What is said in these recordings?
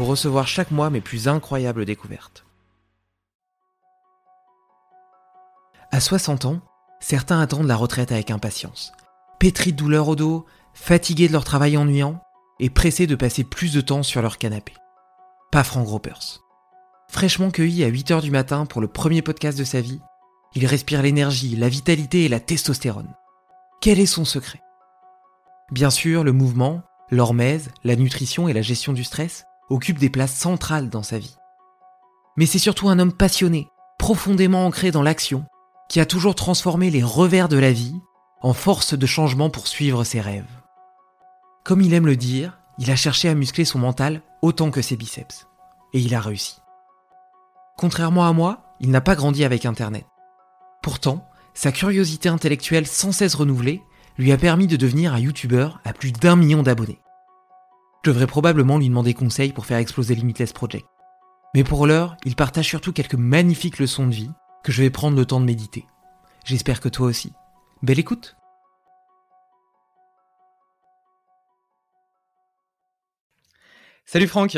pour recevoir chaque mois mes plus incroyables découvertes. À 60 ans, certains attendent la retraite avec impatience. Pétris de douleurs au dos, fatigués de leur travail ennuyant et pressés de passer plus de temps sur leur canapé. Pas Frank Ropers. Fraîchement cueilli à 8h du matin pour le premier podcast de sa vie, il respire l'énergie, la vitalité et la testostérone. Quel est son secret? Bien sûr, le mouvement, l'hormèse, la nutrition et la gestion du stress occupent des places centrales dans sa vie. Mais c'est surtout un homme passionné, profondément ancré dans l'action, qui a toujours transformé les revers de la vie en force de changement pour suivre ses rêves. Comme il aime le dire, il a cherché à muscler son mental autant que ses biceps. Et il a réussi. Contrairement à moi, il n'a pas grandi avec Internet. Pourtant, sa curiosité intellectuelle sans cesse renouvelée lui a permis de devenir un youtubeur à plus d'un million d'abonnés. Je devrais probablement lui demander conseil pour faire exploser Limitless Project. Mais pour l'heure, il partage surtout quelques magnifiques leçons de vie que je vais prendre le temps de méditer. J'espère que toi aussi. Belle écoute Salut Franck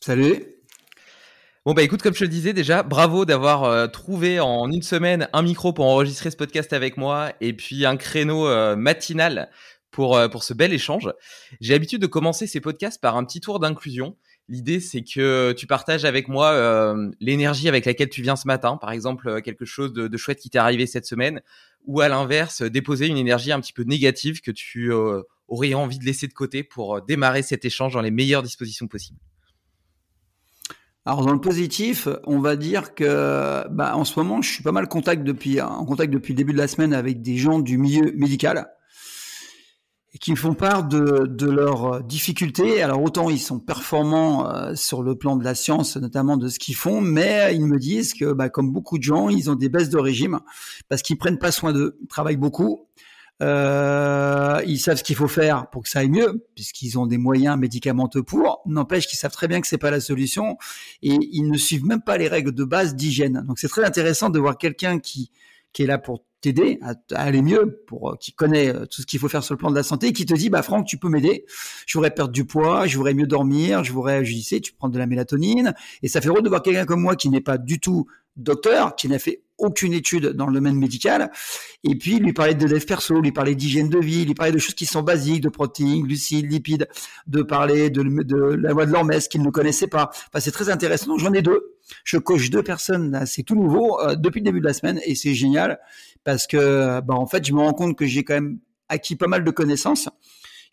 Salut. Bon bah écoute, comme je te le disais déjà, bravo d'avoir euh, trouvé en une semaine un micro pour enregistrer ce podcast avec moi et puis un créneau euh, matinal pour, euh, pour ce bel échange. J'ai l'habitude de commencer ces podcasts par un petit tour d'inclusion. L'idée, c'est que tu partages avec moi l'énergie avec laquelle tu viens ce matin, par exemple quelque chose de, de chouette qui t'est arrivé cette semaine, ou à l'inverse, déposer une énergie un petit peu négative que tu aurais envie de laisser de côté pour démarrer cet échange dans les meilleures dispositions possibles. Alors dans le positif, on va dire que bah, en ce moment, je suis pas mal contact depuis, en contact depuis le début de la semaine avec des gens du milieu médical et qui me font part de, de leurs difficultés. Alors autant ils sont performants euh, sur le plan de la science, notamment de ce qu'ils font, mais ils me disent que bah, comme beaucoup de gens, ils ont des baisses de régime parce qu'ils prennent pas soin d'eux, ils travaillent beaucoup. Euh, ils savent ce qu'il faut faire pour que ça aille mieux, puisqu'ils ont des moyens médicamenteux pour. N'empêche qu'ils savent très bien que c'est pas la solution et ils ne suivent même pas les règles de base d'hygiène. Donc c'est très intéressant de voir quelqu'un qui qui est là pour t'aider à, aller mieux, pour qui connaît tout ce qu'il faut faire sur le plan de la santé, qui te dit, bah Franck, tu peux m'aider. Je voudrais perdre du poids, je voudrais mieux dormir, je voudrais, je disais, tu prends de la mélatonine, et ça fait drôle de voir quelqu'un comme moi qui n'est pas du tout docteur, qui n'a fait aucune étude dans le domaine médical, et puis lui parler de dev perso, lui parler d'hygiène de vie, lui parler de choses qui sont basiques, de protéines, glucides, lipides, de parler de, la voie de l'hormèse qu'il ne connaissait pas. Enfin, c'est très intéressant. J'en ai deux. Je coche deux personnes, c'est tout nouveau euh, depuis le début de la semaine, et c'est génial parce que, bah, en fait, je me rends compte que j'ai quand même acquis pas mal de connaissances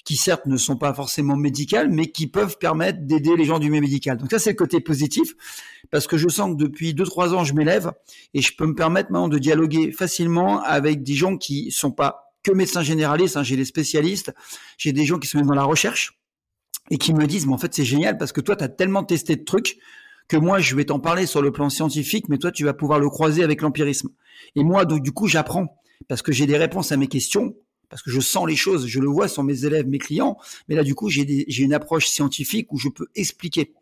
qui certes ne sont pas forcément médicales, mais qui peuvent permettre d'aider les gens du milieu médical. Donc ça, c'est le côté positif, parce que je sens que depuis 2-3 ans, je m'élève et je peux me permettre maintenant de dialoguer facilement avec des gens qui sont pas que médecins généralistes, hein, j'ai des spécialistes, j'ai des gens qui sont dans la recherche et qui me disent, mais en fait, c'est génial parce que toi, tu as tellement testé de trucs que moi, je vais t'en parler sur le plan scientifique, mais toi, tu vas pouvoir le croiser avec l'empirisme. Et moi, donc, du coup, j'apprends parce que j'ai des réponses à mes questions parce que je sens les choses, je le vois sur mes élèves, mes clients, mais là du coup j'ai une approche scientifique où je peux expliquer.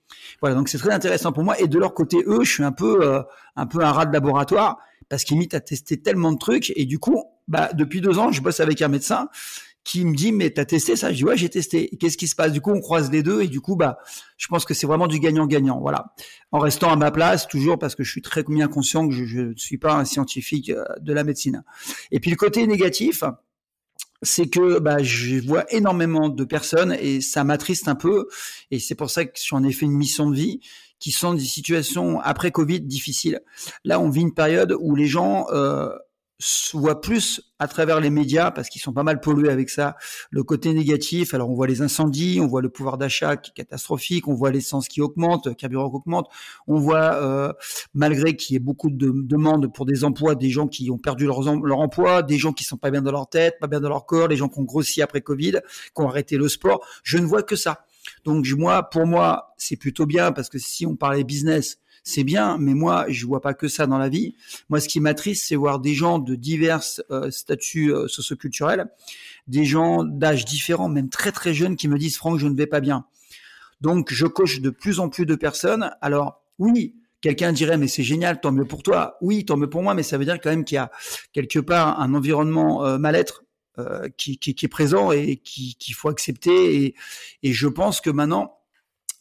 Voilà, donc c'est très intéressant pour moi. Et de leur côté, eux, je suis un peu euh, un peu un rat de laboratoire parce qu'ils m'invitent à tester tellement de trucs et du coup, bah depuis deux ans, je bosse avec un médecin qui me dit mais t'as testé ça? Je dis ouais j'ai testé. Qu'est-ce qui se passe? Du coup on croise les deux et du coup bah je pense que c'est vraiment du gagnant-gagnant. Voilà, en restant à ma place toujours parce que je suis très bien conscient que je ne suis pas un scientifique euh, de la médecine. Et puis le côté négatif, c'est que bah, je vois énormément de personnes et ça m'attriste un peu. Et c'est pour ça que j'en ai fait une mission de vie qui sont des situations après Covid difficiles. Là, on vit une période où les gens euh, voit plus à travers les médias parce qu'ils sont pas mal pollués avec ça. Le côté négatif, alors on voit les incendies, on voit le pouvoir d'achat qui est catastrophique, on voit l'essence qui augmente, le carburant qui augmente, on voit euh, malgré qu'il y ait beaucoup de demandes pour des emplois, des gens qui ont perdu leur, leur emploi, des gens qui sont pas bien dans leur tête, pas bien dans leur corps, les gens qui ont grossi après Covid, qui ont arrêté le sport. Je ne vois que ça. Donc moi, pour moi, c'est plutôt bien parce que si on parlait business, c'est bien, mais moi, je vois pas que ça dans la vie. Moi, ce qui m'attriste, c'est voir des gens de divers euh, statuts euh, socioculturels, des gens d'âge différents, même très très jeunes, qui me disent Franck, je ne vais pas bien. Donc, je coche de plus en plus de personnes. Alors, oui, quelqu'un dirait mais c'est génial, tant mieux pour toi. Oui, tant mieux pour moi, mais ça veut dire quand même qu'il y a quelque part un environnement euh, mal-être qui, qui, qui, est présent et qu'il faut accepter. Et, et je pense que maintenant,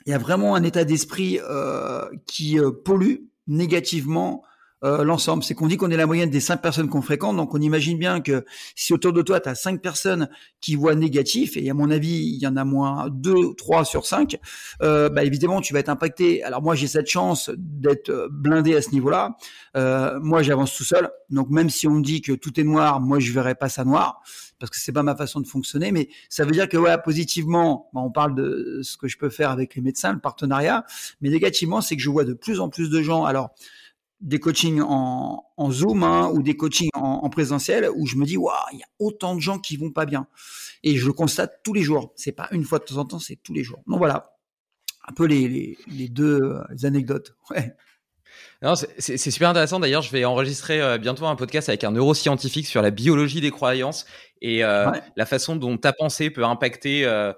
il y a vraiment un état d'esprit euh, qui euh, pollue négativement euh, l'ensemble. C'est qu'on dit qu'on est la moyenne des cinq personnes qu'on fréquente, donc on imagine bien que si autour de toi, tu as cinq personnes qui voient négatif, et à mon avis, il y en a moins deux, trois sur cinq, euh, bah évidemment, tu vas être impacté. Alors moi, j'ai cette chance d'être blindé à ce niveau-là. Euh, moi, j'avance tout seul, donc même si on me dit que tout est noir, moi, je verrai pas ça noir parce que c'est pas ma façon de fonctionner, mais ça veut dire que ouais, positivement, bah, on parle de ce que je peux faire avec les médecins, le partenariat, mais négativement, c'est que je vois de plus en plus de gens. Alors des coachings en, en Zoom hein, ou des coachings en, en, présentiel où je me dis waouh il y a autant de gens qui vont pas bien et je le constate tous les jours c'est pas une fois de temps en temps c'est tous les jours donc voilà un peu les, les, les deux euh, anecdotes ouais. C'est super intéressant. D'ailleurs, je vais enregistrer euh, bientôt un podcast avec un neuroscientifique sur la biologie des croyances et euh, ouais. la façon dont ta pensée peut impacter euh,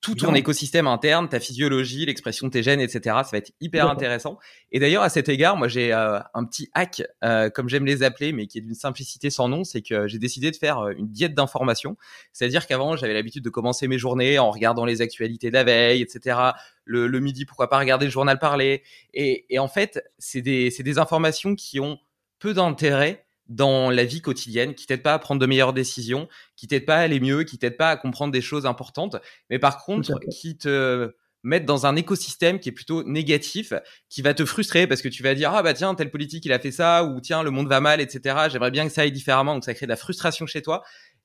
tout ton écosystème interne, ta physiologie, l'expression de tes gènes, etc. Ça va être hyper intéressant. Et d'ailleurs, à cet égard, moi, j'ai euh, un petit hack, euh, comme j'aime les appeler, mais qui est d'une simplicité sans nom, c'est que j'ai décidé de faire euh, une diète d'information. C'est-à-dire qu'avant, j'avais l'habitude de commencer mes journées en regardant les actualités de la veille, etc. Le, le midi, pourquoi pas regarder le journal parler. Et, et en fait, c'est des, des informations qui ont peu d'intérêt dans la vie quotidienne, qui t'aident pas à prendre de meilleures décisions, qui t'aident pas à aller mieux, qui t'aident pas à comprendre des choses importantes, mais par contre, qui te mettent dans un écosystème qui est plutôt négatif, qui va te frustrer parce que tu vas dire ah bah tiens tel politique il a fait ça ou tiens le monde va mal etc. J'aimerais bien que ça aille différemment donc ça crée de la frustration chez toi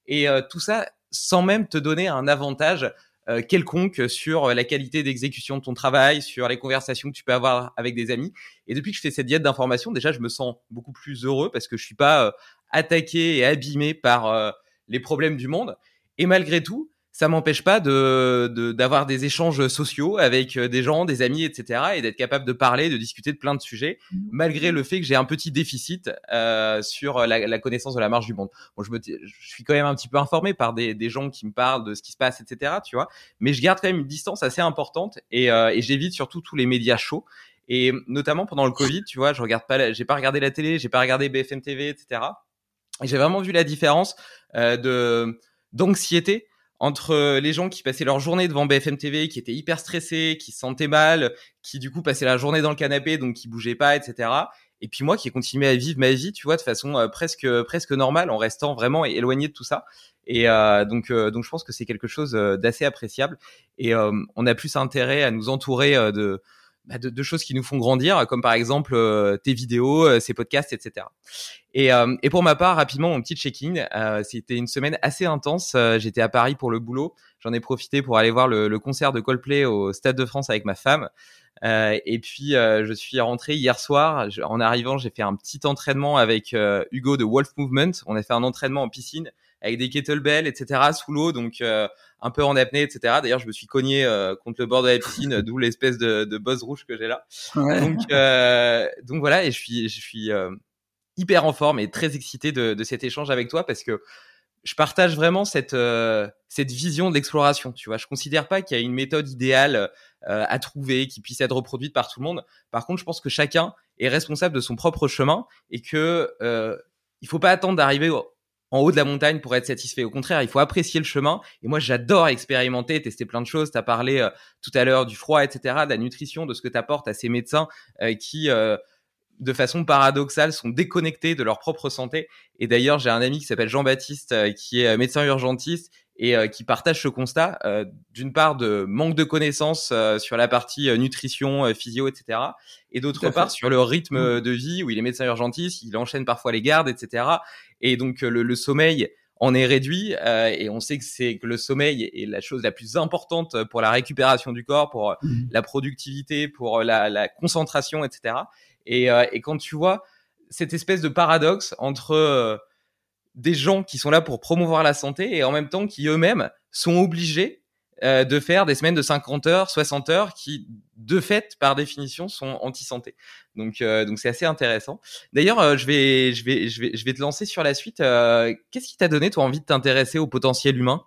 et euh, tout ça sans même te donner un avantage euh, quelconque sur la qualité d'exécution de ton travail, sur les conversations que tu peux avoir avec des amis. Et depuis que je fais cette diète d'information, déjà, je me sens beaucoup plus heureux parce que je suis pas euh, attaqué et abîmé par euh, les problèmes du monde. Et malgré tout, ça m'empêche pas de d'avoir des échanges sociaux avec des gens, des amis, etc. et d'être capable de parler, de discuter de plein de sujets, mmh. malgré le fait que j'ai un petit déficit euh, sur la, la, connaissance de la marge du monde. Bon, je, me, je suis quand même un petit peu informé par des, des, gens qui me parlent de ce qui se passe, etc. Tu vois, mais je garde quand même une distance assez importante et, euh, et j'évite surtout tous les médias chauds. Et notamment pendant le Covid, tu vois, je regarde pas, j'ai pas regardé la télé, j'ai pas regardé BFM TV, etc j'ai vraiment vu la différence de d'anxiété entre les gens qui passaient leur journée devant BFM TV, qui étaient hyper stressés, qui se sentaient mal, qui du coup passaient la journée dans le canapé, donc qui bougeaient pas, etc. Et puis moi qui ai continué à vivre ma vie, tu vois, de façon euh, presque presque normale, en restant vraiment éloigné de tout ça. Et euh, donc euh, donc je pense que c'est quelque chose d'assez appréciable. Et on a plus intérêt à nous entourer de bah, de, de, choses qui nous font grandir, comme par exemple euh, tes vidéos, euh, ces podcasts, etc. Et, euh, et, pour ma part, rapidement, mon petit check-in, c'était une semaine assez intense. J'étais à Paris pour le boulot. J'en ai profité pour aller voir le, le, concert de Coldplay au Stade de France avec ma femme. et puis, je suis rentré hier soir. en arrivant, j'ai fait un petit entraînement avec Hugo de Wolf Movement. On a fait un entraînement en piscine avec des kettlebells, etc., sous l'eau, donc euh, un peu en apnée, etc. D'ailleurs, je me suis cogné euh, contre le bord de la piscine, d'où l'espèce de, de buzz rouge que j'ai là. Donc, euh, donc voilà, et je suis, je suis hyper en forme et très excité de, de, cet échange avec toi parce que je partage vraiment cette cette vision de l'exploration. Tu vois, je considère pas qu'il y a une méthode idéale à trouver qui puisse être reproduite par tout le monde. Par contre, je pense que chacun est responsable de son propre chemin et que il faut pas attendre d'arriver en haut de la montagne pour être satisfait. Au contraire, il faut apprécier le chemin. Et moi, j'adore expérimenter, tester plein de choses. Tu as parlé euh, tout à l'heure du froid, etc., de la nutrition, de ce que tu apportes à ces médecins euh, qui, euh, de façon paradoxale, sont déconnectés de leur propre santé. Et d'ailleurs, j'ai un ami qui s'appelle Jean-Baptiste, qui est médecin urgentiste et qui partage ce constat, d'une part de manque de connaissances sur la partie nutrition, physio, etc. Et d'autre part sur le rythme mmh. de vie où il est médecin urgentiste, il enchaîne parfois les gardes, etc. Et donc euh, le, sommeil en est réduit euh, et on sait que c'est que le sommeil est la chose la plus importante pour la récupération du corps, pour euh, mmh. la productivité, pour la, concentration, etc. Et, et, quand tu vois cette espèce de paradoxe entre des gens qui sont là pour promouvoir la santé et en même temps qui eux-mêmes sont obligés de faire des semaines de 50 heures, 60 heures qui, de fait, par définition, sont anti-santé. Donc, euh, donc c'est assez intéressant. D'ailleurs, euh, je vais, je vais, je vais, je vais te lancer sur la suite. Qu'est-ce qui t'a donné toi envie de t'intéresser au potentiel humain?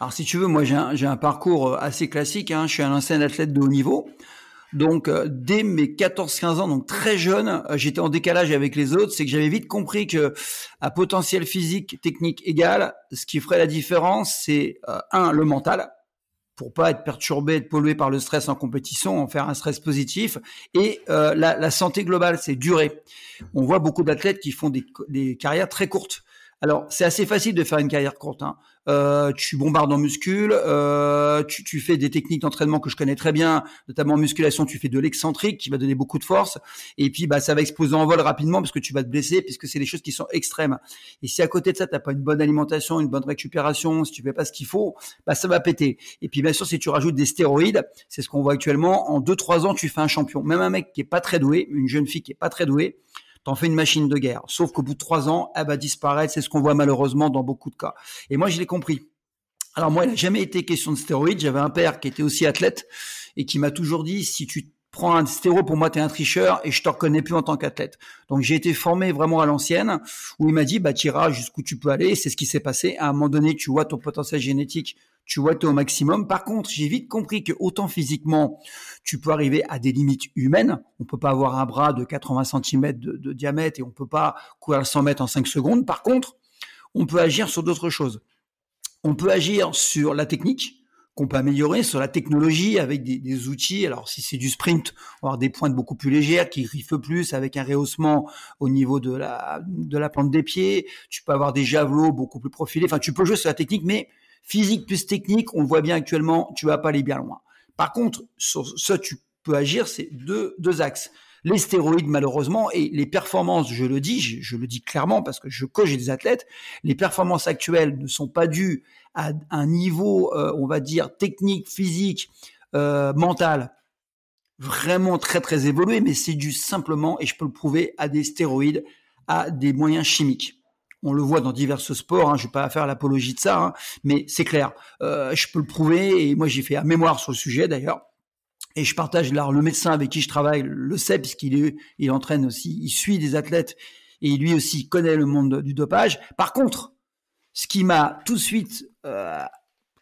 Alors, si tu veux, moi, j'ai un, un, parcours assez classique. Hein. Je suis un ancien athlète de haut niveau. Donc euh, dès mes 14-15 ans, donc très jeune, euh, j'étais en décalage avec les autres. C'est que j'avais vite compris que à potentiel physique, technique égal, ce qui ferait la différence, c'est euh, un le mental pour pas être perturbé, être pollué par le stress en compétition, en faire un stress positif, et la, la, santé globale, c'est durer. On voit beaucoup d'athlètes qui font des carrières très courtes. Alors, c'est assez facile de faire une carrière courte. Hein. Euh, tu bombardes en muscule, euh, tu, tu, fais des techniques d'entraînement que je connais très bien, notamment en musculation, tu fais de l'excentrique qui va donner beaucoup de force, et puis bah ça va exploser en vol rapidement parce que tu vas te blesser, puisque c'est des choses qui sont extrêmes. Et si à côté de ça, t'as pas une bonne alimentation, une bonne récupération, si tu fais pas ce qu'il faut, bah ça va péter. Et puis bien sûr, si tu rajoutes des stéroïdes, c'est ce qu'on voit actuellement, en 2-3 ans, tu fais un champion. Même un mec qui est pas très doué, une jeune fille qui est pas très douée, t'en fais une machine de guerre. Sauf qu'au bout de trois ans, elle va disparaître. C'est ce qu'on voit malheureusement dans beaucoup de cas. Et moi, je l'ai compris. Alors moi, il n'a jamais été question de stéroïdes. J'avais un père qui était aussi athlète et qui m'a toujours dit, si tu prends un stéro, pour moi, tu es un tricheur et je te reconnais plus en tant qu'athlète. Donc j'ai été formé vraiment à l'ancienne, où il m'a dit, bah, tu iras jusqu'où tu peux aller. C'est ce qui s'est passé. À un moment donné, tu vois ton potentiel génétique tu vois, au maximum. Par contre, j'ai vite compris que autant physiquement, tu peux arriver à des limites humaines. On peut pas avoir un bras de 80 cm de, diamètre et on peut pas courir 100 mètres en 5 secondes. Par contre, on peut agir sur d'autres choses. On peut agir sur la technique, qu'on peut améliorer sur la technologie avec des, outils. Alors si c'est du sprint, on va avoir des pointes beaucoup plus légères qui griffent plus avec un rehaussement au niveau de la de la plante des pieds. Tu peux avoir des javelots beaucoup plus profilés. Enfin, tu peux jouer sur la technique, mais Physique plus technique, on le voit bien actuellement, tu vas pas aller bien loin. Par contre, sur ça, tu peux agir, c'est deux, deux axes. Les stéroïdes, malheureusement, et les performances, je le dis, je, le dis clairement parce que je coach des athlètes, les performances actuelles ne sont pas dues à un niveau, euh, on va dire, technique, physique, euh, mental, vraiment très très évolué, mais c'est dû simplement, et je peux le prouver, à des stéroïdes, à des moyens chimiques. On le voit dans divers sports. Hein, je vais pas faire l'apologie de ça, hein, mais c'est clair. Euh, je peux le prouver. Et moi, j'ai fait un mémoire sur le sujet d'ailleurs. Et je partage là le médecin avec qui je travaille le sait puisqu'il est, il entraîne aussi, il suit des athlètes et lui aussi connaît le monde du dopage. Par contre, ce qui m'a tout de suite euh,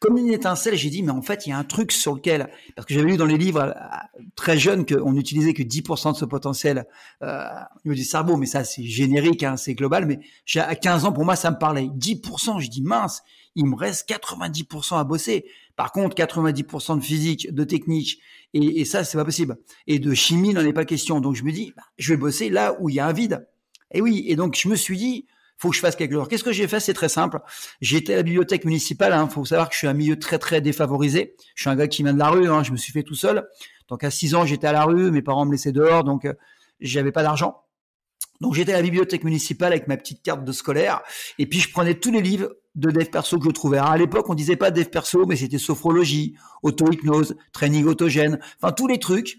comme une étincelle, j'ai dit, mais en fait, il y a un truc sur lequel, parce que j'avais lu dans les livres euh, très jeunes qu'on n'utilisait que 10% de ce potentiel euh, au niveau du cerveau, mais ça, c'est générique, hein, c'est global, mais à 15 ans, pour moi, ça me parlait. 10%, je dis, mince, il me reste 90% à bosser. Par contre, 90% de physique, de technique, et, ça, c'est pas possible. Et de chimie, n'en est pas question. Donc, je me dis, bah, je vais bosser là où il y a un vide. Et oui, et donc, je me suis dit, faut que je fasse quelque chose. Qu'est-ce que j'ai fait? C'est très simple. J'ai été à la bibliothèque municipale. Hein. faut savoir que je suis un milieu très très défavorisé. Je suis un gars qui vient de la rue. Hein. Je me suis fait tout seul. Donc à 6 ans, j'étais à la rue. Mes parents me laissaient dehors, donc euh, j'avais pas d'argent. Donc j'étais à la bibliothèque municipale avec ma petite carte de scolaire. Et puis je prenais tous les livres de dev perso que je trouvais. à l'époque, on disait pas dev perso, mais c'était sophrologie, auto-hypnose, training autogène, enfin tous les trucs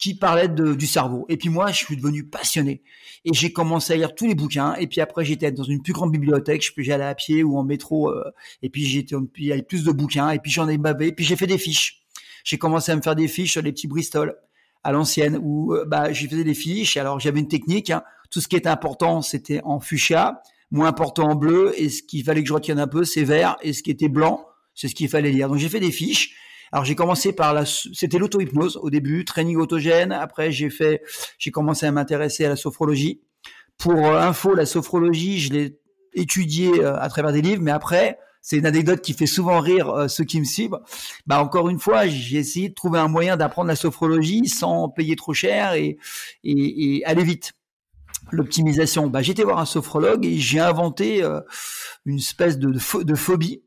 qui parlait de, du cerveau. Et puis moi, je suis devenu passionné. Et j'ai commencé à lire tous les bouquins. Et puis après, j'étais dans une plus grande bibliothèque. Je aller à pied ou en métro. Euh, et puis j'étais, il y avait plus de bouquins. Et puis j'en ai bavé. Et puis j'ai fait des fiches. J'ai commencé à me faire des fiches sur les petits Bristol à l'ancienne où euh, bah j'ai fait des fiches. Alors j'avais une technique. Hein. Tout ce qui était important, c'était en fuchsia. Moins important en bleu. Et ce qu'il fallait que je retienne un peu, c'est vert. Et ce qui était blanc, c'est ce qu'il fallait lire. Donc j'ai fait des fiches. Alors j'ai commencé par la, c'était l'auto-hypnose au début, training autogène. Après j'ai fait, j'ai commencé à m'intéresser à la sophrologie. Pour euh, info, la sophrologie, je l'ai étudiée euh, à travers des livres, mais après, c'est une anecdote qui fait souvent rire euh, ceux qui me suivent. Bah encore une fois, j'ai essayé de trouver un moyen d'apprendre la sophrologie sans payer trop cher et, et, et aller vite. L'optimisation. Bah j'étais voir un sophrologue et j'ai inventé une espèce de, de phobie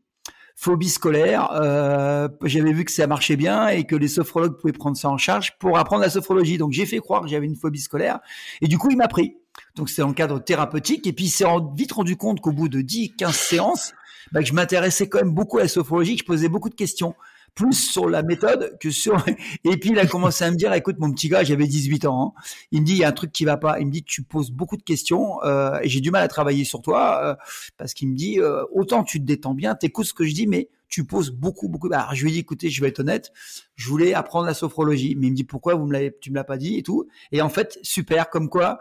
phobie scolaire. Euh, j'avais vu que ça marchait bien et que les sophrologues pouvaient prendre ça en charge pour apprendre la sophrologie. Donc j'ai fait croire que j'avais une phobie scolaire et du coup il m'a pris. Donc c'est en cadre thérapeutique et puis il s'est vite rendu compte qu'au bout de 10, 15 séances, bah, que je m'intéressais quand même beaucoup à la sophrologie, que je posais beaucoup de questions plus sur la méthode que sur. Et puis il a commencé à me dire, écoute mon petit gars, j'avais 18 ans. Hein. Il me dit, il y a un truc qui va pas. Il me dit, tu poses beaucoup de questions euh, et j'ai du mal à travailler sur toi euh, parce qu'il me dit, euh, autant tu te détends bien, t'écoutes ce que je dis, mais tu poses beaucoup, beaucoup. Alors je lui ai dit, écoutez, je vais être honnête, je voulais apprendre la sophrologie, mais il me dit pourquoi vous me l'avez, tu me l'as pas dit et tout. Et en fait, super, comme quoi.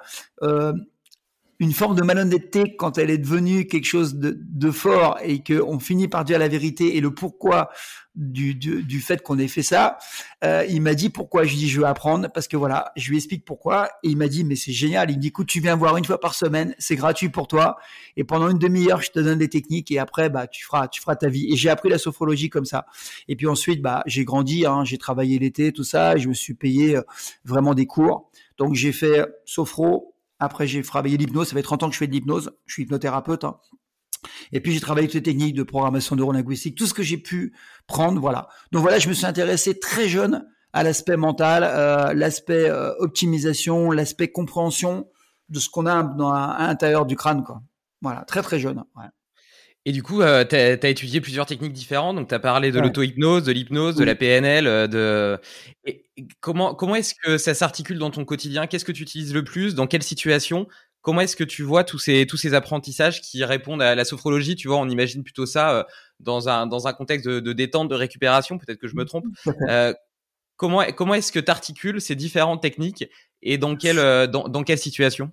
Une forme de malhonnêteté quand elle est devenue quelque chose de, de fort et qu'on finit par dire la vérité et le pourquoi du, du, du fait qu'on ait fait ça. Euh, il m'a dit pourquoi. Je lui dis je veux apprendre parce que voilà, je lui explique pourquoi et il m'a dit mais c'est génial. Il me dit écoute tu viens voir une fois par semaine, c'est gratuit pour toi et pendant une demi-heure je te donne des techniques et après bah tu feras tu feras ta vie. Et j'ai appris la sophrologie comme ça. Et puis ensuite bah j'ai grandi, hein, j'ai travaillé l'été tout ça, je me suis payé euh, vraiment des cours. Donc j'ai fait sophro, après, j'ai travaillé l'hypnose. Ça fait 30 ans que je fais de l'hypnose. Je suis hypnothérapeute. Hein. Et puis j'ai travaillé toutes les techniques de programmation neurolinguistique, tout ce que j'ai pu prendre, voilà. Donc voilà, je me suis intéressé très jeune à l'aspect mental, euh, l'aspect euh, optimisation, l'aspect compréhension de ce qu'on a à, l'intérieur du crâne, quoi. Voilà, très très jeune. Et du coup, euh, tu as, étudié plusieurs techniques différentes. Donc, tu as parlé de l'auto-hypnose, de l'hypnose, de la PNL. Euh, de... Et comment comment est-ce que ça s'articule dans ton quotidien? Qu'est-ce que tu utilises le plus? Dans quelle situation? Comment est-ce que tu vois tous ces, tous ces apprentissages qui répondent à la sophrologie? Tu vois, on imagine plutôt ça euh, dans, un, dans un contexte de, de détente, de récupération. Peut-être que je me trompe. Euh, comment comment est-ce que tu articules ces différentes techniques? Et dans quelle, dans, dans quelle situation?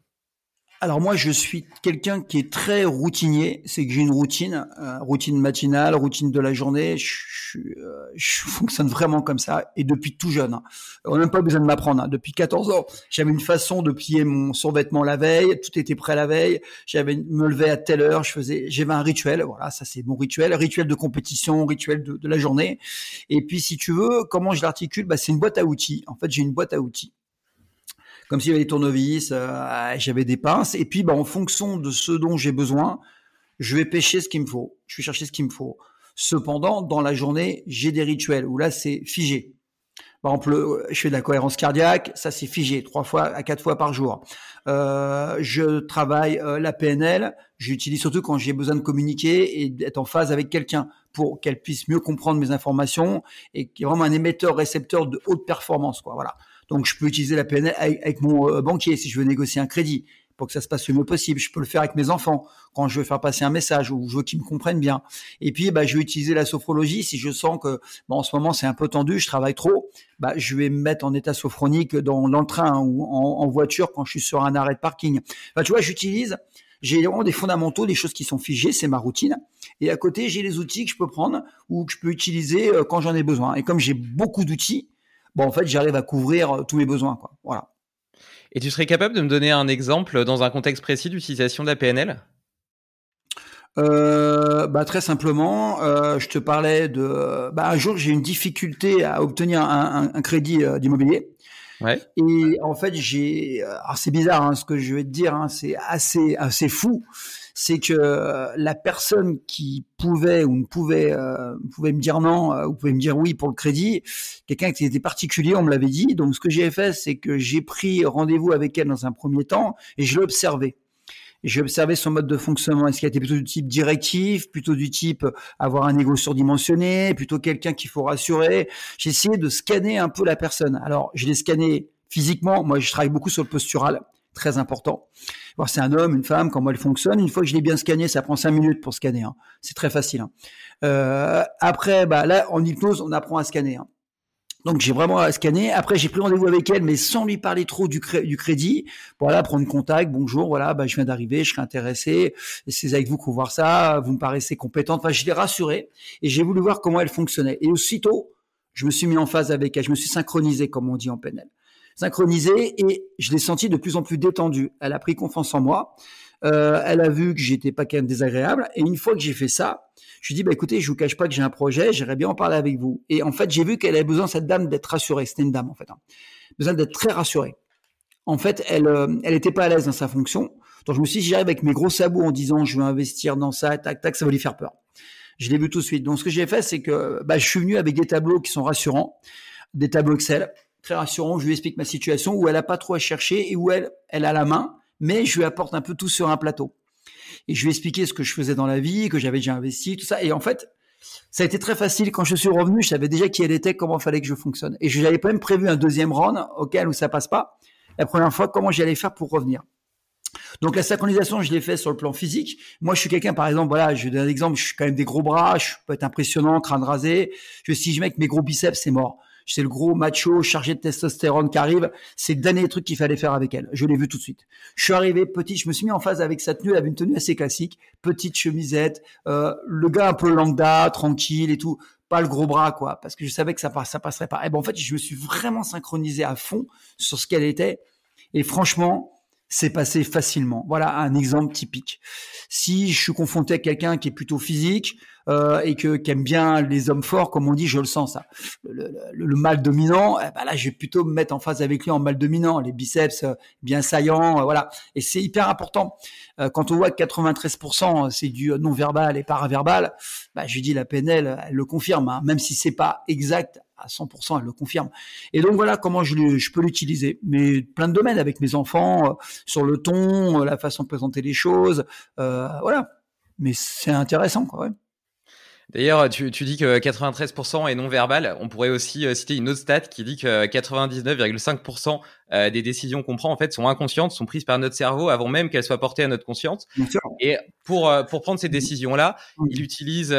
Alors moi, je suis quelqu'un qui est très routinier. C'est que j'ai une routine, euh, routine matinale, routine de la journée. Je, euh, je, fonctionne vraiment comme ça et depuis tout jeune. Hein. On n'a même pas besoin de m'apprendre. Hein. Depuis 14 ans, j'avais une façon de plier mon survêtement la veille. Tout était prêt la veille. J'avais me lever à telle heure. Je faisais, j'avais un rituel. Voilà, ça c'est mon rituel, rituel de compétition, rituel de, de la journée. Et puis si tu veux, comment je l'articule? Bah c'est une boîte à outils. En fait, j'ai une boîte à outils comme s'il y avait des tournevis, euh, j'avais des pinces. Et puis, bah, en fonction de ce dont j'ai besoin, je vais pêcher ce qu'il me faut. Je vais chercher ce qu'il me faut. Cependant, dans la journée, j'ai des rituels où là, c'est figé. Par exemple, euh, je fais de la cohérence cardiaque, ça c'est figé, trois fois à quatre fois par jour. Euh, je travaille euh, la PNL, j'utilise surtout quand j'ai besoin de communiquer et d'être en phase avec quelqu'un pour qu'elle puisse mieux comprendre mes informations et qui est vraiment un émetteur-récepteur de haute performance. Quoi, voilà. Donc, je peux utiliser la PNL avec, mon euh, banquier si je veux négocier un crédit pour que ça se passe le mieux possible. Je peux le faire avec mes enfants quand je veux faire passer un message ou je veux qu'ils me comprennent bien. Et puis, bah, je vais utiliser la sophrologie si je sens que bon, en ce moment c'est un peu tendu, je travaille trop. Bah, je vais me mettre en état sophronique dans, dans le train ou en, en, voiture quand je suis sur un arrêt de parking. Enfin, tu vois, j'utilise J'ai vraiment des fondamentaux, des choses qui sont figées, c'est ma routine. Et à côté, j'ai les outils que je peux prendre ou que je peux utiliser euh, quand j'en ai besoin. Et comme j'ai beaucoup d'outils, bon, en fait, j'arrive à couvrir euh, tous mes besoins. Quoi. Voilà. Et tu serais capable de me donner un exemple dans un contexte précis d'utilisation de la PNL euh, bah, très simplement, euh, je te parlais de. Bah, un jour, j'ai une difficulté à obtenir un, un, crédit euh, d'immobilier. Ouais. Et en fait, j'ai. Alors c'est bizarre, hein, ce que je vais te dire. Hein, c'est assez assez fou. C'est que la personne qui pouvait ou ne pouvait euh, pouvait me dire non ou pouvait me dire oui pour le crédit, quelqu'un qui était particulier, on me l'avait dit. Donc ce que j'ai fait, c'est que j'ai pris rendez-vous avec elle dans un premier temps et je l'ai observé. J'ai observé son mode de fonctionnement. Est-ce qu'il était plutôt du type directif, plutôt du type avoir un ego surdimensionné, plutôt quelqu'un qu'il faut rassurer? J'ai essayé de scanner un peu la personne. Alors, je l'ai scanné physiquement. Moi, je travaille beaucoup sur le postural, très important. Voir c'est un homme, une femme, comment elle fonctionne. Une fois que je l'ai bien scanné, ça prend cinq minutes pour scanner. Hein. C'est très facile. Hein. Euh, après, bah là, en hypnose, on apprend à scanner. Hein. Donc j'ai vraiment scanné. Après j'ai pris rendez-vous avec elle, mais sans lui parler trop du, crédit. Voilà, prendre contact. Bonjour, voilà, bah, je viens d'arriver, je serais intéressé. C'est avec vous qu'on voit ça. Vous me paraissez compétente. Enfin, je l'ai rassurée et j'ai voulu voir comment elle fonctionnait. Et aussitôt, je me suis mis en phase avec elle. Je me suis synchronisé, comme on dit en PNL. Synchronisé et je l'ai senti de plus en plus détendu. Elle a pris confiance en moi. Euh, elle a vu que j'étais pas quand même désagréable. Et une fois que j'ai fait ça, je lui dis, bah, écoutez, je vous cache pas que j'ai un projet, j'aimerais bien en parler avec vous. Et en fait, j'ai vu qu'elle avait besoin, cette dame, d'être rassurée. C'était une dame, en fait. Hein. Besoin d'être très rassurée. En fait, elle, euh, elle était pas à l'aise dans sa fonction. Donc, je me suis dit, j'arrive avec mes gros sabots en disant, je veux investir dans ça, tac, tac, ça va lui faire peur. Je l'ai vu tout de suite. Donc, ce que j'ai fait, c'est que, bah, je suis venu avec des tableaux qui sont rassurants, des tableaux Excel, très rassurants. Je lui explique ma situation où elle a pas trop à chercher et où elle, elle a la main, mais je lui apporte un peu tout sur un plateau et je lui ai expliqué ce que je faisais dans la vie, que j'avais déjà investi, tout ça. Et en fait, ça a été très facile. Quand je suis revenu, je savais déjà qui elle était, comment fallait que je fonctionne. Et je n'avais pas même prévu un deuxième round auquel où ça passe pas. La première fois, comment j'allais faire pour revenir. Donc la synchronisation, je l'ai fait sur le plan physique. Moi, je suis quelqu'un, par exemple, voilà, je vais donner un exemple, je suis quand même des gros bras, je peux être impressionnant, crâne rasé. Je, si je mets mes gros biceps, c'est mort c'est le gros macho chargé de testostérone qui arrive. C'est le dernier truc qu'il fallait faire avec elle. Je l'ai vu tout de suite. Je suis arrivé petit, je me suis mis en phase avec sa tenue. Elle avait une tenue assez classique, petite chemisette, euh, le gars un peu lambda, tranquille et tout. Pas le gros bras, quoi, parce que je savais que ça, ça passerait pas. Et ben, en fait, je me suis vraiment synchronisé à fond sur ce qu'elle était. Et franchement, c'est passé facilement. Voilà un exemple typique. Si je suis confronté à quelqu'un qui est plutôt physique euh, et que qui aime bien les hommes forts, comme on dit, je le sens ça. Le, le, mal dominant, eh ben là, je vais plutôt me mettre en face avec lui en mal dominant, les biceps euh, bien saillants, euh, voilà. Et c'est hyper important. quand on voit que 93% c'est du non verbal et paraverbal, bah, je dis la PNL, elle le confirme, hein, même si c'est pas exact à 100%, elle le confirme. Et donc voilà comment je, je peux l'utiliser. Mais plein de domaines avec mes enfants, euh, sur le ton, euh, la façon de présenter les choses, euh, voilà. Mais c'est intéressant, quoi. Ouais. D'ailleurs, tu, tu, dis que 93% est non verbal. On pourrait aussi citer une autre stat qui dit que 99,5% des décisions qu'on prend en fait sont inconscientes, sont prises par notre cerveau avant même qu'elles soient portées à notre conscience. Et pour pour prendre ces décisions là, il utilise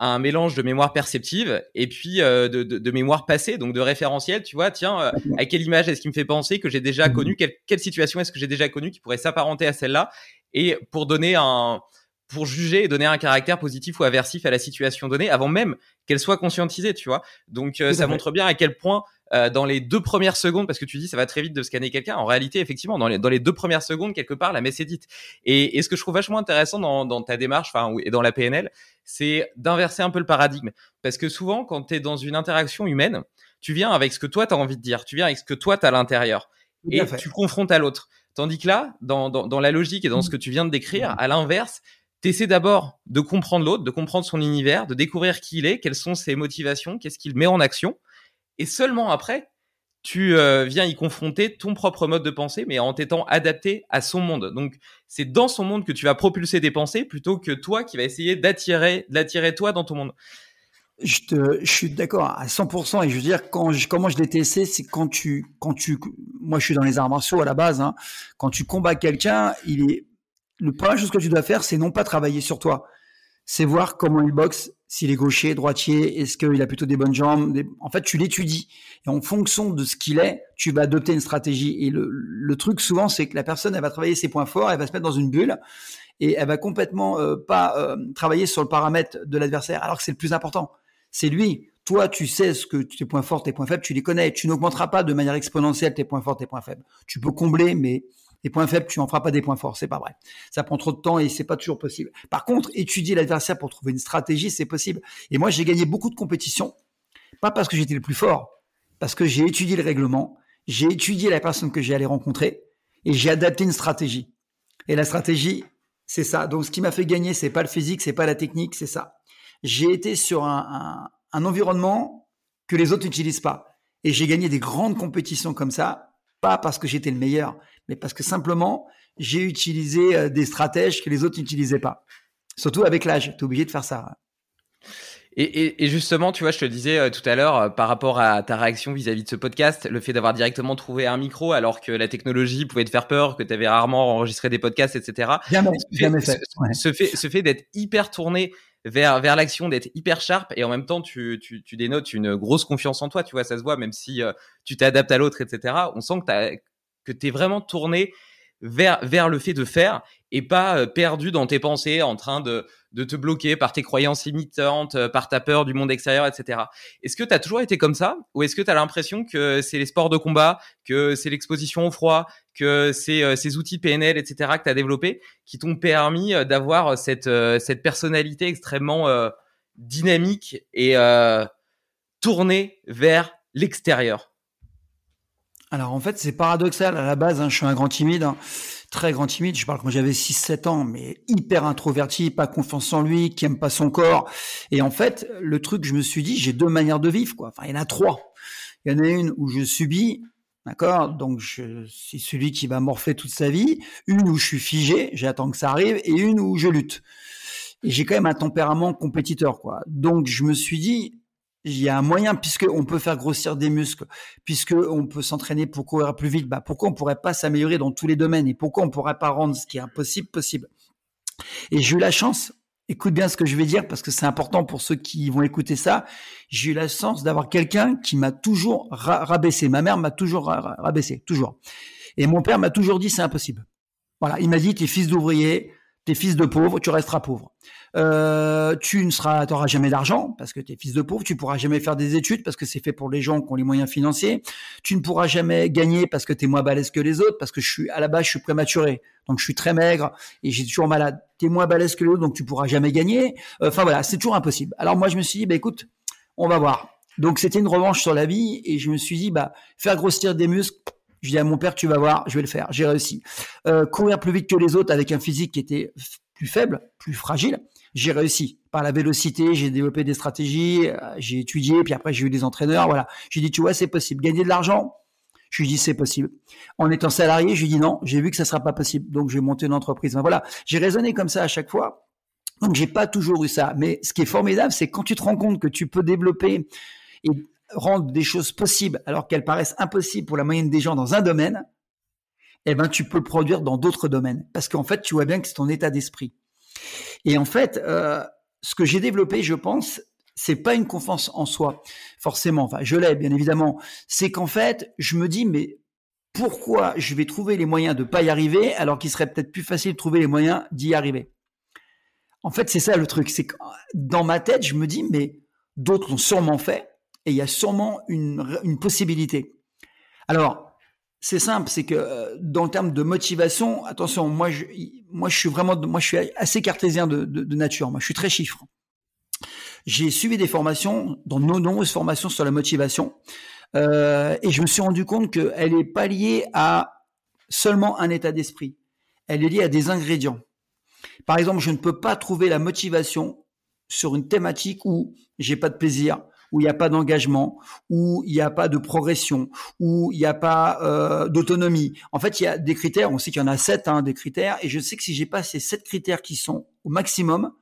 un mélange de mémoire perceptive et puis euh, de, de, de, mémoire passée, donc de référentiel. Tu vois, tiens, euh, à quelle image est-ce qui me fait penser que j'ai déjà mhm. connu quelle, quelle situation est-ce que j'ai déjà connu qui pourrait s'apparenter à celle-là Et pour donner un, pour juger et donner un caractère positif ou aversif à la situation donnée avant même qu'elle soit conscientisée, tu vois. Donc euh, ça montre bien à quel point euh, dans les deux premières secondes, parce que tu dis ça va très vite de scanner quelqu'un, en réalité effectivement dans les, dans les deux premières secondes quelque part la messe est dite. Et, et ce que je trouve vachement intéressant dans, dans ta démarche, enfin et dans la PNL, c'est d'inverser un peu le paradigme, parce que souvent quand tu es dans une interaction humaine, tu viens avec ce que toi tu as envie de dire, tu viens avec ce que toi tu as à l'intérieur, et tu confrontes à l'autre. Tandis que là, dans, dans, dans, la logique et dans ce que tu viens de décrire, à l'inverse, T'essaies d'abord de comprendre l'autre, de comprendre son univers, de découvrir qui il est, quelles sont ses motivations, qu'est-ce qu'il met en action. Et seulement après, tu euh, viens y confronter ton propre mode de pensée, mais en t'étant adapté à son monde. Donc, c'est dans son monde que tu vas propulser des pensées plutôt que toi qui vas essayer d'attirer, d'attirer toi dans ton monde. Je, te, suis d'accord à 100% et je veux dire quand je, comment je l'ai testé, c'est quand tu, quand tu, moi je suis dans les arts martiaux à la base, hein, quand tu combats quelqu'un, il est le première chose que tu dois faire, c'est non pas travailler sur toi, c'est voir comment il boxe s'il est gaucher, droitier, est-ce qu'il a plutôt des bonnes jambes. En fait, tu l'étudies. Et en fonction de ce qu'il est, tu vas adopter une stratégie. Et le, truc, souvent, c'est que la personne, elle va travailler ses points forts, elle va se mettre dans une bulle et elle va complètement euh, pas euh, travailler sur le paramètre de l'adversaire, alors que c'est le plus important. C'est lui. Toi, tu sais ce que tes points forts, tes points faibles, tu les connais. Tu n'augmenteras pas de manière exponentielle tes points forts, tes points faibles. Tu peux combler, mais des points faibles, tu en feras pas des points forts, c'est pas vrai. Ça prend trop de temps et c'est pas toujours possible. Par contre, étudier l'adversaire pour trouver une stratégie, c'est possible. Et moi, j'ai gagné beaucoup de compétitions, pas parce que j'étais le plus fort, parce que j'ai étudié le règlement, j'ai étudié la personne que j'ai allé rencontrer et j'ai adapté une stratégie. Et la stratégie, c'est ça. Donc, ce qui m'a fait gagner, c'est pas le physique, c'est pas la technique, c'est ça. J'ai été sur un environnement que les autres n'utilisent pas. Et j'ai gagné des grandes compétitions comme ça, pas parce que j'étais le meilleur, mais parce que simplement, j'ai utilisé euh, des stratèges que les autres n'utilisaient pas. Surtout avec l'âge, tu es obligé de faire ça. Et, justement, tu vois, je te disais euh, tout à l'heure, euh, par rapport à ta réaction vis-à-vis de ce podcast, le fait d'avoir directement trouvé un micro alors que la technologie pouvait te faire peur, que tu avais rarement enregistré des podcasts, etc. Jamais, jamais fait. Ce, fait, ce fait d'être hyper tourné vers, l'action, d'être hyper sharp et en même temps, tu, dénotes une grosse confiance en toi, tu vois, ça se voit, même si tu t'adaptes à l'autre, etc. On sent que tu que tu es vraiment tourné vers, vers le fait de faire et pas euh, perdu dans tes pensées en train de, de te bloquer par tes croyances limitantes, euh, par ta peur du monde extérieur, etc. Est-ce que tu as toujours été comme ça ou est-ce que tu as l'impression que c'est les sports de combat, que c'est l'exposition au froid, que c'est euh, ces outils PNL, etc. que tu as développés qui t'ont permis d'avoir cette, cette personnalité extrêmement dynamique et tournée vers l'extérieur? Alors en fait, c'est paradoxal. À la base, hein, je suis un grand timide, hein. Très grand timide. Je parle quand j'avais 6-7 ans, mais hyper introverti, pas confiance en lui, qui aime pas son corps. Et en fait, le truc, je me suis dit, j'ai deux manières de vivre. Quoi. Enfin, il y en a trois. Il y en a une où je subis, d'accord? Donc c'est celui qui va morfler toute sa vie. Une où je suis figé, j'attends que ça arrive, et une où je lutte. Et j'ai quand même un tempérament compétiteur, quoi. Donc je me suis dit, il y a un moyen, puisqu'on peut faire grossir des muscles, puisqu'on peut s'entraîner pour courir plus vite, bah pourquoi on pourrait pas s'améliorer dans tous les domaines et pourquoi on pourrait pas rendre ce qui est impossible possible? Et j'ai eu la chance, écoute bien ce que je vais dire parce que c'est important pour ceux qui vont écouter ça, j'ai eu la chance d'avoir quelqu'un qui m'a toujours rabaissé. Ma mère m'a toujours rabaissé, toujours. Et mon père m'a toujours dit c'est impossible. Voilà, il m'a dit t'es fils d'ouvrier, t'es fils de pauvre, tu resteras pauvre. Euh, tu ne seras, t'auras jamais d'argent parce que tu es fils de pauvre. Tu pourras jamais faire des études parce que c'est fait pour les gens qui ont les moyens financiers. Tu ne pourras jamais gagner parce que tu es moins balèze que les autres parce que je suis à la base je suis prématuré donc je suis très maigre et j'ai toujours malade. Tu es moins balèze que les autres donc tu pourras jamais gagner. Enfin voilà, c'est toujours impossible. Alors moi je me suis dit bah écoute, on va voir. Donc c'était une revanche sur la vie et je me suis dit bah faire grossir des muscles je dis à mon père, tu vas voir, je vais le faire. J'ai réussi. Euh, courir plus vite que les autres avec un physique qui était plus faible, plus fragile j'ai réussi. Par la vélocité, j'ai développé des stratégies, euh, j'ai étudié, puis après j'ai eu des entraîneurs, voilà. J'ai dit, tu vois, c'est possible. Gagner de l'argent, je lui dis c'est possible. En étant salarié, je lui dis non, j'ai vu que ça sera pas possible, donc je vais monter une entreprise. voilà, j'ai raisonné comme ça à chaque fois. Donc j'ai pas toujours eu ça, mais ce qui est formidable, c'est quand tu te rends compte que tu peux développer et rendre des choses possibles alors qu'elles paraissent impossibles pour la moyenne des gens dans un domaine, eh ben tu peux le produire dans d'autres domaines parce qu'en fait tu vois bien que c'est ton état d'esprit. Et en fait, euh, ce que j'ai développé, je pense, c'est pas une confiance en soi, forcément. Enfin, je l'ai, bien évidemment. C'est qu'en fait, je me dis, mais pourquoi je vais trouver les moyens de pas y arriver alors qu'il serait peut-être plus facile de trouver les moyens d'y arriver? En fait, c'est ça le truc. C'est que dans ma tête, je me dis, mais d'autres l'ont sûrement fait et il y a sûrement une, une possibilité. Alors, c'est simple, c'est que euh, dans le terme de motivation, attention, moi je, moi je suis vraiment, moi je suis assez cartésien de, nature, moi je suis très chiffre. J'ai suivi des formations, dans de nombreuses formations sur la motivation, euh, et je me suis rendu compte qu'elle n'est pas liée à seulement un état d'esprit, elle est liée à des ingrédients. Par exemple, je ne peux pas trouver la motivation sur une thématique où j'ai pas de plaisir, où il n'y a pas d'engagement, où il n'y a pas de progression, où il n'y a pas euh, d'autonomie. En fait, il y a des critères, on sait qu'il y en a sept hein, des critères, et je sais que si j'ai pas ces sept critères qui sont au maximum,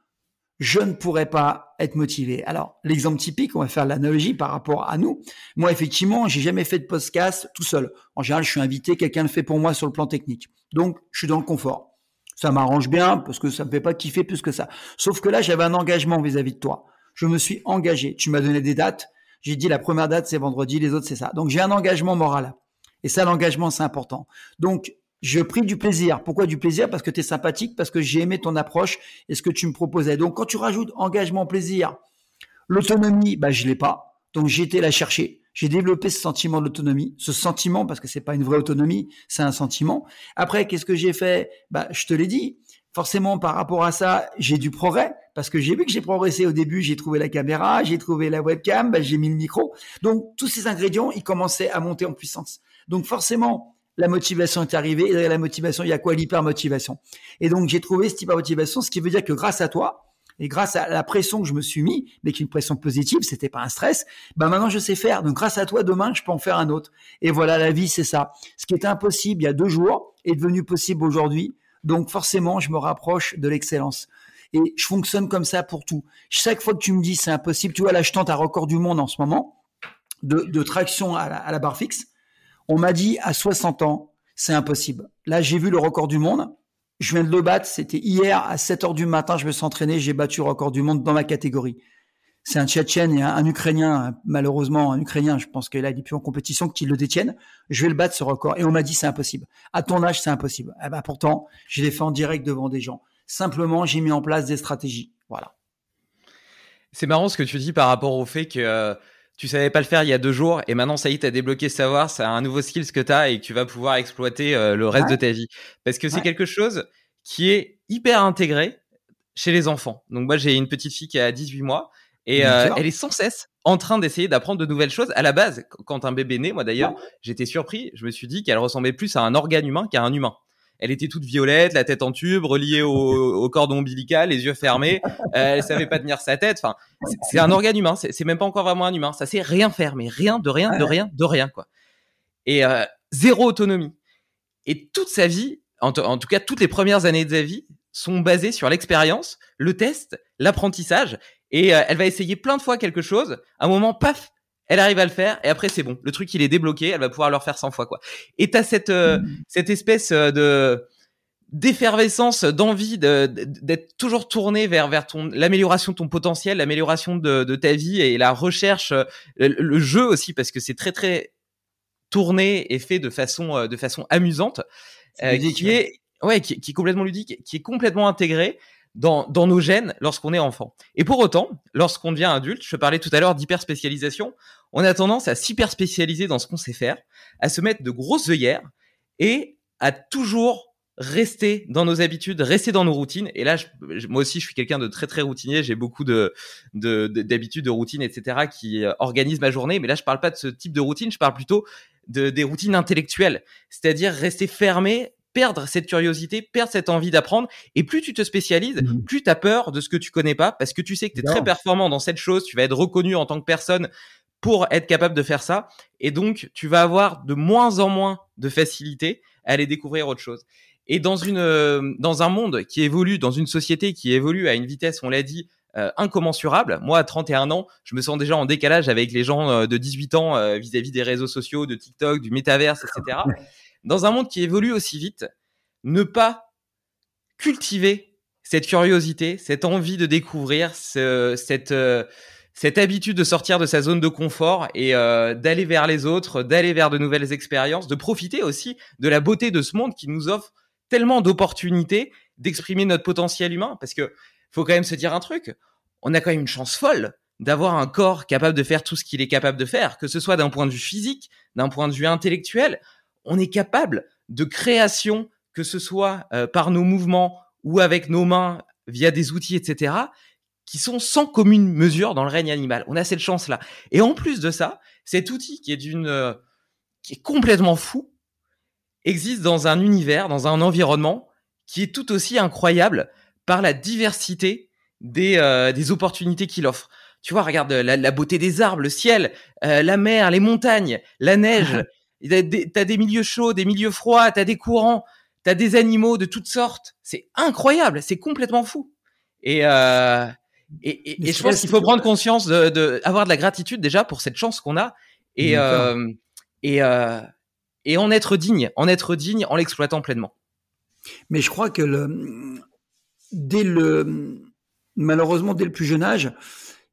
je ne pourrais pas être motivé. Alors, l'exemple typique, on va faire l'analogie par rapport à nous. Moi, effectivement, j'ai jamais fait de podcast tout seul. En général, je suis invité, quelqu'un le fait pour moi sur le plan technique. Donc, je suis dans le confort. Ça m'arrange bien parce que ça me fait pas kiffer plus que ça. Sauf que là, j'avais un engagement vis-à-vis -vis de toi Je me suis engagé. Tu m'as donné des dates. J'ai dit la première date c'est vendredi, les autres c'est ça. Donc j'ai un engagement moral. Et ça, l'engagement, c'est important. Donc je pris du plaisir. Pourquoi du plaisir? Parce que tu es sympathique, parce que j'ai aimé ton approche et ce que tu me proposais. Donc quand tu rajoutes engagement, plaisir, l'autonomie, bah je l'ai pas. Donc j'ai été la chercher. J'ai développé ce sentiment d'autonomie, ce sentiment parce que c'est pas une vraie autonomie, c'est un sentiment. Après, qu'est-ce que j'ai fait? Bah, je te l'ai dit. Forcément, par rapport à ça, j'ai du progrès parce que j'ai vu que j'ai progressé au début. J'ai trouvé la caméra, j'ai trouvé la webcam, bah, j'ai mis le micro. Donc tous ces ingrédients, ils commençaient à monter en puissance. Donc forcément, la motivation est arrivée. Et la motivation, il y a quoi? L'hypermotivation. Et donc, j'ai trouvé cette hypermotivation, ce qui veut dire que grâce à toi, et grâce à la pression que je me suis mis, mais qui est une pression positive, c'était pas un stress, bah maintenant je sais faire. Donc grâce à toi, demain, je peux en faire un autre. Et voilà, la vie, c'est ça. Ce qui était impossible il y a deux jours est devenu possible aujourd'hui. Donc forcément, je me rapproche de l'excellence. Et je fonctionne comme ça pour tout. Chaque fois que tu me dis c'est impossible, tu vois, là, je tente un record du monde en ce moment de, traction à la, barre fixe. On m'a dit à 60 ans, c'est impossible. Là, j'ai vu le record du monde. Je viens de le battre. C'était hier à 7 heures du matin. Je me suis entraîné. J'ai battu le record du monde dans ma catégorie. C'est un Tchétchène et un, Ukrainien, malheureusement un Ukrainien, je pense qu'il a plus en compétition, qui le détiennent. Je vais le battre ce record. Et on m'a dit c'est impossible. À ton âge, c'est impossible. Eh ben, pourtant, je l'ai fait en direct devant des gens. Simplement, j'ai mis en place des stratégies. Voilà. C'est marrant ce que tu dis par rapport au fait que euh, tu savais pas le faire il y a deux jours et maintenant ça y est, tu as débloqué ce savoir, c'est un nouveau skill que tu as et que tu vas pouvoir exploiter euh, le reste de ta vie. Parce que c'est quelque chose qui est hyper intégré chez les enfants. Donc moi j'ai une petite fille qui a 18 mois et euh, elle est sans cesse en train d'essayer d'apprendre de nouvelles choses. À la base, quand un bébé naît, moi d'ailleurs, j'étais surpris, je me suis dit qu'elle ressemblait plus à un organe humain qu'à un humain elle était toute violette, la tête en tube, reliée au, cordon ombilical, les yeux fermés. Euh, elle savait pas tenir sa tête. Enfin, c'est un organe humain. C'est même pas encore vraiment un humain. Ça sait rien faire, mais rien de rien, de rien, de rien quoi. Et euh, zéro autonomie. Et toute sa vie, en, tout cas toutes les premières années de sa vie, sont basées sur l'expérience, le test, l'apprentissage. Et euh, elle va essayer plein de fois quelque chose. À un moment, paf, elle arrive à le faire et après c'est bon. Le truc il est débloqué, elle va pouvoir le refaire 100 fois quoi. Et t'as cette euh, mmh. cette espèce euh, de d'effervescence, d'envie d'être toujours tourné vers vers ton l'amélioration de ton potentiel, l'amélioration de, de, ta vie et la recherche, euh, le, jeu aussi parce que c'est très très tourné et fait de façon de façon amusante, qui est ouais qui, qui, est complètement ludique, qui est complètement intégré dans, dans nos gènes lorsqu'on est enfant. Et pour autant, lorsqu'on devient adulte, je parlais tout à l'heure d'hyperspécialisation, on a tendance à s'hyper spécialiser dans ce qu'on sait faire, à se mettre de grosses œillères et à toujours rester dans nos habitudes, rester dans nos routines. Et là, moi aussi, je suis quelqu'un de très très routinier. J'ai beaucoup de d'habitudes, de, de, routines, etc., qui euh, organisent ma journée. Mais là, je parle pas de ce type de routine. Je parle plutôt de des routines intellectuelles, c'est-à-dire rester fermé perdre cette curiosité, perdre cette envie d'apprendre. Et plus tu te spécialises, mmh. plus tu as peur de ce que tu connais pas, parce que tu sais que tu es très performant dans cette chose, tu vas être reconnu en tant que personne pour être capable de faire ça. Et donc, tu vas avoir de moins en moins de facilité à aller découvrir autre chose. Et dans une, euh, dans un monde qui évolue, dans une société qui évolue à une vitesse, on l'a dit, euh, incommensurable. Moi, à 31 ans, je me sens déjà en décalage avec les gens euh, de 18 ans vis à -vis des réseaux sociaux, de TikTok, du métaverse, etc dans un monde qui évolue aussi vite, ne pas cultiver cette curiosité, cette envie de découvrir, cette, euh, cette habitude de sortir de sa zone de confort et euh, d'aller vers les autres, d'aller vers de nouvelles expériences, de profiter aussi de la beauté de ce monde qui nous offre tellement d'opportunités d'exprimer notre potentiel humain. Parce que faut quand même se dire un truc, on a quand même une chance folle d'avoir un corps capable de faire tout ce qu'il est capable de faire, que ce soit d'un point de vue physique, d'un point de vue intellectuel on est capable de création, que ce soit euh, par nos mouvements ou avec nos mains via des outils, etc., qui sont sans commune mesure dans le règne animal. On a cette chance-là. Et en plus de ça, cet outil qui est d'une, euh, qui est complètement fou, existe dans un univers, dans un environnement qui est tout aussi incroyable par la diversité des, euh, des opportunités qu'il offre. Tu vois, regarde la, beauté des arbres, le ciel, la mer, les montagnes, la neige, T'as des milieux chauds, des milieux froids, t'as des courants, t'as des animaux de toutes sortes. C'est incroyable, c'est complètement fou. Et, euh, et, et, je pense qu'il faut prendre conscience de, de, avoir de la gratitude déjà pour cette chance qu'on a et euh, et euh, et en être digne, en être digne, en l'exploitant pleinement. Mais je crois que le, dès le malheureusement dès le plus jeune âge,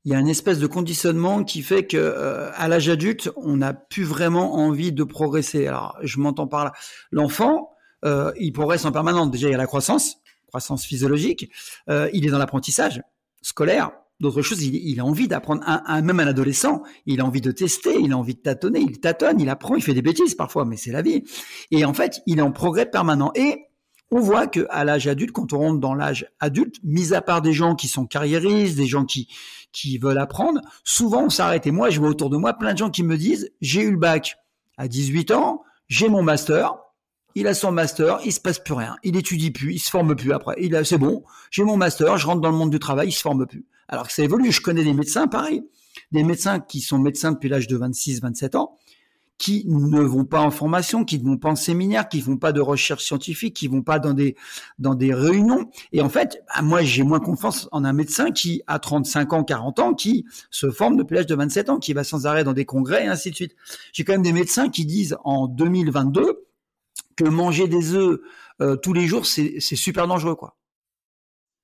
il y a une espèce de conditionnement qui fait que euh, à l'âge adulte, on n'a plus vraiment envie de progresser. Alors, je m'entends par là. L'enfant, euh, il progresse en permanence. Déjà, il y a la croissance, croissance physiologique. Euh, il est dans l'apprentissage scolaire. D'autres choses, il, a envie d'apprendre. Un, un, même un adolescent, il a envie de tester, il a envie de tâtonner, il tâtonne, il apprend, il fait des bêtises parfois, mais c'est la vie. Et en fait, il est en progrès permanent. Et on voit que à l'âge adulte, quand on rentre dans l'âge adulte, mis à part des gens qui sont carriéristes, des gens qui qui veulent apprendre, souvent on s'arrête. Et moi, je vois autour de moi plein de gens qui me disent j'ai eu le bac à 18 ans, j'ai mon master, il a son master, il se passe plus rien, il étudie plus, il se forme plus après. Il a, c'est bon, j'ai mon master, je rentre dans le monde du travail, il se forme plus. Alors que ça évolue. Je connais des médecins, pareil, des médecins qui sont médecins depuis l'âge de 26, 27 ans, qui ne vont pas en formation, qui ne vont pas en séminaire, qui ne vont pas de recherche scientifique, qui vont pas dans des dans des réunions. Et en fait, bah, moi, j'ai moins confiance en un médecin qui a 35 ans, 40 ans, qui se forme depuis l'âge de 27 ans, qui va sans arrêt dans des congrès et ainsi de suite. J'ai quand même des médecins qui disent en 2022 que manger des œufs euh, tous les jours, c'est super dangereux, quoi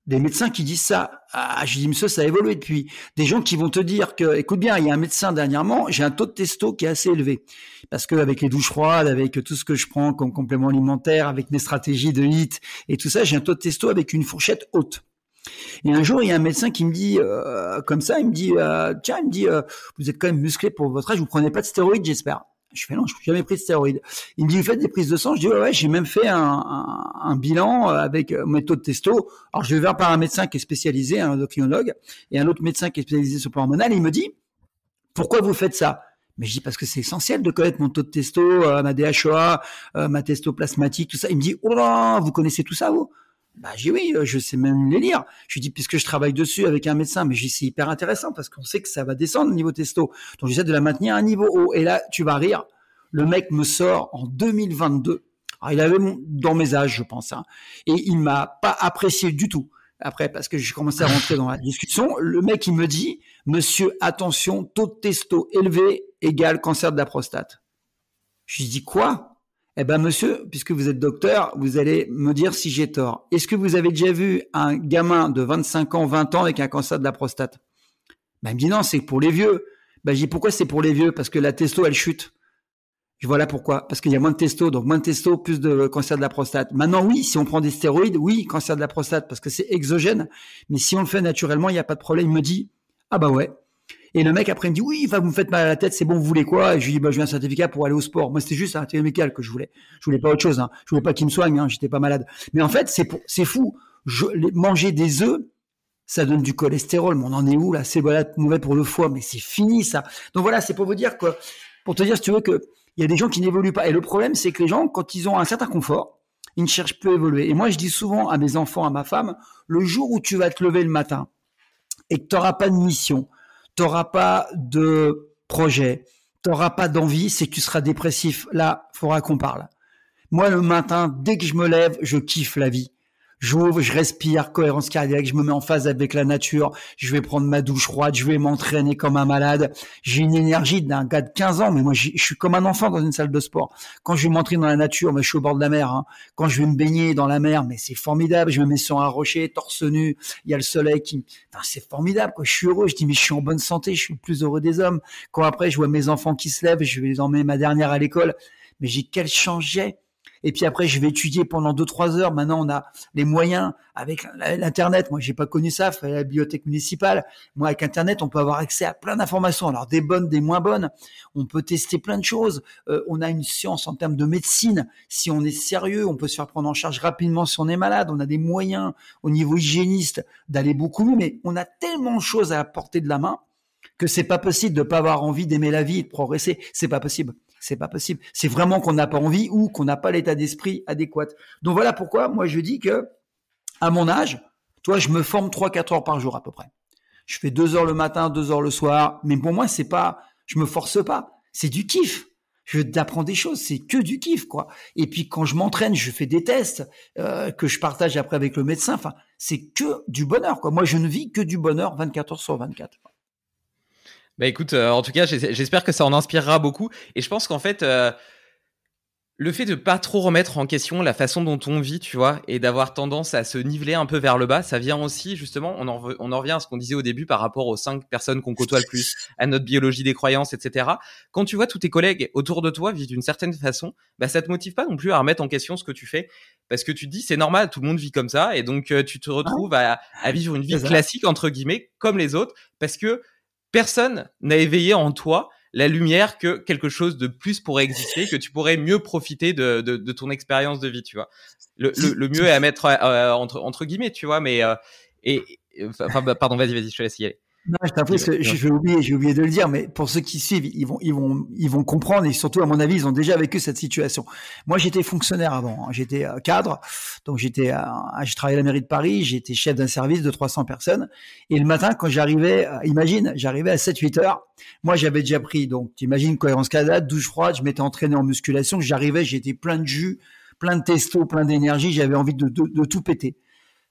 des médecins qui disent ça. Ah, je dis, monsieur, ça a évolué depuis. Des gens qui vont te dire que, écoute bien, il y a un médecin dernièrement, j'ai un taux de testo qui est assez élevé. Parce que avec les douches froides, avec tout ce que je prends comme complément alimentaire, avec mes stratégies de HIT et tout ça, j'ai un taux de testo avec une fourchette haute. Et un jour, il y a un médecin qui me dit, euh, comme ça, il me dit, euh, tiens, il me dit, euh, vous êtes quand même musclé pour votre âge, vous prenez pas de stéroïdes, j'espère. Je fais non, je n'ai jamais pris de stéroïdes. Il me dit, vous faites des prises de sang? Je dis, ouais, ouais j'ai même fait un, un, un, bilan euh, avec euh, méthode testo. Alors, je vais vers par un médecin qui est spécialisé, un endocrinologue, et un autre médecin qui est spécialisé sur le plan hormonal. Il me dit, pourquoi vous faites ça? Mais je dis parce que c'est essentiel de connaître mon taux de testo, euh, ma DHEA, euh, ma testo plasmatique, tout ça. Il me dit, oh là, vous connaissez tout ça, vous? Bah, oui, euh, je sais même les lire. Je lui dis, puisque je travaille dessus avec un médecin, mais j'ai c'est hyper intéressant parce qu'on sait que ça va descendre au niveau testo. Donc, j'essaie de la maintenir à un niveau haut. Et là, tu vas rire. Le mec me sort en 2022. Alors, il avait dans mes âges, je pense, hein, et il m'a pas apprécié du tout. Après, parce que j'ai commencé à rentrer dans la discussion, le mec, il me dit, monsieur, attention, taux de testo élevé égale cancer de la prostate. Je lui dis quoi? Eh ben, monsieur, puisque vous êtes docteur, vous allez me dire si j'ai tort. Est-ce que vous avez déjà vu un gamin de 25 ans, 20 ans avec un cancer de la prostate? Ben, Il me dit non, c'est pour les vieux. Ben, je dis pourquoi c'est pour les vieux? Parce que la testo, elle chute. Je voilà pourquoi. Parce qu'il y a moins de testo, donc moins de testo, plus de cancer de la prostate. Maintenant, oui, si on prend des stéroïdes, oui, cancer de la prostate, parce que c'est exogène. Mais si on le fait naturellement, il n'y a pas de problème. Il me dit, ah bah ouais. Et le mec après me dit oui, vous me faites mal à la tête, c'est bon, vous voulez quoi? Et je lui dis bah je veux un certificat pour aller au sport. Moi c'était juste un certificat médical que je voulais. Je voulais pas autre chose. Hein. Je voulais pas qu'il me soigne. Hein. J'étais pas malade. Mais en fait c'est c'est fou. Je, manger des œufs, ça donne du cholestérol. Mais on en est où là? C'est voilà mauvais pour le foie, mais c'est fini ça. Donc voilà, c'est pour vous dire que pour te dire si tu veux que il y a des gens qui n'évoluent pas. Et le problème c'est que les gens quand ils ont un certain confort, ils ne cherchent plus à évoluer. Et moi je dis souvent à mes enfants, à ma femme, le jour où tu vas te lever le matin et que tu n'auras pas de mission, t'auras pas de projet, t'auras pas d'envie, c'est que tu seras dépressif. Là, faudra qu'on parle. Moi, le matin, dès que je me lève, je kiffe la vie j'ouvre, je respire, cohérence cardiaque, je me mets en phase avec la nature, je vais prendre ma douche froide, je vais m'entraîner comme un malade. J'ai une énergie d'un gars de 15 ans, mais moi je suis comme un enfant dans une salle de sport. Quand je vais m'entraîner dans la nature, mais je suis au bord de la mer. Hein. Quand je vais me baigner dans la mer, mais c'est formidable. Je me mets sur un rocher, torse nu, il y a le soleil qui, enfin, c'est formidable. Quoi. Je suis heureux, je dis mais je suis en bonne santé, je suis le plus heureux des hommes. Quand après je vois mes enfants qui se lèvent, je vais les emmener ma dernière à l'école, mais j'ai quel changé et puis après je vais étudier pendant deux trois heures. Maintenant on a les moyens avec l'internet. Moi j'ai pas connu ça, fait la bibliothèque municipale. Moi avec internet on peut avoir accès à plein d'informations, alors des bonnes, des moins bonnes. On peut tester plein de choses. Euh, on a une science en termes de médecine. Si on est sérieux, on peut se faire prendre en charge rapidement si on est malade. On a des moyens au niveau hygiéniste d'aller beaucoup mieux. Mais on a tellement de choses à apporter de la main que c'est pas possible de pas avoir envie d'aimer la vie et de progresser. C'est pas possible. C'est pas possible. C'est vraiment qu'on n'a pas envie ou qu'on n'a pas l'état d'esprit adéquat. Donc voilà pourquoi moi je dis que à mon âge, toi, je me forme 3-4 heures par jour à peu près. Je fais 2 heures le matin, 2 heures le soir. Mais pour moi, c'est pas, je me force pas. C'est du kiff. Je t'apprends des choses, c'est que du kiff, quoi. Et puis quand je m'entraîne, je fais des tests euh, que je partage après avec le médecin. Enfin, c'est que du bonheur, quoi. Moi, je ne vis que du bonheur 24 heures sur 24. Bah écoute, euh, en tout cas, j'espère que ça en inspirera beaucoup. Et je pense qu'en fait, euh, le fait de pas trop remettre en question la façon dont on vit, tu vois, et d'avoir tendance à se niveler un peu vers le bas, ça vient aussi justement, on en, on en revient à ce qu'on disait au début par rapport aux cinq personnes qu'on côtoie le plus, à notre biologie des croyances, etc. Quand tu vois tous tes collègues autour de toi vivre d'une certaine façon, bah ça te motive pas non plus à remettre en question ce que tu fais, parce que tu te dis c'est normal, tout le monde vit comme ça, et donc euh, tu te retrouves à, à vivre une vie classique entre guillemets comme les autres, parce que personne n'a éveillé en toi la lumière que quelque chose de plus pourrait exister, que tu pourrais mieux profiter de, de, de ton expérience de vie, tu vois. Le, le, le mieux est à mettre euh, entre, entre guillemets, tu vois, mais euh, et, enfin, bah, pardon, vas-y, vas-y, je te laisse y aller. Non, je t'en prie, j'ai oublié, j'ai oublié de le dire, mais pour ceux qui suivent, ils vont, ils vont, ils vont comprendre et surtout, à mon avis, ils ont déjà vécu cette situation. Moi, j'étais fonctionnaire avant, hein. j'étais euh, cadre, donc j'étais, je travaillais à la mairie de Paris, j'étais chef d'un service de 300 personnes, et le matin, quand j'arrivais, euh, imagine, j'arrivais à 7-8 heures, moi, j'avais déjà pris, donc, t'imagines, cohérence cardiaque, douche froide, je m'étais entraîné en musculation, j'arrivais, j'étais plein de jus, plein de testo, plein d'énergie, j'avais envie de, de, de tout péter.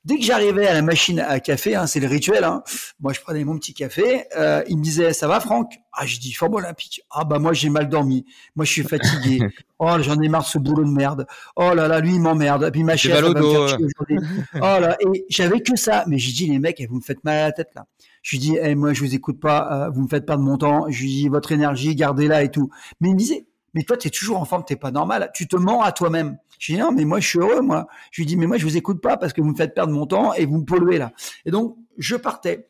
Dès que j'arrivais à la machine à café, hein, c'est le rituel, hein, moi je prenais mon petit café, euh, il me disait ça va Franck? Ah je dis forme olympique. Ah bah moi j'ai mal dormi, moi je suis fatigué. oh j'en ai marre de ce boulot de merde. Oh là là lui il m'emmerde. Et puis ma chef va me faire Oh là et j'avais que ça. Mais j'ai dit les mecs vous me faites mal à la tête là. Je lui dis eh, moi je vous écoute pas, euh, vous me faites perdre mon temps. Je lui dis votre énergie gardez-la et tout. Mais il me disait mais toi, tu es toujours en forme, t'es pas normal. Tu te mens à toi-même. Je dis non, mais moi, je suis heureux, moi. Je lui dis, mais moi, je vous écoute pas parce que vous me faites perdre mon temps et vous me polluez là. Et donc, je partais.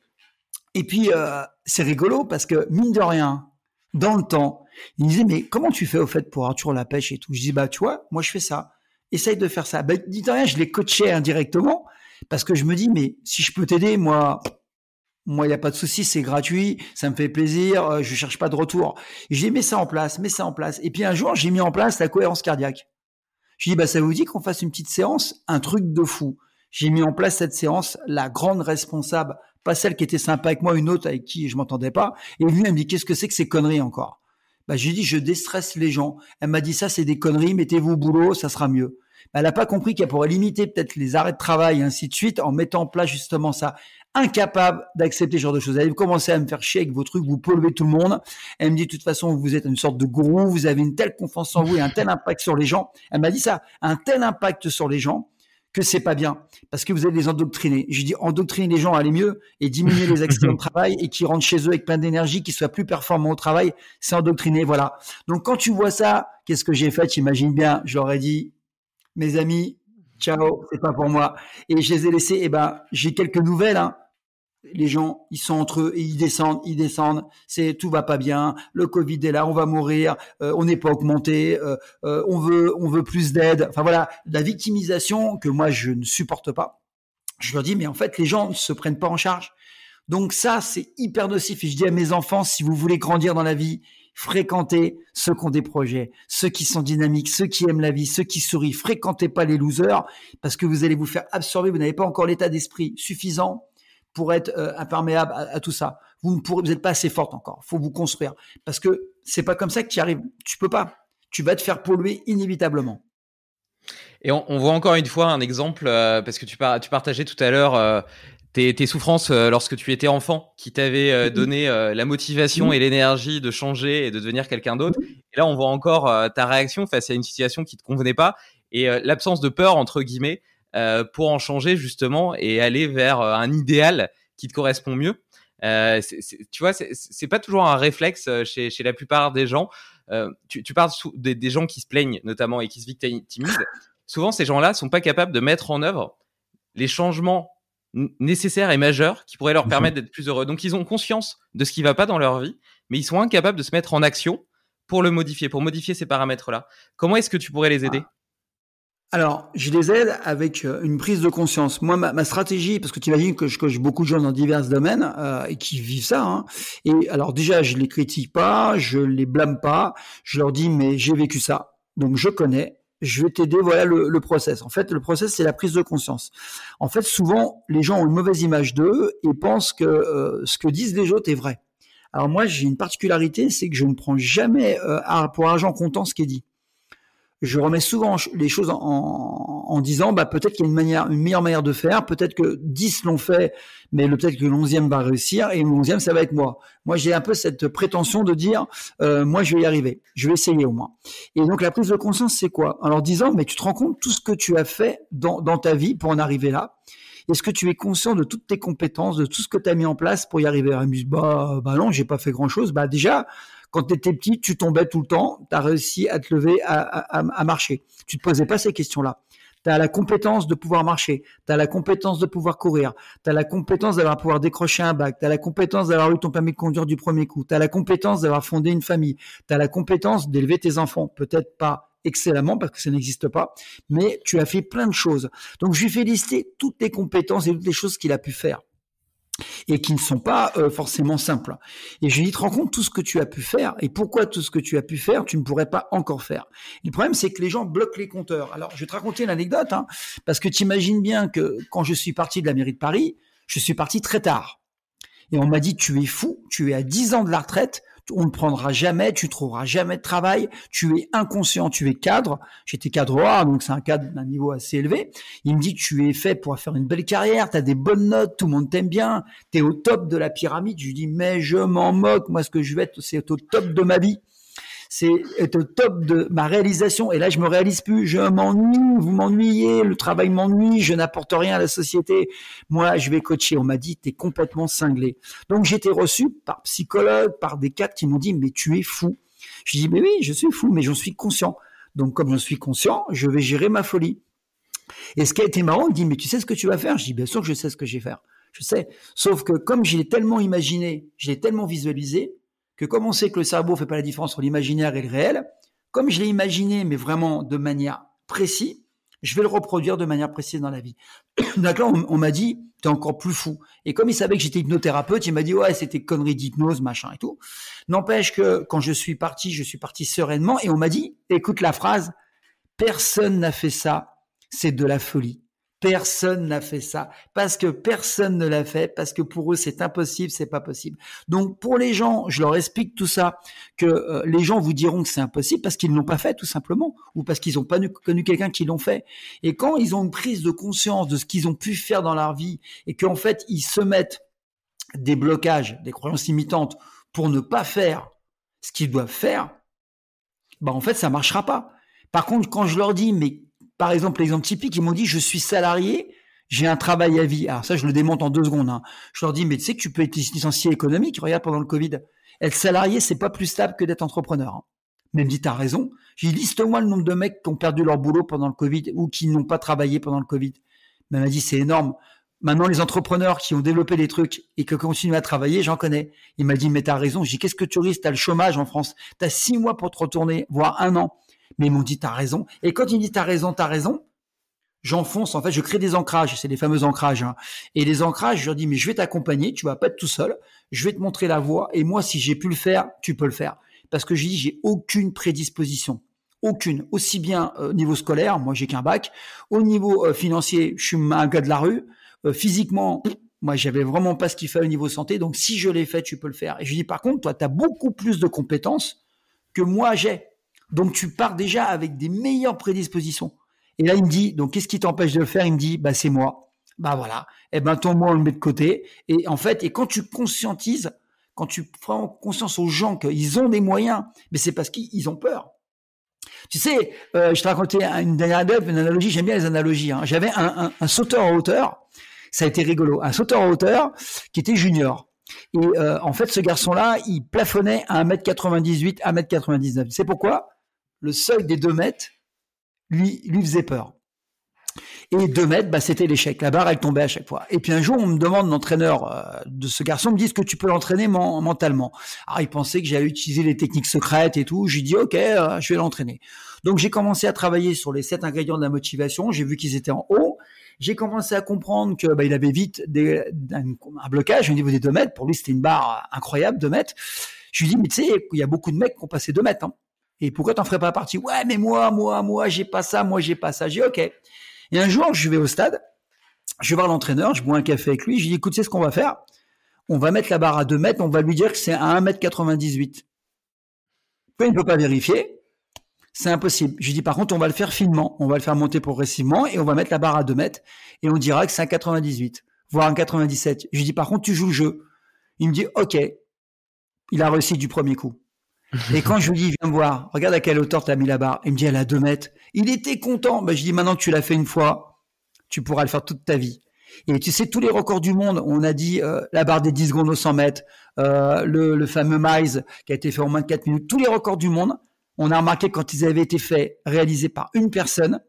Et puis, euh, c'est rigolo parce que, mine de rien, dans le temps, il me disait, mais comment tu fais au fait pour avoir toujours la pêche et tout? Je dis, bah, tu vois, moi, je fais ça. Essaye de faire ça. Bah, dis rien, je l'ai coaché indirectement parce que je me dis, mais si je peux t'aider, moi, moi, il n'y a pas de souci, c'est gratuit, ça me fait plaisir, euh, je cherche pas de retour. J'ai mis ça en place, mets ça en place. Et puis un jour, j'ai mis en place la cohérence cardiaque. J'ai dit, bah, ça vous dit qu'on fasse une petite séance, un truc de fou. J'ai mis en place cette séance, la grande responsable, pas celle qui était sympa avec moi, une autre avec qui je m'entendais pas. Et lui, elle me dit, qu'est-ce que c'est que ces conneries encore? Bah, j'ai dit, je déstresse les gens. Elle m'a dit, ça, c'est des conneries, mettez-vous au boulot, ça sera mieux. Bah, elle n'a pas compris qu'elle pourrait limiter peut-être les arrêts de travail et ainsi de suite en mettant en place justement ça incapable d'accepter ce genre de choses. Elle commencer à me faire chier avec vos trucs, vous polluez tout le monde. Elle me dit de toute façon, vous êtes une sorte de gourou, vous avez une telle confiance en vous et un tel impact sur les gens. Elle m'a dit ça, un tel impact sur les gens que c'est pas bien parce que vous allez les endoctriner. Je dis endoctriner les gens à aller mieux et diminuer les accidents de travail et qui rentrent chez eux avec plein d'énergie, qui soient plus performants au travail, c'est endoctriner. Voilà. Donc quand tu vois ça, qu'est-ce que j'ai fait? J'imagine bien, j'aurais dit, mes amis, ciao, c'est pas pour moi. Et je les ai laissés. Et eh ben, j'ai quelques nouvelles. Hein les gens, ils sont entre eux et ils descendent, ils descendent. C'est tout va pas bien. Le Covid est là, on va mourir. Euh, on n'est pas augmenté. Euh, euh, on veut, on veut plus d'aide. Enfin voilà, la victimisation que moi je ne supporte pas. Je leur dis mais en fait les gens ne se prennent pas en charge. Donc ça c'est hyper nocif. Et je dis à mes enfants si vous voulez grandir dans la vie, fréquentez ceux qui ont des projets, ceux qui sont dynamiques, ceux qui aiment la vie, ceux qui sourient. Fréquentez pas les losers parce que vous allez vous faire absorber. Vous n'avez pas encore l'état d'esprit suffisant pour être euh, imperméable à, tout ça. Vous ne pas assez forte encore. Faut vous construire parce que c'est pas comme ça que tu arrives. Tu peux pas. Tu vas te faire polluer inévitablement. Et on, voit encore une fois un exemple euh, parce que tu, tu partageais tout à l'heure euh, tes, souffrances lorsque tu étais enfant, qui t'avaient donné la motivation et l'énergie de changer et de devenir quelqu'un d'autre. Et là, on voit encore ta réaction face à une situation qui te convenait pas et l'absence de peur entre guillemets euh, pour en changer justement et aller vers euh, un idéal qui te correspond mieux. Euh, tu vois, c'est pas toujours un réflexe chez, chez la plupart des gens. tu, tu, parles des, des, gens qui se plaignent notamment et qui se victimisent. Souvent, ces gens-là sont pas capables de mettre en œuvre les changements nécessaires et majeurs qui pourraient leur mhm. permettre d'être plus heureux. Donc, ils ont conscience de ce qui va pas dans leur vie, mais ils sont incapables de se mettre en action pour le modifier, pour modifier ces paramètres-là. Comment est-ce que tu pourrais les aider? Alors, je les aide avec euh, une prise de conscience. Moi, ma, stratégie, parce que tu imagines que je coach beaucoup de gens dans divers domaines euh, et qui vivent ça. Hein, et alors déjà, je les critique pas, je les blâme pas. Je leur dis, mais j'ai vécu ça, donc je connais. Je vais t'aider. Voilà le, le, process. En fait, le process, c'est la prise de conscience. En fait, souvent, les gens ont une mauvaise image d'eux et pensent que euh, ce que disent les autres est vrai. Alors moi, j'ai une particularité, c'est que je ne prends jamais pour argent comptant ce qui est dit. Je remets souvent les choses en, en, disant bah peut-être qu'il y a une manière une meilleure manière de faire peut-être que 10 l'ont fait mais peut-être que l'onzième va réussir et le onzième ça va être moi. Moi j'ai un peu cette prétention de dire euh, moi je vais y arriver. Je vais essayer au moins. Et donc la prise de conscience c'est quoi? Alors disant mais tu te rends compte tout ce que tu as fait dans, ta vie pour en arriver là? Est-ce que tu es conscient de toutes tes compétences, de tout ce que tu as mis en place pour y arriver? À Bah, bah non, j'ai pas fait grand-chose. Bah déjà, quand tu étais petit, tu tombais tout le temps, tu as réussi à te lever, à, marcher. Tu te posais pas ces questions-là. Tu as la compétence de pouvoir marcher, tu as la compétence de pouvoir courir, tu as la compétence d'avoir pouvoir décrocher un bac, tu as la compétence d'avoir eu ton permis de conduire du premier coup, tu as la compétence d'avoir fondé une famille, tu as la compétence d'élever tes enfants, peut-être pas excellemment parce que ça n'existe pas, mais tu as fait plein de choses. Donc je lui fais lister toutes tes compétences et toutes les choses qu'il a pu faire et qui ne sont pas euh, forcément simples. Et je lui dis, te rends compte tout ce que tu as pu faire et pourquoi tout ce que tu as pu faire, tu ne pourrais pas encore faire. le problème, c'est que les gens bloquent les compteurs. Alors, je vais te raconter une anecdote, hein, parce que tu imagines bien que quand je suis parti de la mairie de Paris, je suis parti très tard. Et on m'a dit, tu es fou, tu es à 10 ans de la retraite, on ne prendra jamais, tu trouveras jamais de travail, tu es inconscient, tu es cadre. J'étais cadre A, donc c'est un cadre d'un niveau assez élevé. Il me dit que tu es fait pour faire une belle carrière, tu as des bonnes notes, tout le monde t'aime bien, tu es au top de la pyramide. Je lui dis, mais je m'en moque, moi ce que je veux être, c'est au top de ma vie c'est être au top de ma réalisation. Et là, je me réalise plus. Je m'ennuie, vous m'ennuyez, le travail m'ennuie, je n'apporte rien à la société. Moi, je vais coacher. On m'a dit, t'es complètement cinglé. Donc, j'ai été reçu par psychologues, par des cadres qui m'ont dit, mais tu es fou. Je dis, mais oui, je suis fou, mais j'en suis conscient. Donc, comme j'en suis conscient, je vais gérer ma folie. Et ce qui a été marrant, il dit, mais tu sais ce que tu vas faire? Je dis, bien sûr que je sais ce que je vais faire. Je sais. Sauf que comme je l'ai tellement imaginé, je l'ai tellement visualisé, que comme on sait que le cerveau fait pas la différence entre l'imaginaire et le réel, comme je l'ai imaginé, mais vraiment de manière précise, je vais le reproduire de manière précise dans la vie. D'accord On, m'a dit, t'es encore plus fou. Et comme il savait que j'étais hypnothérapeute, il m'a dit, ouais, c'était connerie d'hypnose, machin et tout. N'empêche que quand je suis parti, je suis parti sereinement et on m'a dit, écoute la phrase, personne n'a fait ça, c'est de la folie. Personne n'a fait ça parce que personne ne l'a fait parce que pour eux c'est impossible, c'est pas possible. Donc pour les gens, je leur explique tout ça que euh, les gens vous diront que c'est impossible parce qu'ils ne l'ont pas fait tout simplement ou parce qu'ils n'ont pas connu quelqu'un qui l'ont fait. Et quand ils ont une prise de conscience de ce qu'ils ont pu faire dans leur vie et qu'en fait ils se mettent des blocages, des croyances limitantes pour ne pas faire ce qu'ils doivent faire, bah en fait ça marchera pas. Par contre, quand je leur dis mais par exemple, l'exemple typique, ils m'ont dit, je suis salarié, j'ai un travail à vie. Alors ça, je le démonte en deux secondes. Hein. Je leur dis, mais tu sais que tu peux être licencié économique. Regarde, pendant le Covid, être salarié, c'est pas plus stable que d'être entrepreneur. Hein. Même dit, t'as raison. J'ai liste-moi le nombre de mecs qui ont perdu leur boulot pendant le Covid ou qui n'ont pas travaillé pendant le Covid. Mais m'a dit, c'est énorme. Maintenant, les entrepreneurs qui ont développé des trucs et qui continuent à travailler, j'en connais. Il m'a dit, mais t'as raison. J'ai dit, qu'est-ce que tu risques? T'as le chômage en France. T'as six mois pour te retourner, voire un an mais ils m'ont dit t'as raison. Et quand ils me disent t'as raison, t'as raison, j'enfonce. En fait, je crée des ancrages. C'est des fameux ancrages. Hein. Et les ancrages, je leur dis mais je vais t'accompagner. Tu vas pas être tout seul. Je vais te montrer la voie. Et moi, si j'ai pu le faire, tu peux le faire. Parce que je dis j'ai aucune prédisposition. Aucune, aussi bien au euh, niveau scolaire, moi j'ai qu'un bac, au niveau euh, financier, je suis un gars de la rue, euh, physiquement, moi j'avais vraiment pas ce qu'il fallait au niveau santé, donc si je l'ai fait, tu peux le faire. Et je dis par contre, toi, tu as beaucoup plus de compétences que moi j'ai. Donc tu pars déjà avec des meilleures prédispositions. Et là, il me dit, donc qu'est-ce qui t'empêche de le faire? Il me dit, bah c'est moi. Bah voilà. Eh ben ton moi on le met de côté. Et en fait, et quand tu conscientises, quand tu prends conscience aux gens qu'ils ont des moyens, mais c'est parce qu'ils ont peur. Tu sais, euh, je te racontais une dernière une analogie. J'aime bien les analogies. Hein. J'avais un, sauteur en hauteur. Ça a été rigolo. Un sauteur en hauteur qui était junior. Et euh, en fait, ce garçon-là, il plafonnait à 1m98, 1m99. C'est pourquoi? Le seuil des 2 mètres lui, lui faisait peur. Et 2 mètres, bah, c'était l'échec. La barre, elle tombait à chaque fois. Et puis un jour, on me demande, l'entraîneur euh, de ce garçon me dit, est-ce que tu peux l'entraîner mentalement? Alors, il pensait que j'allais utiliser les techniques secrètes et tout. J'ai dit, OK, euh, je vais l'entraîner. Donc, j'ai commencé à travailler sur les sept ingrédients de la motivation. J'ai vu qu'ils étaient en haut. J'ai commencé à comprendre que bah, il avait vite des, un, blocage au niveau des 2 mètres. Pour lui, c'était une barre incroyable, 2 mètres. Je lui dis, mais tu sais, il y a beaucoup de mecs qui ont passé 2 mètres. Hein. Et pourquoi t'en ferais pas partie? Ouais, mais moi, moi, moi, j'ai pas ça, moi, j'ai pas ça. J'ai OK. Et un jour, je vais au stade, je vais voir l'entraîneur, je bois un café avec lui, je lui dis, écoute, c'est ce qu'on va faire On va mettre la barre à 2 mètres, on va lui dire que c'est à 1 mètre 98. Il ne peut pas vérifier. c'est impossible. Je lui dis, par contre, on va le faire finement. On va le faire monter progressivement et on va mettre la barre à 2 mètres et on dira que c'est un 98, voire un 97. Je lui dis, par contre, tu joues le jeu. Il me dit, OK. Il a réussi du premier coup. Et quand je lui dis, viens me voir, regarde à quelle hauteur tu as mis la barre. Il me dit, elle à 2 mètres. Il était content. Ben, je dis, maintenant que tu l'as fait une fois, tu pourras le faire toute ta vie. Et tu sais, tous les records du monde, on a dit euh, la barre des 10 secondes au 100 mètres, euh, le, le, fameux Miles qui a été fait en moins de 4 minutes, tous les records du monde, on a remarqué quand ils avaient été faits, réalisés par une personne,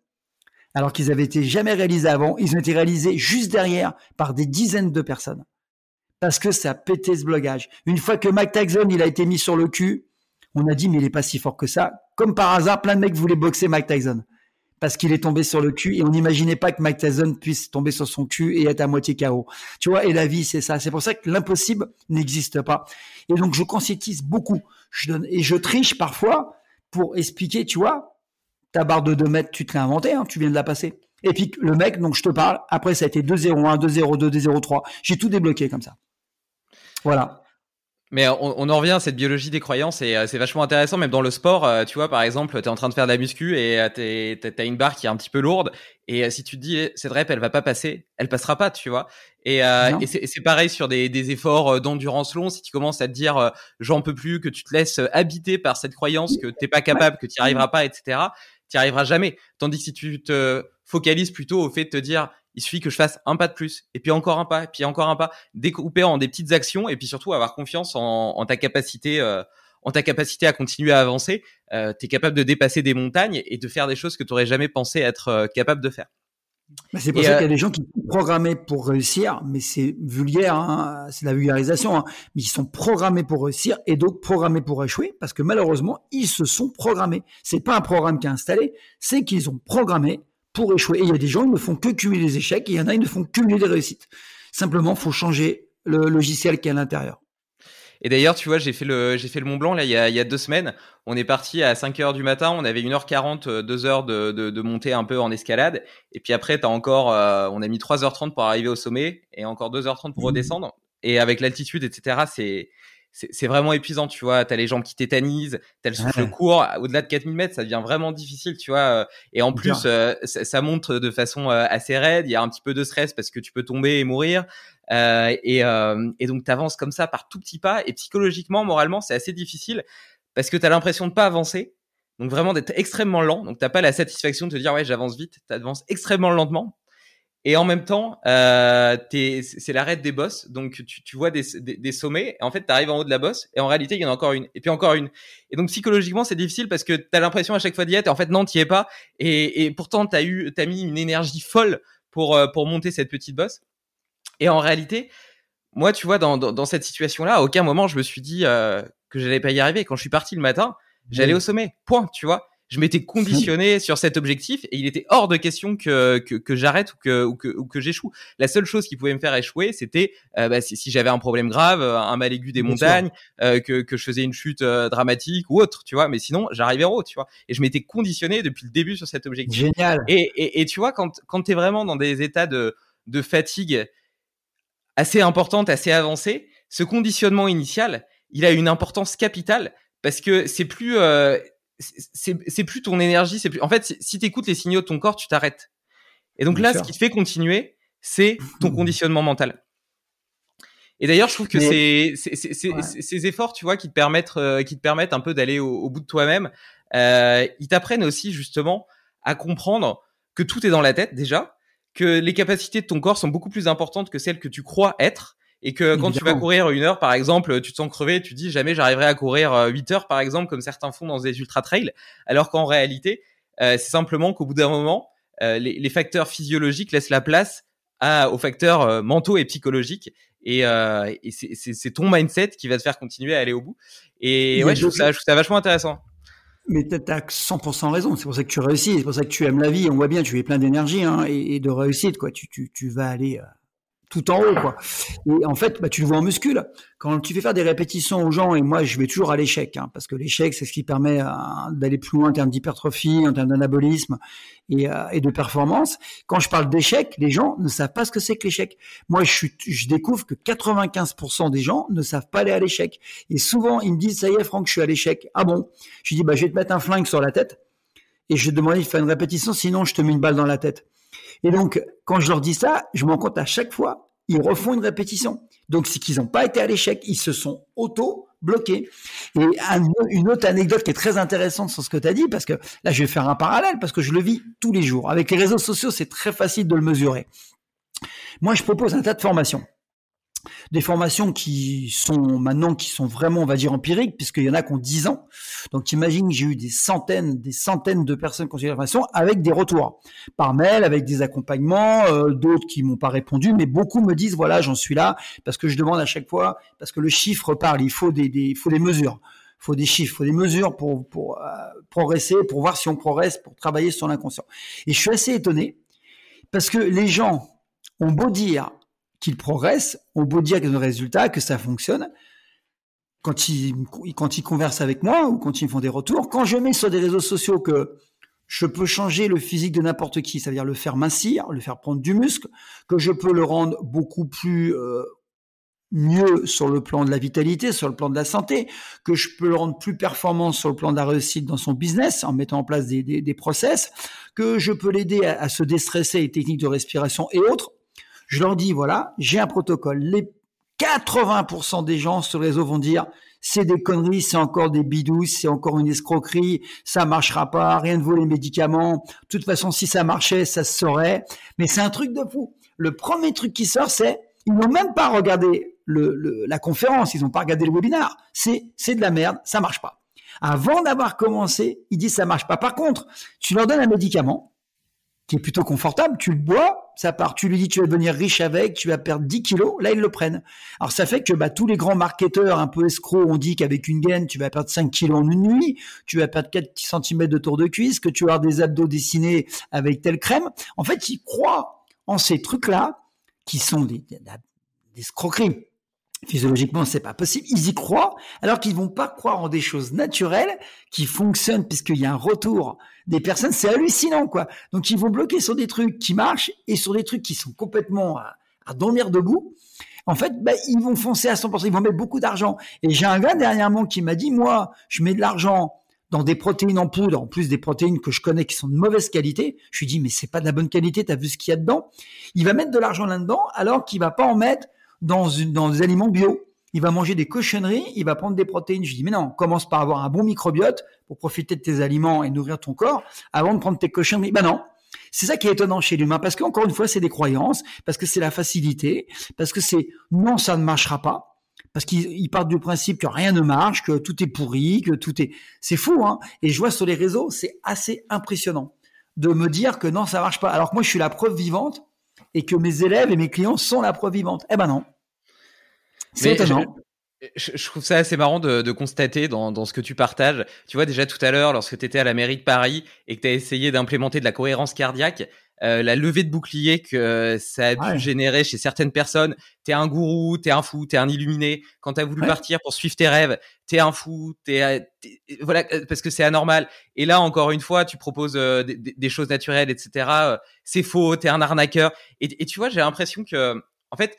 alors qu'ils avaient été jamais réalisés avant, ils ont été réalisés juste derrière par des dizaines de personnes. Parce que ça a pété ce blogage. Une fois que Mike Tyson, il a été mis sur le cul, on a dit, mais il est pas si fort que ça. Comme par hasard, plein de mecs voulaient boxer Mike Tyson. Parce qu'il est tombé sur le cul et on n'imaginait pas que Mike Tyson puisse tomber sur son cul et être à moitié KO. Tu vois, et la vie, c'est ça. C'est pour ça que l'impossible n'existe pas. Et donc, je conscientise beaucoup. Je donne, et je triche parfois pour expliquer, tu vois, ta barre de 2 mètres, tu te l'as inventée, hein, tu viens de la passer. Et puis, le mec, donc je te parle, après, ça a été 2-0-1, 2-0-2, 2-0-3. J'ai tout débloqué comme ça. Voilà. Mais on, on, en revient à cette biologie des croyances et euh, c'est vachement intéressant, même dans le sport. Euh, tu vois, par exemple, tu es en train de faire de la muscu et euh, tu as une barre qui est un petit peu lourde. Et si tu te dis, cette rep, elle va pas passer, elle passera pas, tu vois. Et, et c'est pareil sur des, des efforts d'endurance longs. Si tu commences à te dire, j'en peux plus, que tu te laisses habiter par cette croyance que t'es pas capable, que tu n'y arriveras pas, etc., tu n'y arriveras jamais. Tandis que si tu te focalises plutôt au fait de te dire, il suffit que je fasse un pas de plus, et puis encore un pas, et puis encore un pas, découper en des petites actions, et puis surtout avoir confiance en, ta capacité, euh, en ta capacité à continuer à avancer. Euh, tu es capable de dépasser des montagnes et de faire des choses que tu n'aurais jamais pensé être euh, capable de faire. c'est pour ça qu'il y a des gens qui sont programmés pour réussir, mais c'est vulgaire, hein, c'est la vulgarisation, hein, mais ils sont programmés pour réussir et donc programmés pour échouer parce que malheureusement, ils se sont programmés. C'est pas un programme qui est installé, c'est qu'ils ont programmé pour échouer. Et il y a des gens qui ne font que cumuler les échecs et il y en a qui ne font que cumuler des réussites. Simplement, faut changer le logiciel qui est à l'intérieur. Et d'ailleurs, tu vois, j'ai fait le j'ai fait le Mont Blanc là il y a, il y a deux semaines. On est parti à 5 heures du matin. On avait 1h40, 2 heures de, de, de montée un peu en escalade. Et puis après, t'as encore, euh, on a mis 3h30 pour arriver au sommet et encore 2h30 pour mmh. redescendre. Et avec l'altitude, etc., c'est c'est vraiment épuisant, tu vois. T'as les jambes qui tétanisent, t'as le souffle court. Au-delà de 4000 mètres, ça devient vraiment difficile, tu vois. Euh, et en plus, euh, ça, monte de façon euh, assez raide. Il y a un petit peu de stress parce que tu peux tomber et mourir. Euh, et, et, donc, t'avances comme ça par tout petits pas. Et psychologiquement, moralement, c'est assez difficile parce que t'as l'impression de pas avancer. Donc vraiment d'être extrêmement lent. Donc t'as pas la satisfaction de te dire ouais j'avance vite. T'avances extrêmement lentement et en même temps, euh, c'est l'arrêt des bosses. Donc, tu, tu vois des, des, sommets. Et en fait, tu arrives en haut de la bosse. Et en réalité, il y en a encore une. Et puis encore une. Et donc, psychologiquement, c'est difficile parce que tu as l'impression à chaque fois d'y être. Et en fait, non, tu es pas. Et, et pourtant, tu as, eu, as mis une énergie folle pour, euh, pour monter cette petite bosse. Et en réalité, moi, tu vois, dans, dans, dans cette situation-là, à aucun moment, je me suis dit euh, que j'allais pas y arriver. Quand je suis parti le matin, j'allais au sommet. Point, tu vois je m'étais conditionné sur cet objectif et il était hors de question que, que, que j'arrête ou que, ou que, ou que j'échoue. La seule chose qui pouvait me faire échouer, c'était euh, bah, si, si j'avais un problème grave, un mal aigu des montagnes, euh, que, que je faisais une chute euh, dramatique ou autre, tu vois. Mais sinon, j'arrivais en haut, tu vois. Et je m'étais conditionné depuis le début sur cet objectif. Génial. Et, et, et tu vois, quand, quand tu es vraiment dans des états de, de fatigue assez importante, assez avancée, ce conditionnement initial, il a une importance capitale parce que c'est plus euh, c'est plus ton énergie, c'est plus. En fait, si tu écoutes les signaux de ton corps, tu t'arrêtes. Et donc là, ce qui te fait continuer, c'est ton conditionnement mental. Et d'ailleurs, je trouve que c'est ces efforts, tu vois, qui te permettent, euh, qui te permettent un peu d'aller au, bout de toi-même. Euh, ils t'apprennent aussi justement à comprendre que tout est dans la tête déjà, que les capacités de ton corps sont beaucoup plus importantes que celles que tu crois être, et que quand tu vas courir une heure par exemple, tu te sens crevé, tu dis jamais j'arriverai à courir 8 euh, heures par exemple comme certains font dans des ultra trails, alors qu'en réalité euh, c'est simplement qu'au bout d'un moment euh, les, les, facteurs physiologiques laissent la place à, aux facteurs euh, mentaux et psychologiques et, et c'est ton mindset qui va te faire continuer à aller au bout et ouais je trouve, ça, je trouve ça vachement intéressant. Mais tu as 100% raison. C'est pour ça que tu réussis. C'est pour ça que tu aimes la vie. On voit bien, tu es plein d'énergie hein, et, et, de réussite. Quoi. Tu, tu, tu vas aller tout en haut, quoi. Et en fait, bah, tu le vois en muscule. Quand tu fais faire des répétitions aux gens, et moi, je vais toujours à l'échec, hein, parce que l'échec, c'est ce qui permet euh, d'aller plus loin en termes d'hypertrophie, en termes d'anabolisme et, euh, et, de performance. Quand je parle d'échec, les gens ne savent pas ce que c'est que l'échec. Moi, je, suis, je découvre que 95% des gens ne savent pas aller à l'échec. Et souvent, ils me disent, ça y est, Franck, je suis à l'échec. Ah bon? Je dis, bah, je vais te mettre un flingue sur la tête et je demandais de faire une répétition, sinon je te mets une balle dans la tête. Et donc, quand je leur dis ça, je me rends compte à chaque fois, ils refont une répétition. Donc, c'est qu'ils n'ont pas été à l'échec, ils se sont auto-bloqués. Et une autre anecdote qui est très intéressante sur ce que tu as dit, parce que là, je vais faire un parallèle, parce que je le vis tous les jours. Avec les réseaux sociaux, c'est très facile de le mesurer. Moi, je propose un tas de formations des formations qui sont maintenant qui sont vraiment on va dire empiriques puisqu'il y en a qui ont 10 ans. Donc imagine j'ai eu des centaines des centaines de personnes qui ont suivi la formation avec des retours par mail avec des accompagnements, euh, d'autres qui m'ont pas répondu mais beaucoup me disent voilà, j'en suis là parce que je demande à chaque fois parce que le chiffre parle, il faut des, des faut des mesures. Faut des chiffres, il faut des mesures pour, pour euh, progresser, pour voir si on progresse, pour travailler sur l'inconscient. Et je suis assez étonné parce que les gens ont beau dire qu'ils progressent, on beau dire qu'il y a des résultats, que ça fonctionne. Quand ils, quand ils conversent avec moi ou quand ils me font des retours, quand je mets sur des réseaux sociaux que je peux changer le physique de n'importe qui, c'est-à-dire le faire mincir, le faire prendre du muscle, que je peux le rendre beaucoup plus euh, mieux sur le plan de la vitalité, sur le plan de la santé, que je peux le rendre plus performant sur le plan de la réussite dans son business en mettant en place des, des, des process, que je peux l'aider à, à, se déstresser, les techniques de respiration et autres. Je leur dis, voilà, j'ai un protocole. Les 80% des gens sur le réseau vont dire, c'est des conneries, c'est encore des bidous, c'est encore une escroquerie, ça marchera pas, rien ne vaut les médicaments. De toute façon, si ça marchait, ça se saurait. Mais c'est un truc de fou. Le premier truc qui sort, c'est, ils n'ont même pas regardé la conférence, ils n'ont pas regardé le webinaire. C'est, c'est de la merde, ça marche pas. Avant d'avoir commencé, ils disent ça marche pas. Par contre, tu leur donnes un médicament, qui est plutôt confortable, tu le bois, ça part, tu lui dis tu vas devenir riche avec, tu vas perdre 10 kilos, là ils le prennent. Alors ça fait que bah, tous les grands marketeurs un peu escrocs ont dit qu'avec une gaine tu vas perdre 5 kilos en une nuit, tu vas perdre 4 cm de tour de cuisse, que tu vas avoir des abdos dessinés avec telle crème. En fait ils croient en ces trucs-là qui sont des, des, des escroqueries. Physiologiquement, c'est pas possible. Ils y croient, alors qu'ils vont pas croire en des choses naturelles qui fonctionnent puisqu'il y a un retour des personnes. C'est hallucinant, quoi. Donc, ils vont bloquer sur des trucs qui marchent et sur des trucs qui sont complètement à, dormir debout. En fait, bah, ils vont foncer à 100%. Ils vont mettre beaucoup d'argent. Et j'ai un gars dernièrement qui m'a dit, moi, je mets de l'argent dans des protéines en poudre, en plus des protéines que je connais qui sont de mauvaise qualité. Je lui dis, mais c'est pas de la bonne qualité. T'as vu ce qu'il y a dedans? Il va mettre de l'argent là-dedans, alors qu'il va pas en mettre dans, une, dans des aliments bio. Il va manger des cochonneries, il va prendre des protéines. Je dis, mais non, commence par avoir un bon microbiote pour profiter de tes aliments et nourrir ton corps avant de prendre tes cochonneries. Ben non. C'est ça qui est étonnant chez l'humain, parce qu'encore une fois, c'est des croyances, parce que c'est la facilité, parce que c'est non, ça ne marchera pas, parce qu'ils partent du principe que rien ne marche, que tout est pourri, que tout est, c'est fou, hein. Et je vois sur les réseaux, c'est assez impressionnant de me dire que non, ça marche pas. Alors que moi, je suis la preuve vivante et que mes élèves et mes clients sont la preuve vivante. Eh ben non. C'est étonnant. Je, je, trouve ça assez marrant de, de constater dans, dans, ce que tu partages. Tu vois, déjà tout à l'heure, lorsque tu étais à la mairie de Paris et que tu as essayé d'implémenter de la cohérence cardiaque, euh, la levée de bouclier que ça a pu ouais. générer chez certaines personnes. T'es un gourou, t'es un fou, t'es un illuminé. Quand t'as voulu ouais. partir pour suivre tes rêves, t'es un fou, t'es, es, voilà, euh, parce que c'est anormal. Et là, encore une fois, tu proposes euh, des, des, choses naturelles, etc. C'est faux, t'es un arnaqueur. Et, et tu vois, j'ai l'impression que, en fait,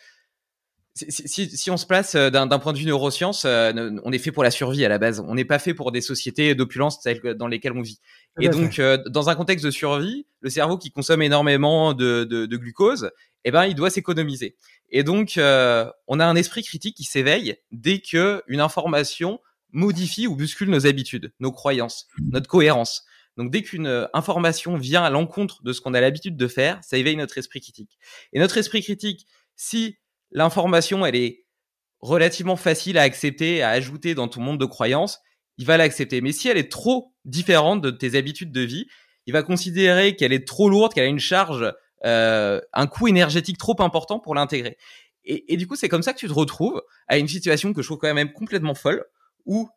si, si, on se place euh, d'un point de vue neurosciences, euh, on est fait pour la survie à la base. On n'est pas fait pour des sociétés d'opulence dans lesquelles on vit. Et donc, euh, dans un contexte de survie, le cerveau qui consomme énormément de, de, de glucose, eh ben, il doit s'économiser. Et donc, euh, on a un esprit critique qui s'éveille dès que une information modifie ou bouscule nos habitudes, nos croyances, notre cohérence. Donc, dès qu'une information vient à l'encontre de ce qu'on a l'habitude de faire, ça éveille notre esprit critique. Et notre esprit critique, si l'information, elle est relativement facile à accepter, à ajouter dans ton monde de croyances, il va l'accepter. Mais si elle est trop différente de tes habitudes de vie, il va considérer qu'elle est trop lourde, qu'elle a une charge, euh, un coût énergétique trop important pour l'intégrer. Et, et, du coup, c'est comme ça que tu te retrouves à une situation que je trouve quand même complètement folle, où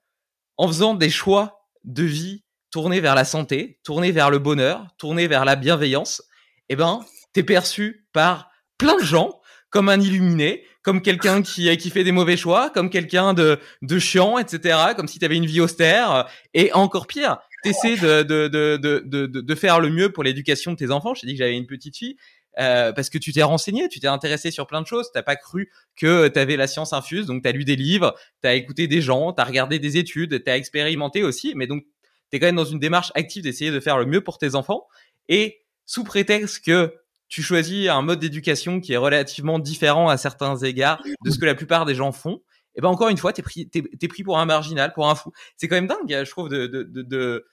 en faisant des choix de vie tournés vers la santé, tournés vers le bonheur, tournés vers la bienveillance, eh ben, t'es perçu par plein de gens comme un illuminé, comme quelqu'un qui, qui fait des mauvais choix, comme quelqu'un de, de chiant, etc., comme si tu avais une vie austère, et encore pire, t'essaies de, de, de, de, de, de faire le mieux pour l'éducation de tes enfants. Je t'ai dit que j'avais une petite fille, euh, parce que tu t'es renseigné, tu t'es intéressé sur plein de choses, t'as pas cru que tu avais la science infuse, donc tu as lu des livres, tu as écouté des gens, tu as regardé des études, tu as expérimenté aussi, mais donc tu es quand même dans une démarche active d'essayer de faire le mieux pour tes enfants. Et sous prétexte que tu choisis un mode d'éducation qui est relativement différent à certains égards de ce que la plupart des gens font, et ben encore une fois, t'es pris, t'es, pris pour un marginal, pour un fou. C'est quand même dingue, je trouve, de, de, de,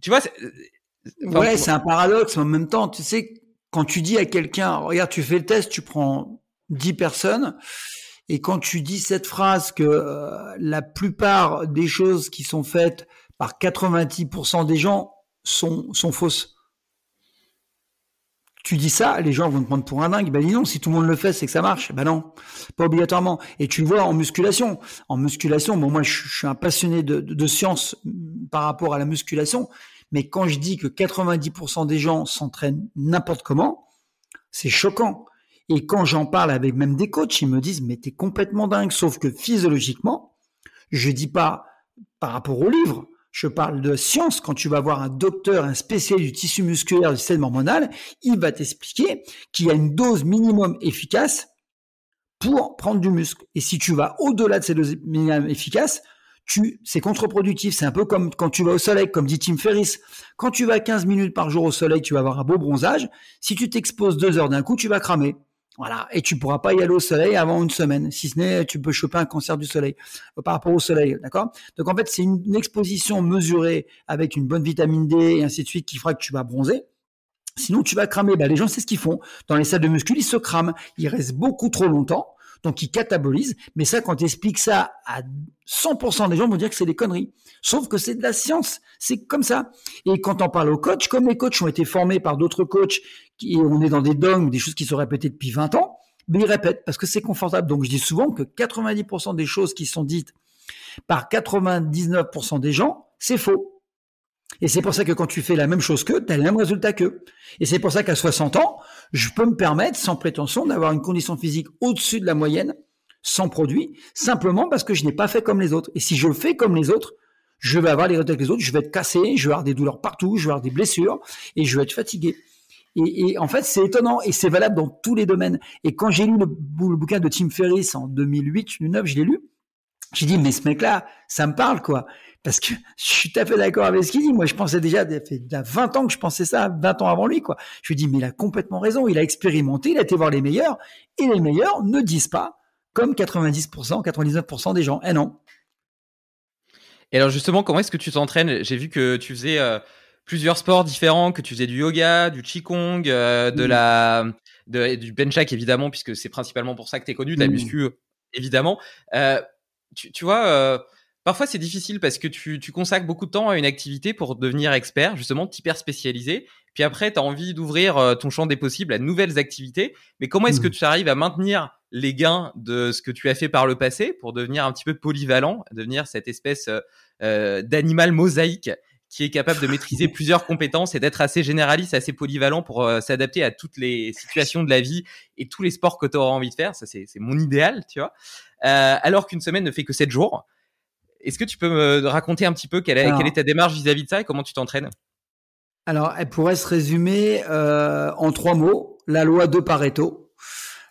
tu vois. ouais, c'est un paradoxe, mais en même temps, tu sais, quand tu dis à quelqu'un, regarde, tu fais le test, tu prends 10 personnes, et quand tu dis cette phrase que euh, la plupart des choses qui sont faites par 90% des gens sont, sont fausses tu dis ça, les gens vont te prendre pour un dingue. Ben dis non, si tout le monde le fait, c'est que ça marche. Ben non, pas obligatoirement. Et tu vois en musculation. En musculation, bon moi je, suis un passionné de, science mm, par rapport à la musculation, mais quand je dis que 90% des gens s'entraînent n'importe comment, c'est choquant. Et quand j'en parle avec même des coachs, ils me disent mais t'es complètement dingue. Sauf que physiologiquement, je dis pas par rapport au livre, je parle de science. Quand tu vas voir un docteur, un spécialiste du tissu musculaire, du système hormonal, il va t'expliquer qu'il y a une dose minimum efficace pour prendre du muscle. Et si tu vas au-delà de ces doses minimum efficaces, c'est contre-productif. C'est un peu comme quand tu vas au soleil, comme dit Tim Ferriss. Quand tu vas 15 minutes par jour au soleil, tu vas avoir un beau bronzage. Si tu t'exposes deux heures d'un coup, tu vas cramer. Voilà. Et tu pourras pas y aller au soleil avant une semaine. Si ce n'est, tu peux choper un cancer du soleil euh, par rapport au soleil. D'accord? Donc, en fait, c'est une, exposition mesurée avec une bonne vitamine D et ainsi de suite qui fera que tu vas bronzer. Sinon, tu vas cramer. Ben, les gens, c'est ce qu'ils font. Dans les salles de muscu, ils se crament. Ils restent beaucoup trop longtemps. Donc, ils catabolisent. Mais ça, quand tu expliques ça à 100% des gens vont dire que c'est des conneries. Sauf que c'est de la science. C'est comme ça. Et quand on parle aux coachs, comme les coachs ont été formés par d'autres coachs, et on est dans des dogmes, des choses qui sont répétées depuis 20 ans, mais ils répètent parce que c'est confortable. Donc, je dis souvent que 90% des choses qui sont dites par 99% des gens, c'est faux. Et c'est pour ça que quand tu fais la même chose qu'eux, tu as le même résultat qu'eux. Et c'est pour ça qu'à 60 ans, je peux me permettre, sans prétention, d'avoir une condition physique au-dessus de la moyenne, sans produit, simplement parce que je n'ai pas fait comme les autres. Et si je fais comme les autres, je vais avoir les résultats que les autres, je vais être cassé, je vais avoir des douleurs partout, je vais avoir des blessures, et je vais être fatigué. Et, en fait, c'est étonnant, et c'est valable dans tous les domaines. Et quand j'ai lu le, le, bouquin de Tim Ferriss en 2008, 2009, je l'ai lu, j'ai dit, mais ce mec-là, ça me parle, quoi. Parce que je suis tout à fait d'accord avec ce qu'il dit. Moi, je pensais déjà, il y a 20 ans que je pensais ça, 20 ans avant lui, quoi. Je lui dis, mais il a complètement raison. Il a expérimenté, il a été voir les meilleurs, et les meilleurs ne disent pas comme 90%, 99% des gens. Eh non. Et alors, justement, comment est-ce que tu t'entraînes? J'ai vu que tu faisais euh, plusieurs sports différents, que tu faisais du yoga, du qigong, euh, de la, de, du benchak, évidemment, puisque c'est principalement pour ça que tu es connu, de la muscu, évidemment. Euh, tu, tu vois, euh, parfois c'est difficile parce que tu, tu, consacres beaucoup de temps à une activité pour devenir expert, justement, hyper spécialisé. Puis après, tu as envie d'ouvrir euh, ton champ des possibles à de nouvelles activités. Mais comment est-ce que mmh. tu arrives à maintenir les gains de ce que tu as fait par le passé pour devenir un petit peu polyvalent, devenir cette espèce euh, d'animal mosaïque qui est capable de maîtriser plusieurs compétences et d'être assez généraliste, assez polyvalent pour s'adapter à toutes les situations de la vie et tous les sports que tu auras envie de faire? Ça, c'est mon idéal, tu vois. Euh, alors qu'une semaine ne fait que 7 jours. Est-ce que tu peux me raconter un petit peu quelle est, quelle est ta démarche vis-à-vis de ça et comment tu t'entraînes? Alors, elle pourrait se résumer euh, en trois mots. La loi de Pareto.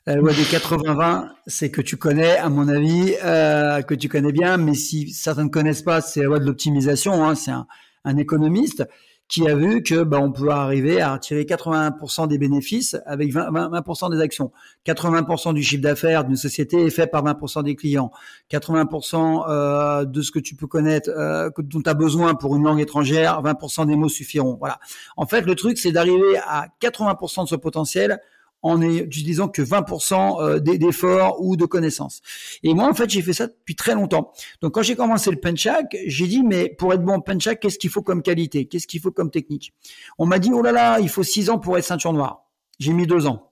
La loi des 80-20, c'est que tu connais, à mon avis, euh, que tu connais bien, mais si certains ne connaissent pas, c'est la loi de l'optimisation. Hein, c'est un, un, économiste qui a vu que bah, on peut arriver à retirer 80% des bénéfices avec 20%, 20 des actions. 80% du chiffre d'affaires d'une société est fait par 20% des clients. 80% euh, de ce que tu peux connaître, euh, dont tu as besoin pour une langue étrangère, 20% des mots suffiront. Voilà. En fait, le truc, c'est d'arriver à 80% de ce potentiel en utilisant que 20% euh, d'efforts ou de connaissances. Et moi, en fait, j'ai fait ça depuis très longtemps. Donc, quand j'ai commencé le penchak, j'ai dit, mais pour être bon en penchak, qu'est-ce qu'il faut comme qualité? Qu'est-ce qu'il faut comme technique? On m'a dit, oh là là, il faut 6 ans pour être ceinture noire. J'ai mis 2 ans.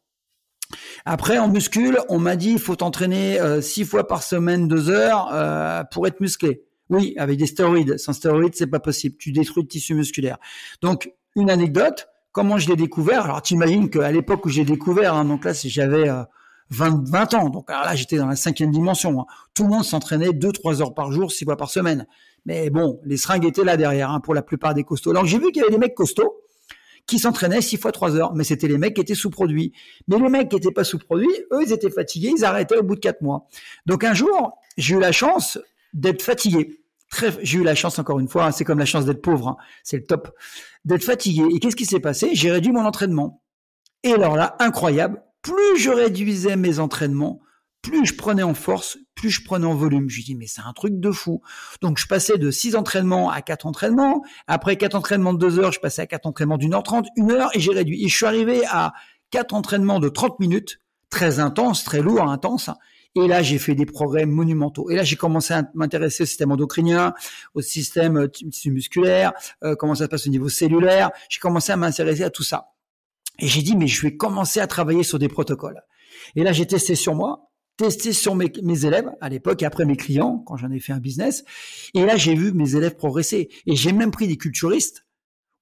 Après, en muscule, on m'a dit, il faut t'entraîner 6 euh, fois par semaine, 2 heures euh, pour être musclé. Oui, avec des stéroïdes. Sans stéroïdes, c'est pas possible. Tu détruis le tissu musculaire. Donc, une anecdote, Comment je l'ai découvert Alors, tu imagines qu'à l'époque où j'ai découvert, hein, donc là, j'avais 20, euh, 20 ans, donc là, j'étais dans la cinquième dimension. Hein. Tout le monde s'entraînait 2-3 heures par jour, 6 fois par semaine. Mais bon, les seringues étaient là derrière hein, pour la plupart des costauds. Alors, j'ai vu qu'il y avait des mecs costauds qui s'entraînaient 6 fois 3 heures, mais c'était les mecs qui étaient sous-produits. Mais les mecs qui étaient pas sous-produits, eux, ils étaient fatigués, ils arrêtaient au bout de 4 mois. Donc un jour, j'ai eu la chance d'être fatigué j'ai eu la chance encore une fois, hein, c'est comme la chance d'être pauvre, hein, c'est le top, d'être fatigué. Et qu'est-ce qui s'est passé? J'ai réduit mon entraînement. Et alors là, incroyable, plus je réduisais mes entraînements, plus je prenais en force, plus je prenais en volume. Je dis mais c'est un truc de fou. Donc je passais de 6 entraînements à 4 entraînements. Après 4 entraînements de 2 heures, je passais à 4 entraînements d'une heure 30, une heure et j'ai réduit. Et je suis arrivé à 4 entraînements de 30 minutes, très intense, très lourd, intense. Et là, j'ai fait des progrès monumentaux. Et là, j'ai commencé à m'intéresser au système endocrinien, au système euh, musculaire, euh, comment ça se passe au niveau cellulaire. J'ai commencé à m'intéresser à tout ça. Et j'ai dit, mais je vais commencer à travailler sur des protocoles. Et là, j'ai testé sur moi, testé sur mes, mes élèves à l'époque et après mes clients quand j'en ai fait un business. Et là, j'ai vu mes élèves progresser. Et j'ai même pris des culturistes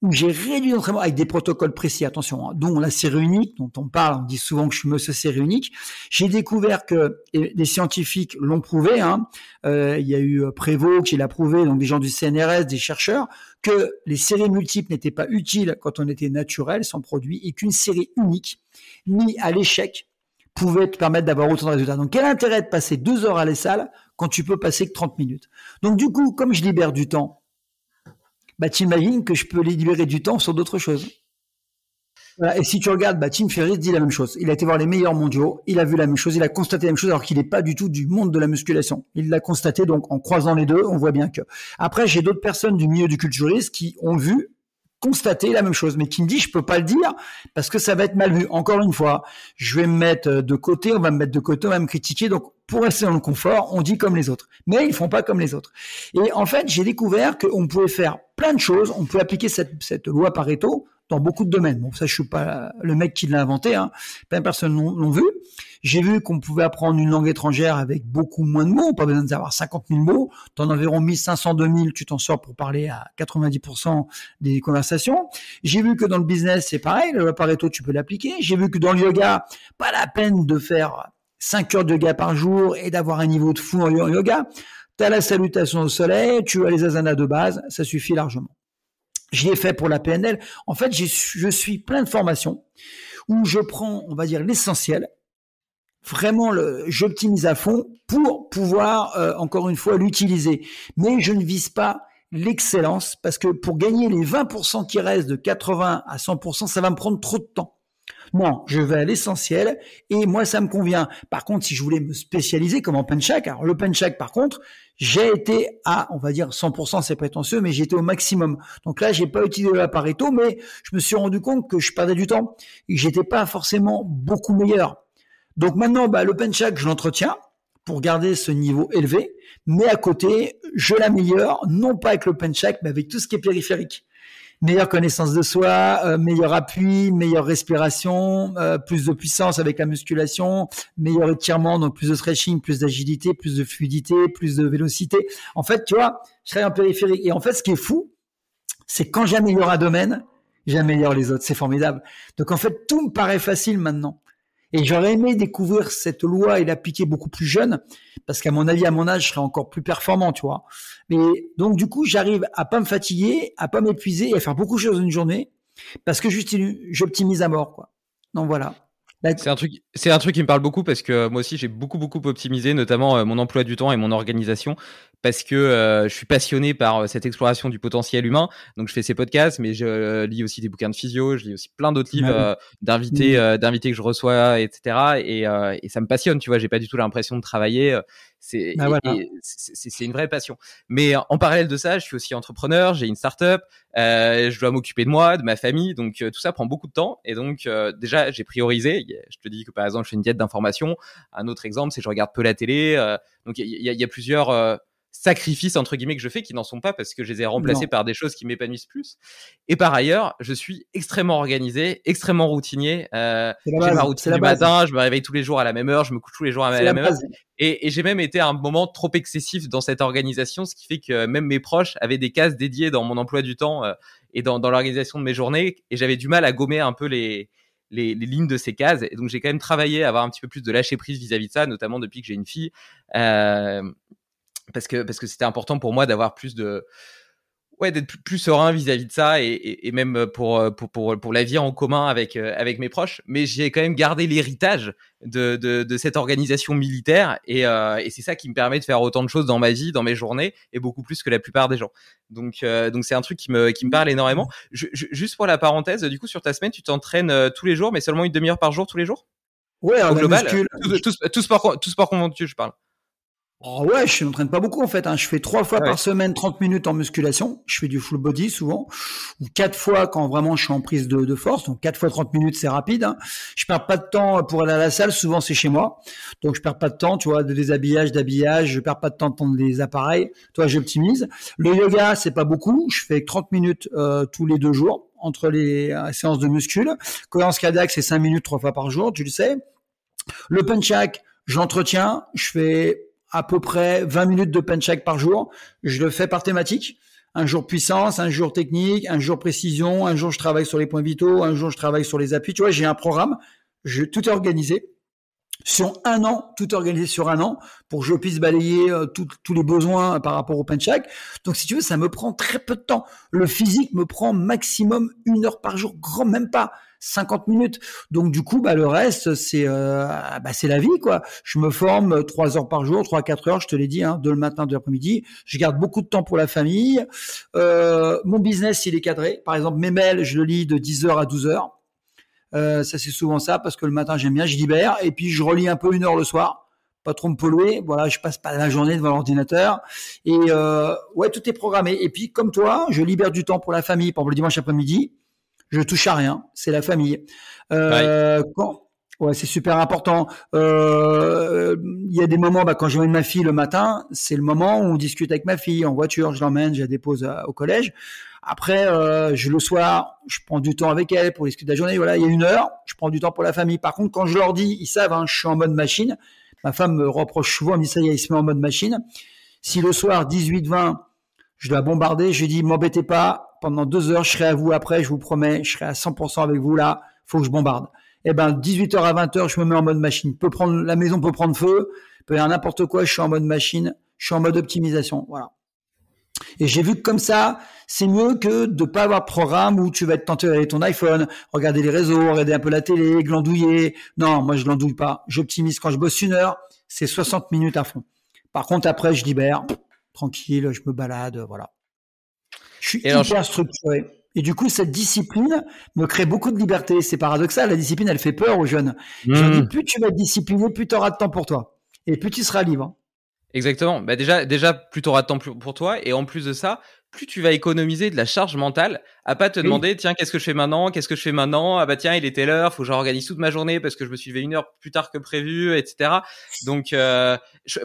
où j'ai réduit l'entraînement avec des protocoles précis, attention, hein, dont la série unique, dont on parle, on dit souvent que je suis monsieur série unique. J'ai découvert que, et les scientifiques l'ont prouvé, hein, euh, il y a eu euh, Prévost qui l'a prouvé, donc des gens du CNRS, des chercheurs, que les séries multiples n'étaient pas utiles quand on était naturel, sans produit, et qu'une série unique, mise à l'échec, pouvait te permettre d'avoir autant de résultats. Donc, quel intérêt de passer deux heures à la salle quand tu peux passer que 30 minutes? Donc, du coup, comme je libère du temps, bah, t'imagines que je peux libérer du temps sur d'autres choses. Et si tu regardes, bah, Tim Ferriss dit la même chose. Il a été voir les meilleurs mondiaux, il a vu la même chose, il a constaté la même chose alors qu'il n'est pas du tout du monde de la musculation. Il l'a constaté donc en croisant les deux, on voit bien que. Après, j'ai d'autres personnes du milieu du culturisme qui ont vu constater la même chose, mais qui me dit je peux pas le dire parce que ça va être mal vu. Encore une fois, je vais me mettre de côté, on va me mettre de côté, on va me critiquer. Donc pour rester dans le confort, on dit comme les autres, mais ils font pas comme les autres. Et en fait, j'ai découvert qu'on pouvait faire plein de choses, on pouvait appliquer cette, cette loi Pareto dans beaucoup de domaines. Bon, ça, je suis pas le mec qui l'a inventé, hein. plein de personnes l'ont vu. J'ai vu qu'on pouvait apprendre une langue étrangère avec beaucoup moins de mots, pas besoin d'avoir 50 000 mots. Dans environ 1500, 2000, tu t'en sors pour parler à 90% des conversations. J'ai vu que dans le business, c'est pareil, le Pareto, tu peux l'appliquer. J'ai vu que dans le yoga, pas la peine de faire 5 heures de yoga par jour et d'avoir un niveau de fou en yoga. Tu as la salutation au soleil, tu as les asanas de base, ça suffit largement. J'y ai fait pour la PNL. En fait, je suis plein de formations où je prends, on va dire, l'essentiel vraiment j'optimise à fond pour pouvoir euh, encore une fois l'utiliser. Mais je ne vise pas l'excellence parce que pour gagner les 20% qui restent de 80 à 100%, ça va me prendre trop de temps. Non, je vais à l'essentiel et moi ça me convient. Par contre, si je voulais me spécialiser comme en penchak, alors le par contre, j'ai été à, on va dire 100%, c'est prétentieux, mais j'étais au maximum. Donc là, j'ai pas utilisé la Pareto, mais je me suis rendu compte que je perdais du temps et que j'étais pas forcément beaucoup meilleur. Donc maintenant, bah, check, je l'entretiens pour garder ce niveau élevé, mais à côté, je l'améliore, non pas avec check, mais avec tout ce qui est périphérique. Meilleure connaissance de soi, euh, meilleur appui, meilleure respiration, euh, plus de puissance avec la musculation, meilleur étirement, donc plus de stretching, plus d'agilité, plus de fluidité, plus de vélocité. En fait, tu vois, je serai en périphérique. Et en fait, ce qui est fou, c'est quand j'améliore un domaine, j'améliore les autres. C'est formidable. Donc en fait, tout me paraît facile maintenant. Et j'aurais aimé découvrir cette loi et l'appliquer beaucoup plus jeune, parce qu'à mon avis, à mon âge, je serais encore plus performant, tu vois. Mais donc, du coup, j'arrive à pas me fatiguer, à pas m'épuiser et à faire beaucoup de choses une journée, parce que j'optimise à mort, quoi. Donc voilà. C'est un truc, c'est un truc qui me parle beaucoup parce que moi aussi j'ai beaucoup beaucoup optimisé, notamment euh, mon emploi du temps et mon organisation, parce que euh, je suis passionné par euh, cette exploration du potentiel humain. Donc je fais ces podcasts, mais je lis aussi des bouquins de physio, je lis aussi plein d'autres livres d'invités, mmh. d'invités que je reçois, etc. Et, et ça me passionne, tu vois. J'ai pas du tout l'impression de travailler. C'est bah, c'est une vraie passion. Mais en parallèle de ça, je suis aussi entrepreneur, j'ai une startup, euh, je dois m'occuper de moi, de ma famille, donc euh, tout ça prend beaucoup de temps. Et donc euh, déjà, j'ai priorisé. Je te dis que par exemple, je fais une diète d'information. Un autre exemple, c'est je regarde peu la télé. Euh, donc il y, y, y, a plusieurs sacrifices entre guillemets que je fais qui n'en sont pas parce que je les ai remplacés par des choses qui m'épanouissent plus. Et par ailleurs, je suis extrêmement organisé, extrêmement routinier. Euh, j'ai ma routine du matin, je me réveille tous les jours à la même heure, je me couche tous les jours à la, même heure. Et, et j'ai même été à un moment trop excessif dans cette organisation, ce qui fait que même mes proches avaient des cases dédiées dans mon emploi du temps euh, et dans, dans l'organisation de mes journées, et j'avais du mal à gommer un peu les les, les, lignes de ces cases. Et donc, j'ai quand même travaillé à avoir un petit peu plus de lâcher prise vis-à-vis -vis de ça, notamment depuis que j'ai une fille. Euh, parce que parce que c'était important pour moi d'avoir plus de ouais, d'être plus, serein vis-à-vis de ça et, même pour, pour, pour, pour, la vie en commun avec, avec mes proches. Mais j'ai quand même gardé l'héritage de, de, cette organisation militaire et, et c'est ça qui me permet de faire autant de choses dans ma vie, dans mes journées et beaucoup plus que la plupart des gens. Donc, donc c'est un truc qui me, qui me parle énormément. juste pour la parenthèse, du coup, sur ta semaine, tu t'entraînes tous les jours, mais seulement une demi-heure par jour tous les jours? Ouais, au global, tout, tout, sport, tout sport convaincu, je parle. Oh ouais, je m'entraîne pas beaucoup en fait. Hein. Je fais trois fois par semaine 30 minutes en musculation. Je fais du full body souvent, ou quatre fois quand vraiment je suis en prise de, de force. Donc quatre fois 30 minutes, c'est rapide. Hein. Je perds pas de temps pour aller à la salle. Souvent c'est chez moi, donc je perds pas de temps. Tu vois, de déshabillage, d'habillage. Je perds pas de temps de prendre les appareils. Toi, j'optimise. Le yoga, c'est pas beaucoup. Je fais 30 minutes euh, tous les deux jours entre les euh, séances de muscule. Cohérence cardiaque, c'est 5 minutes trois fois par jour. Tu le sais. Le punch je l'entretiens. Je fais à peu près 20 minutes de punch par jour. Je le fais par thématique. Un jour puissance, un jour technique, un jour précision, un jour je travaille sur les points vitaux, un jour je travaille sur les appuis. Tu vois, j'ai un programme, je, tout est organisé. Sur un an, tout est organisé sur un an pour que je puisse balayer euh, tous les besoins par rapport au punch Donc, si tu veux, ça me prend très peu de temps. Le physique me prend maximum une heure par jour, grand même pas. 50 minutes. Donc du coup, bah, le reste, c'est euh, bah, c'est la vie, quoi. Je me forme 3 heures par jour, 3-4 heures, je te l'ai dit, hein, de le matin, de l'après-midi. Je garde beaucoup de temps pour la famille. Euh, mon business, il est cadré. Par exemple, mes mails, je le lis de 10 heures à 12 heures. Euh, ça, c'est souvent ça, parce que le matin, j'aime bien, je libère. Et puis, je relis un peu une heure le soir pas trop me polluer. Voilà, je passe pas la journée devant l'ordinateur. Et euh, ouais, tout est programmé. Et puis, comme toi, je libère du temps pour la famille, exemple le dimanche après-midi je touche à rien, c'est la famille. Euh, ouais, c'est super important. Euh, il y a des moments, bah, quand j'emmène ma fille le matin, c'est le moment où on discute avec ma fille en voiture, je l'emmène, je la dépose euh, au collège. Après, je le soir, je prends du temps avec elle pour discuter de la journée. Voilà, il y a une heure, je prends du temps pour la famille. Par contre, quand je leur dis, ils savent, hein, je suis en mode machine. Ma femme me reproche souvent, elle me dit ça y est, il se met en mode machine. Si le soir, 18-20, je dois bombarder, je lui dis, m'embêtez pas, pendant deux heures, je serai à vous après, je vous promets, je serai à 100% avec vous là, faut que je bombarde. Eh ben, 18h à 20h, je me mets en mode machine. Peut prendre, la maison peut prendre feu, peut y avoir n'importe quoi, je suis en mode machine, je suis en mode optimisation, voilà. Et j'ai vu que comme ça, c'est mieux que de pas avoir de programme où tu vas être tenté d'aller ton iPhone, regarder les réseaux, regarder un peu la télé, glandouiller. Non, moi je glandouille pas. J'optimise quand je bosse une heure, c'est 60 minutes à fond. Par contre, après, je libère, tranquille, je me balade, voilà. Je suis hyper structuré. Et du coup, cette discipline me crée beaucoup de liberté. C'est paradoxal. La discipline, elle fait peur aux jeunes. Je dis, hmm. plus tu vas être discipliné, plus tu auras de temps pour toi. Et plus tu seras libre. Exactement. Bah déjà, déjà, plus tu auras de temps pour toi. Et en plus de ça, plus tu vas économiser de la charge mentale à pas te demander, tiens, qu'est-ce que je fais maintenant? Qu'est-ce que je fais maintenant? Ah bah tiens, il était l'heure, faut que j'organise toute ma journée parce que je me suis levé une heure plus tard que prévu, etc. Donc, euh,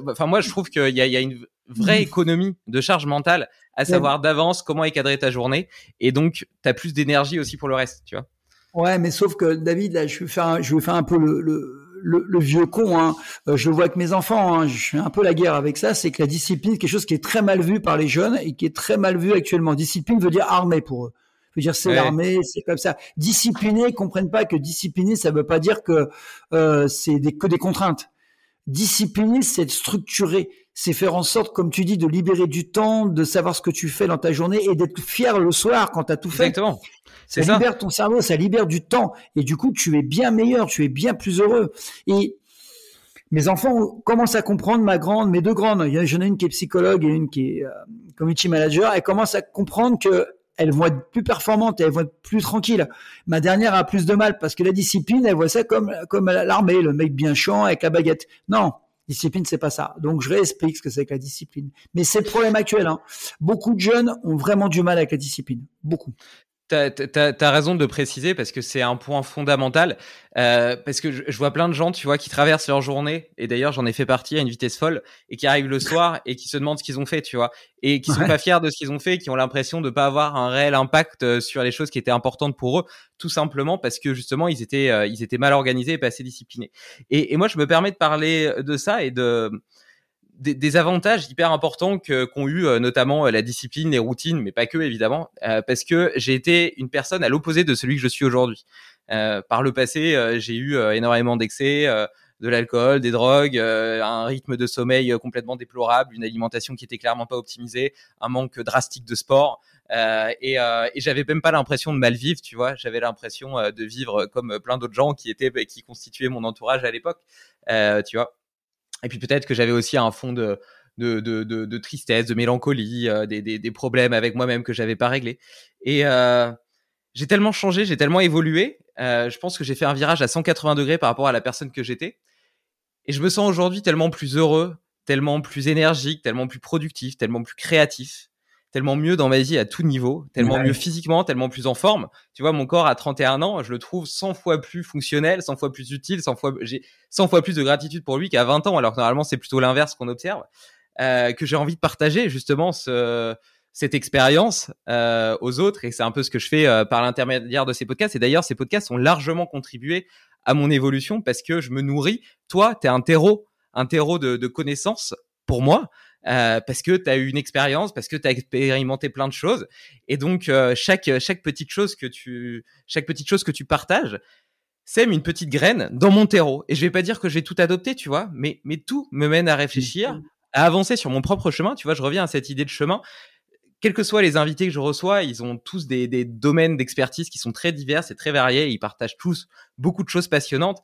enfin, moi, je trouve qu'il y a, il y a une vraie économie de charge mentale à savoir d'avance comment est ta journée. Et donc, tu as plus d'énergie aussi pour le reste, tu vois? Ouais, mais sauf que David, là, je vais faire, je vais faire un peu le, le, le, vieux con. Hein. Euh, je le vois avec mes enfants. Hein. Je fais un peu la guerre avec ça. C'est que la discipline, quelque chose qui est très mal vu par les jeunes et qui est très mal vu actuellement. Discipline veut dire armée pour eux. Veut dire c'est l'armée, c'est comme ça. Discipliner, comprennent pas que discipliner, ça veut pas dire que euh, c'est des, que des contraintes. Discipliner, c'est structurer c'est faire en sorte, comme tu dis, de libérer du temps, de savoir ce que tu fais dans ta journée et d'être fier le soir quand tu as tout fait. Exactement. Ça, ça libère ton cerveau, ça libère du temps. Et du coup, tu es bien meilleur, tu es bien plus heureux. Et mes enfants commencent à comprendre, ma grande, mes deux grandes, il y en a une qui est psychologue et une qui est euh, community manager, elles commencent à comprendre que elles vont être plus performantes, elles vont être plus tranquilles. Ma dernière a plus de mal parce que la discipline, elle voit ça comme comme l'armée, le mec bien chiant avec la baguette. Non, Discipline, c'est pas ça. Donc, je réexplique ce que c'est que la discipline. Mais c'est le problème actuel. Hein. Beaucoup de jeunes ont vraiment du mal avec la discipline. Beaucoup. T'as as, raison de préciser parce que c'est un point fondamental. Euh, parce que je, vois plein de gens, tu vois, qui traversent leur journée. Et d'ailleurs, j'en ai fait partie à une vitesse folle et qui arrivent le soir et qui se demandent ce qu'ils ont fait, tu vois, et qui sont pas fiers de ce qu'ils ont fait, qui ont l'impression de pas avoir un réel impact euh, sur les choses qui étaient importantes pour eux, tout simplement parce que justement ils étaient euh, ils étaient mal organisés et pas assez disciplinés. Et, et moi, je me permets de parler de ça et de des, avantages hyper importants que qu'ont eu euh, notamment euh, la discipline, les routines, mais pas que évidemment, euh, parce que j'ai été une personne à l'opposé de celui que je suis aujourd'hui. par le passé, j'ai eu énormément d'excès. de l'alcool, des drogues, un rythme de sommeil complètement déplorable, une alimentation qui était clairement pas optimisée, un manque drastique de sport. et, et j'avais même pas l'impression de mal vivre, tu vois. J'avais l'impression de vivre comme plein d'autres gens qui étaient, qui constituaient mon entourage à l'époque, tu vois. Et puis peut-être que j'avais aussi un fond de, de, de, de, tristesse, de mélancolie, euh, des, des, des, problèmes avec moi-même que j'avais pas réglés. Et euh, j'ai tellement changé, j'ai tellement évolué. Euh, je pense que j'ai fait un virage à 180 degrés par rapport à la personne que j'étais. Et je me sens aujourd'hui tellement plus heureux, tellement plus énergique, tellement plus productif, tellement plus créatif, tellement mieux dans ma vie à tout niveau, tellement mieux physiquement, tellement plus en forme. Tu vois, mon corps à 31 ans, je le trouve 100 fois plus fonctionnel, 100 fois plus utile, 100 fois, j'ai 100 fois plus de gratitude pour lui qu'à 20 ans, alors que normalement c'est plutôt l'inverse qu'on observe. Euh, que j'ai envie de partager justement ce, cette expérience euh, aux autres et c'est un peu ce que je fais euh, par l'intermédiaire de ces podcasts et d'ailleurs ces podcasts ont largement contribué à mon évolution parce que je me nourris toi tu es un terreau un terreau de, de connaissances pour moi euh, parce que tu as eu une expérience, parce que tu as expérimenté plein de choses. Et donc euh, chaque chaque petite chose que tu chaque petite chose que tu partages sème une petite graine dans mon terreau. Et je vais pas dire que j'ai tout adopté, tu vois, mais mais tout me mène à réfléchir, à avancer sur mon propre chemin. Tu vois, je reviens à cette idée de chemin. Quels que soient les invités que je reçois, ils ont tous des, des domaines d'expertise qui sont très divers et très variés. ils partagent tous beaucoup de choses passionnantes.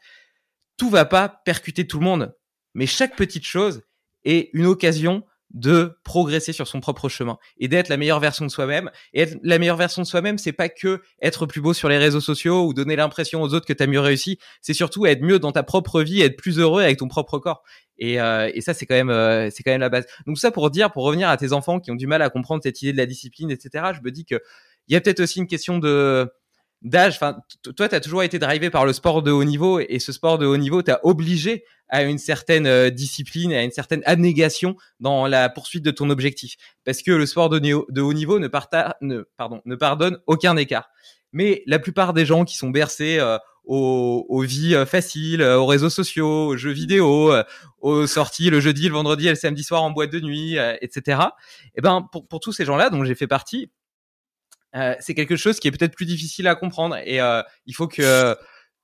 Tout va pas percuter tout le monde, mais chaque petite chose est une occasion de progresser sur son propre chemin et d'être la meilleure version de soi-même. Et être la meilleure version de soi-même, c'est pas que être plus beau sur les réseaux sociaux ou donner l'impression aux autres que tu as mieux réussi. C'est surtout être mieux dans ta propre vie, être plus heureux avec ton propre corps. Et, euh, et ça, c'est quand même, euh, c'est quand même la base. Donc ça pour dire, pour revenir à tes enfants qui ont du mal à comprendre cette idée de la discipline, etc. Je me dis que il y a peut-être aussi une question de d'âge. Enfin, toi, tu as toujours été drivé par le sport de haut niveau et ce sport de haut niveau t'a obligé à une certaine euh, discipline à une certaine abnégation dans la poursuite de ton objectif. Parce que le sport de, haut niveau ne, ne, pardon, ne pardonne aucun écart. Mais la plupart des gens qui sont bercés euh, aux, aux, vies euh, faciles, aux réseaux sociaux, aux jeux vidéo, aux sorties le jeudi, le vendredi et le samedi soir en boîte de nuit, etc. Et eh ben pour, pour tous ces gens-là, dont j'ai fait partie, euh, c'est quelque chose qui est peut-être plus difficile à comprendre et euh, il faut que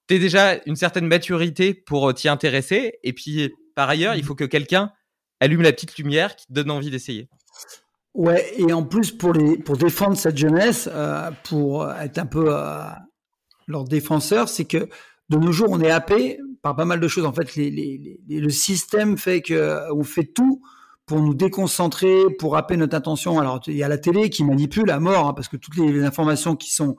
tu aies déjà une certaine maturité pour t'y intéresser et puis par ailleurs, il faut que quelqu'un allume la petite lumière qui te donne envie d'essayer. Ouais, et en plus pour les pour défendre cette jeunesse, euh, pour être un peu leur défenseur, c'est que de nos jours, on est happé par pas mal de choses. En fait, le système fait que on fait tout pour nous déconcentrer, pour rappeler notre attention. Alors, il y a la télé qui manipule à mort, hein, parce que toutes les informations qui sont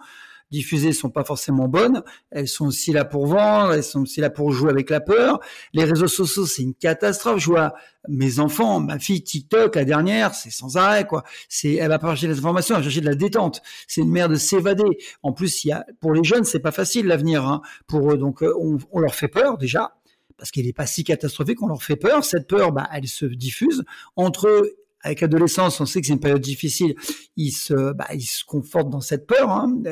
diffusées sont pas forcément bonnes. Elles sont aussi là pour vendre, elles sont aussi là pour jouer avec la peur. Les réseaux sociaux, c'est une catastrophe. Je vois mes enfants, ma fille TikTok, la dernière, c'est sans arrêt, quoi. C'est, elle va pas chercher des informations, elle va chercher de la détente. C'est une mère de s'évader. En plus, il y a, pour les jeunes, c'est pas facile l'avenir, hein, pour eux. Donc, euh, on, on leur fait peur, déjà parce qu'il n'est pas si catastrophique qu'on leur fait peur. Cette peur, bah, elle se diffuse entre eux. Avec l'adolescence, on sait que c'est une période difficile. Ils se, bah, confortent dans cette peur. Hein.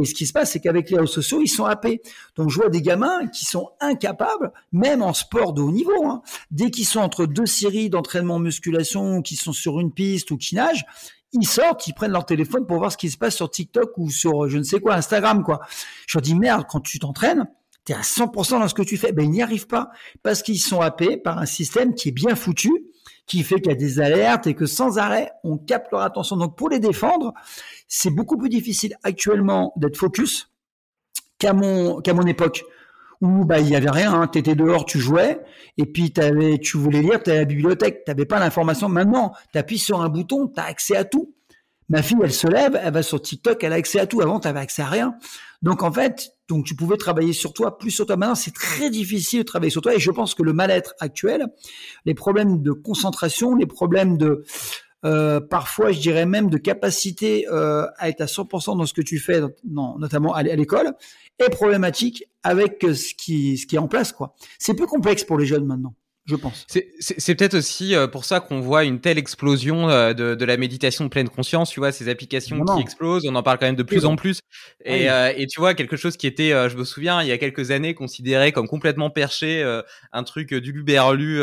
Et ce qui se passe, c'est qu'avec les réseaux sociaux, ils sont happés. Donc, je vois des gamins qui sont incapables, même en sport de haut niveau, hein, dès qu'ils sont entre deux séries d'entraînement musculation, qui sont sur une piste ou qui nagent, ils sortent, ils prennent leur téléphone pour voir ce qui se passe sur TikTok ou sur je ne sais quoi, Instagram, quoi. Je leur dis merde, quand tu t'entraînes, tu à 100% dans ce que tu fais. Ben, ils n'y arrivent pas parce qu'ils sont happés par un système qui est bien foutu, qui fait qu'il y a des alertes et que sans arrêt, on capte leur attention. Donc, pour les défendre, c'est beaucoup plus difficile actuellement d'être focus qu'à mon, qu'à mon époque où bah il y avait rien, hein. tu dehors, tu jouais, et puis avais, tu voulais lire, tu la bibliothèque, tu n'avais pas l'information. Maintenant, tu sur un bouton, tu as accès à tout. Ma fille, elle se lève, elle va sur TikTok, elle a accès à tout. Avant, tu avais accès à rien. Donc en fait, donc tu pouvais travailler sur toi, plus sur toi. Maintenant, c'est très difficile de travailler sur toi. Et je pense que le mal-être actuel, les problèmes de concentration, les problèmes de euh, parfois, je dirais même de capacité euh, à être à 100% dans ce que tu fais, notamment à l'école, est problématique avec ce qui, ce qui est en place. quoi. C'est peu complexe pour les jeunes maintenant je pense. C'est peut-être aussi euh, pour ça qu'on voit une telle explosion euh, de, de, la méditation de pleine conscience, tu vois, ces applications qui explosent, on en parle quand même de plus en plus. Et, euh, et, tu vois, quelque chose qui était, je me souviens, il y a quelques années, considéré comme complètement perché, un truc du luberlu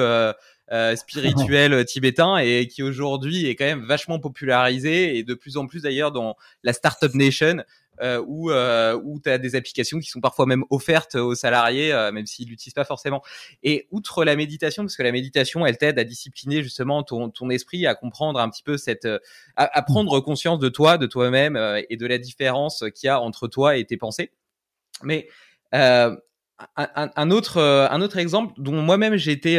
spirituel tibétain, et qui aujourd'hui est quand même vachement popularisé, et de plus en plus d'ailleurs dans la Startup Nation, euh, ou euh, où tu as des applications qui sont parfois même offertes aux salariés, euh, même s'ils l'utilisent pas forcément. Et outre la méditation, parce que la méditation, elle t'aide à discipliner justement ton, ton esprit, à comprendre un petit peu cette, à, prendre conscience de toi, de toi-même et de la différence qu'il y a entre toi et tes pensées. Mais un, un, autre, un autre exemple dont moi-même j'ai été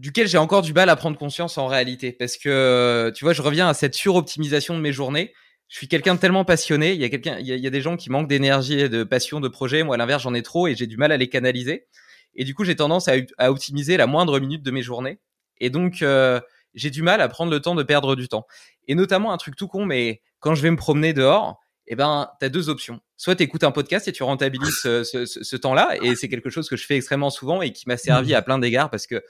duquel j'ai encore du mal à prendre conscience en réalité. Parce que, tu vois, je reviens à cette suroptimisation de mes journées. Je suis quelqu'un de tellement passionné. Il y a quelqu'un, il y a, des gens qui manquent d'énergie de passion, de projet. Moi, à l'inverse, j'en ai trop et j'ai du mal à les canaliser. Et du coup, j'ai tendance à, optimiser la moindre minute de mes journées. Et donc, euh, j'ai du mal à prendre le temps de perdre du temps. Et notamment un truc tout con, mais quand je vais me promener dehors, eh ben, tu as deux options. Soit tu écoutes un podcast et tu rentabilises ce, ce, ce temps-là, et c'est quelque chose que je fais extrêmement souvent et qui m'a servi à plein d'égards parce que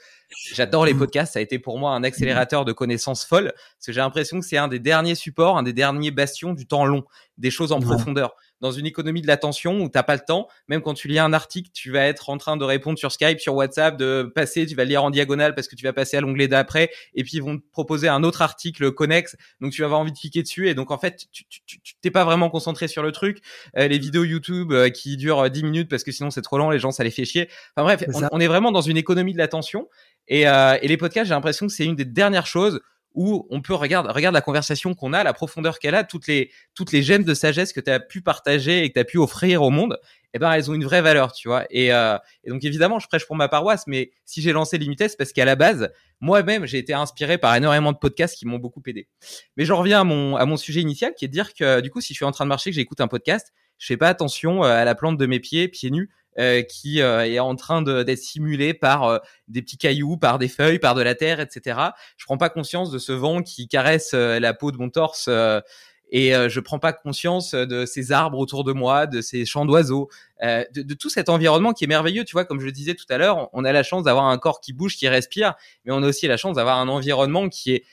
j'adore les podcasts. Ça a été pour moi un accélérateur de connaissances folles, parce que j'ai l'impression que c'est un des derniers supports, un des derniers bastions du temps long, des choses en profondeur dans une économie de l'attention où t'as pas le temps. Même quand tu lis un article, tu vas être en train de répondre sur Skype, sur WhatsApp, de passer, tu vas lire en diagonale parce que tu vas passer à l'onglet d'après, et puis ils vont te proposer un autre article connexe, donc tu vas avoir envie de cliquer dessus, et donc en fait, tu t'es pas vraiment concentré sur le truc. Euh, les vidéos YouTube euh, qui durent 10 minutes parce que sinon c'est trop lent, les gens ça les fait chier. Enfin bref, on, est vraiment dans une économie de l'attention, et, euh, et les podcasts, j'ai l'impression que c'est une des dernières choses où on peut regarder regarde la conversation qu'on a, la profondeur qu'elle a, toutes les toutes les gemmes de sagesse que tu as pu partager et que tu as pu offrir au monde, eh ben elles ont une vraie valeur, tu vois. Et, euh, et donc évidemment, je prêche pour ma paroisse, mais si j'ai lancé Limites, c'est parce qu'à la base, moi-même, j'ai été inspiré par énormément de podcasts qui m'ont beaucoup aidé. Mais j'en reviens à mon à mon sujet initial, qui est de dire que du coup, si je suis en train de marcher, que j'écoute un podcast, je fais pas attention euh, à la plante de mes pieds, pieds nus, euh, qui euh, est en train d'être simulé par euh, des petits cailloux, par des feuilles, par de la terre, etc. Je prends pas conscience de ce vent qui caresse la peau de mon torse et je prends pas conscience de ces arbres autour de moi, de ces champs d'oiseaux, de, de, tout cet environnement qui est merveilleux. Tu vois, comme je le disais tout à l'heure, on a la chance d'avoir un corps qui bouge, qui respire, mais on a aussi la chance d'avoir un environnement qui est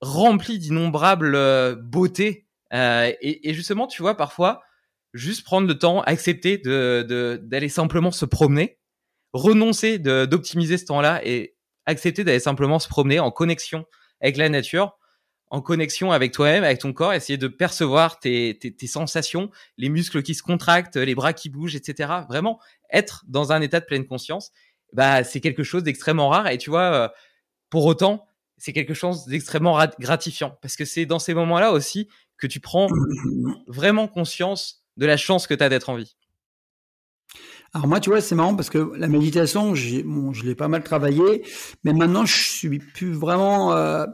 rempli d'innombrables beautés. Et, et, justement, tu vois, parfois, juste prendre le temps, accepter de d'aller simplement se promener, renoncer d'optimiser ce temps-là et accepter d'aller simplement se promener en connexion avec la nature, en connexion avec toi-même, avec ton corps, essayer de percevoir tes, tes, tes, sensations, les muscles qui se contractent, les bras qui bougent, etc. Vraiment être dans un état de pleine conscience, bah c'est quelque chose d'extrêmement rare et tu vois, euh, pour autant, c'est quelque chose d'extrêmement gratifiant parce que c'est dans ces moments-là aussi que tu prends vraiment conscience de la chance que tu as d'être en vie alors moi, tu vois, c'est marrant parce que la méditation, bon, je l'ai pas mal travaillé, mais maintenant, je suis plus vraiment euh,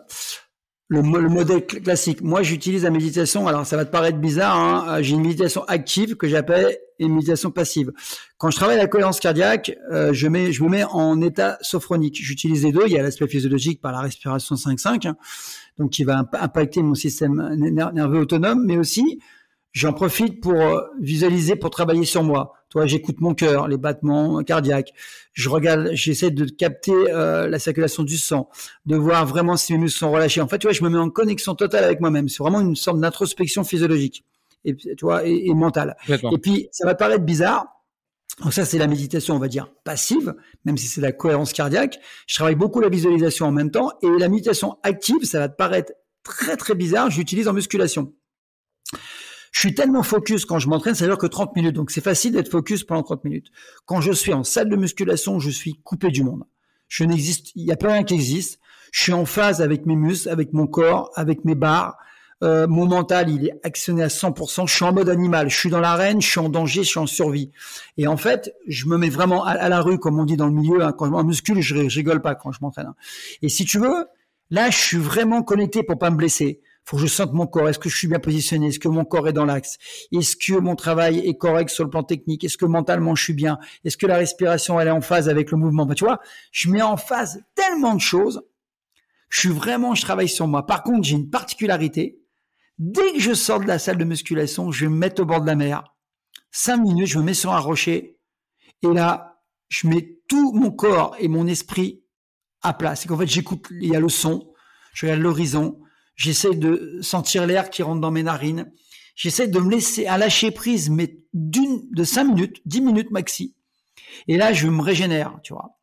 le, modèle classique. Moi, j'utilise la méditation. Alors, ça va te paraître bizarre. Hein, euh, j'ai une méditation active que j'appelle une méditation passive. Quand je travaille la cohérence cardiaque, euh, je mets, je me mets en état sophronique. J'utilise les deux. Il y a l'aspect physiologique par la respiration 5-5, hein, donc qui va impacter mon système nerveux autonome, mais aussi J'en profite pour euh, visualiser, pour travailler sur moi. Toi, j'écoute mon cœur, les battements cardiaques. Je regarde, j'essaie de capter euh, la circulation du sang, de voir vraiment si mes muscles sont relâchés. En fait, tu vois, je me mets en connexion totale avec moi-même. C'est vraiment une sorte d'introspection physiologique et tu vois et, et mentale. Et puis, ça va paraître bizarre. Donc ça, c'est la méditation, on va dire passive, même si c'est la cohérence cardiaque. Je travaille beaucoup la visualisation en même temps et la méditation active, ça va te paraître très très bizarre. J'utilise en musculation. Je suis tellement focus quand je m'entraîne, ça dure que 30 minutes. Donc c'est facile d'être focus pendant 30 minutes. Quand je suis en salle de musculation, je suis coupé du monde. Je n'existe, il n'y a pas rien qui existe. Je suis en phase avec mes muscles, avec mon corps, avec mes barres. Euh, mon mental, il est actionné à 100%. Je suis en mode animal. Je suis dans l'arène, je suis en danger, je suis en survie. Et en fait, je me mets vraiment à, la rue, comme on dit dans le milieu. Hein. Quand je muscule, je, je rigole pas quand je m'entraîne. Hein. Et si tu veux, là, je suis vraiment connecté pour pas me blesser faut que je sente mon corps. Est-ce que je suis bien positionné? Est-ce que mon corps est dans l'axe? Est-ce que mon travail est correct sur le plan technique? Est-ce que mentalement je suis bien? Est-ce que la respiration est en phase avec le mouvement? Bah, Tu vois, je mets en phase tellement de choses. Je suis vraiment, je travaille sur moi. Par contre, j'ai une particularité. Dès que je sors de la salle de musculation, je vais me mettre au bord de la mer. Cinq minutes, je me mets sur un rocher. Et là, je mets tout mon corps et mon esprit à plat. C'est qu'en fait, j'écoute, il y a le son, je regarde l'horizon, J'essaie de sentir l'air qui rentre dans mes narines. J'essaie de me laisser à lâcher prise, mais d'une, de cinq minutes, dix minutes maxi. Et là, je me régénère, tu vois.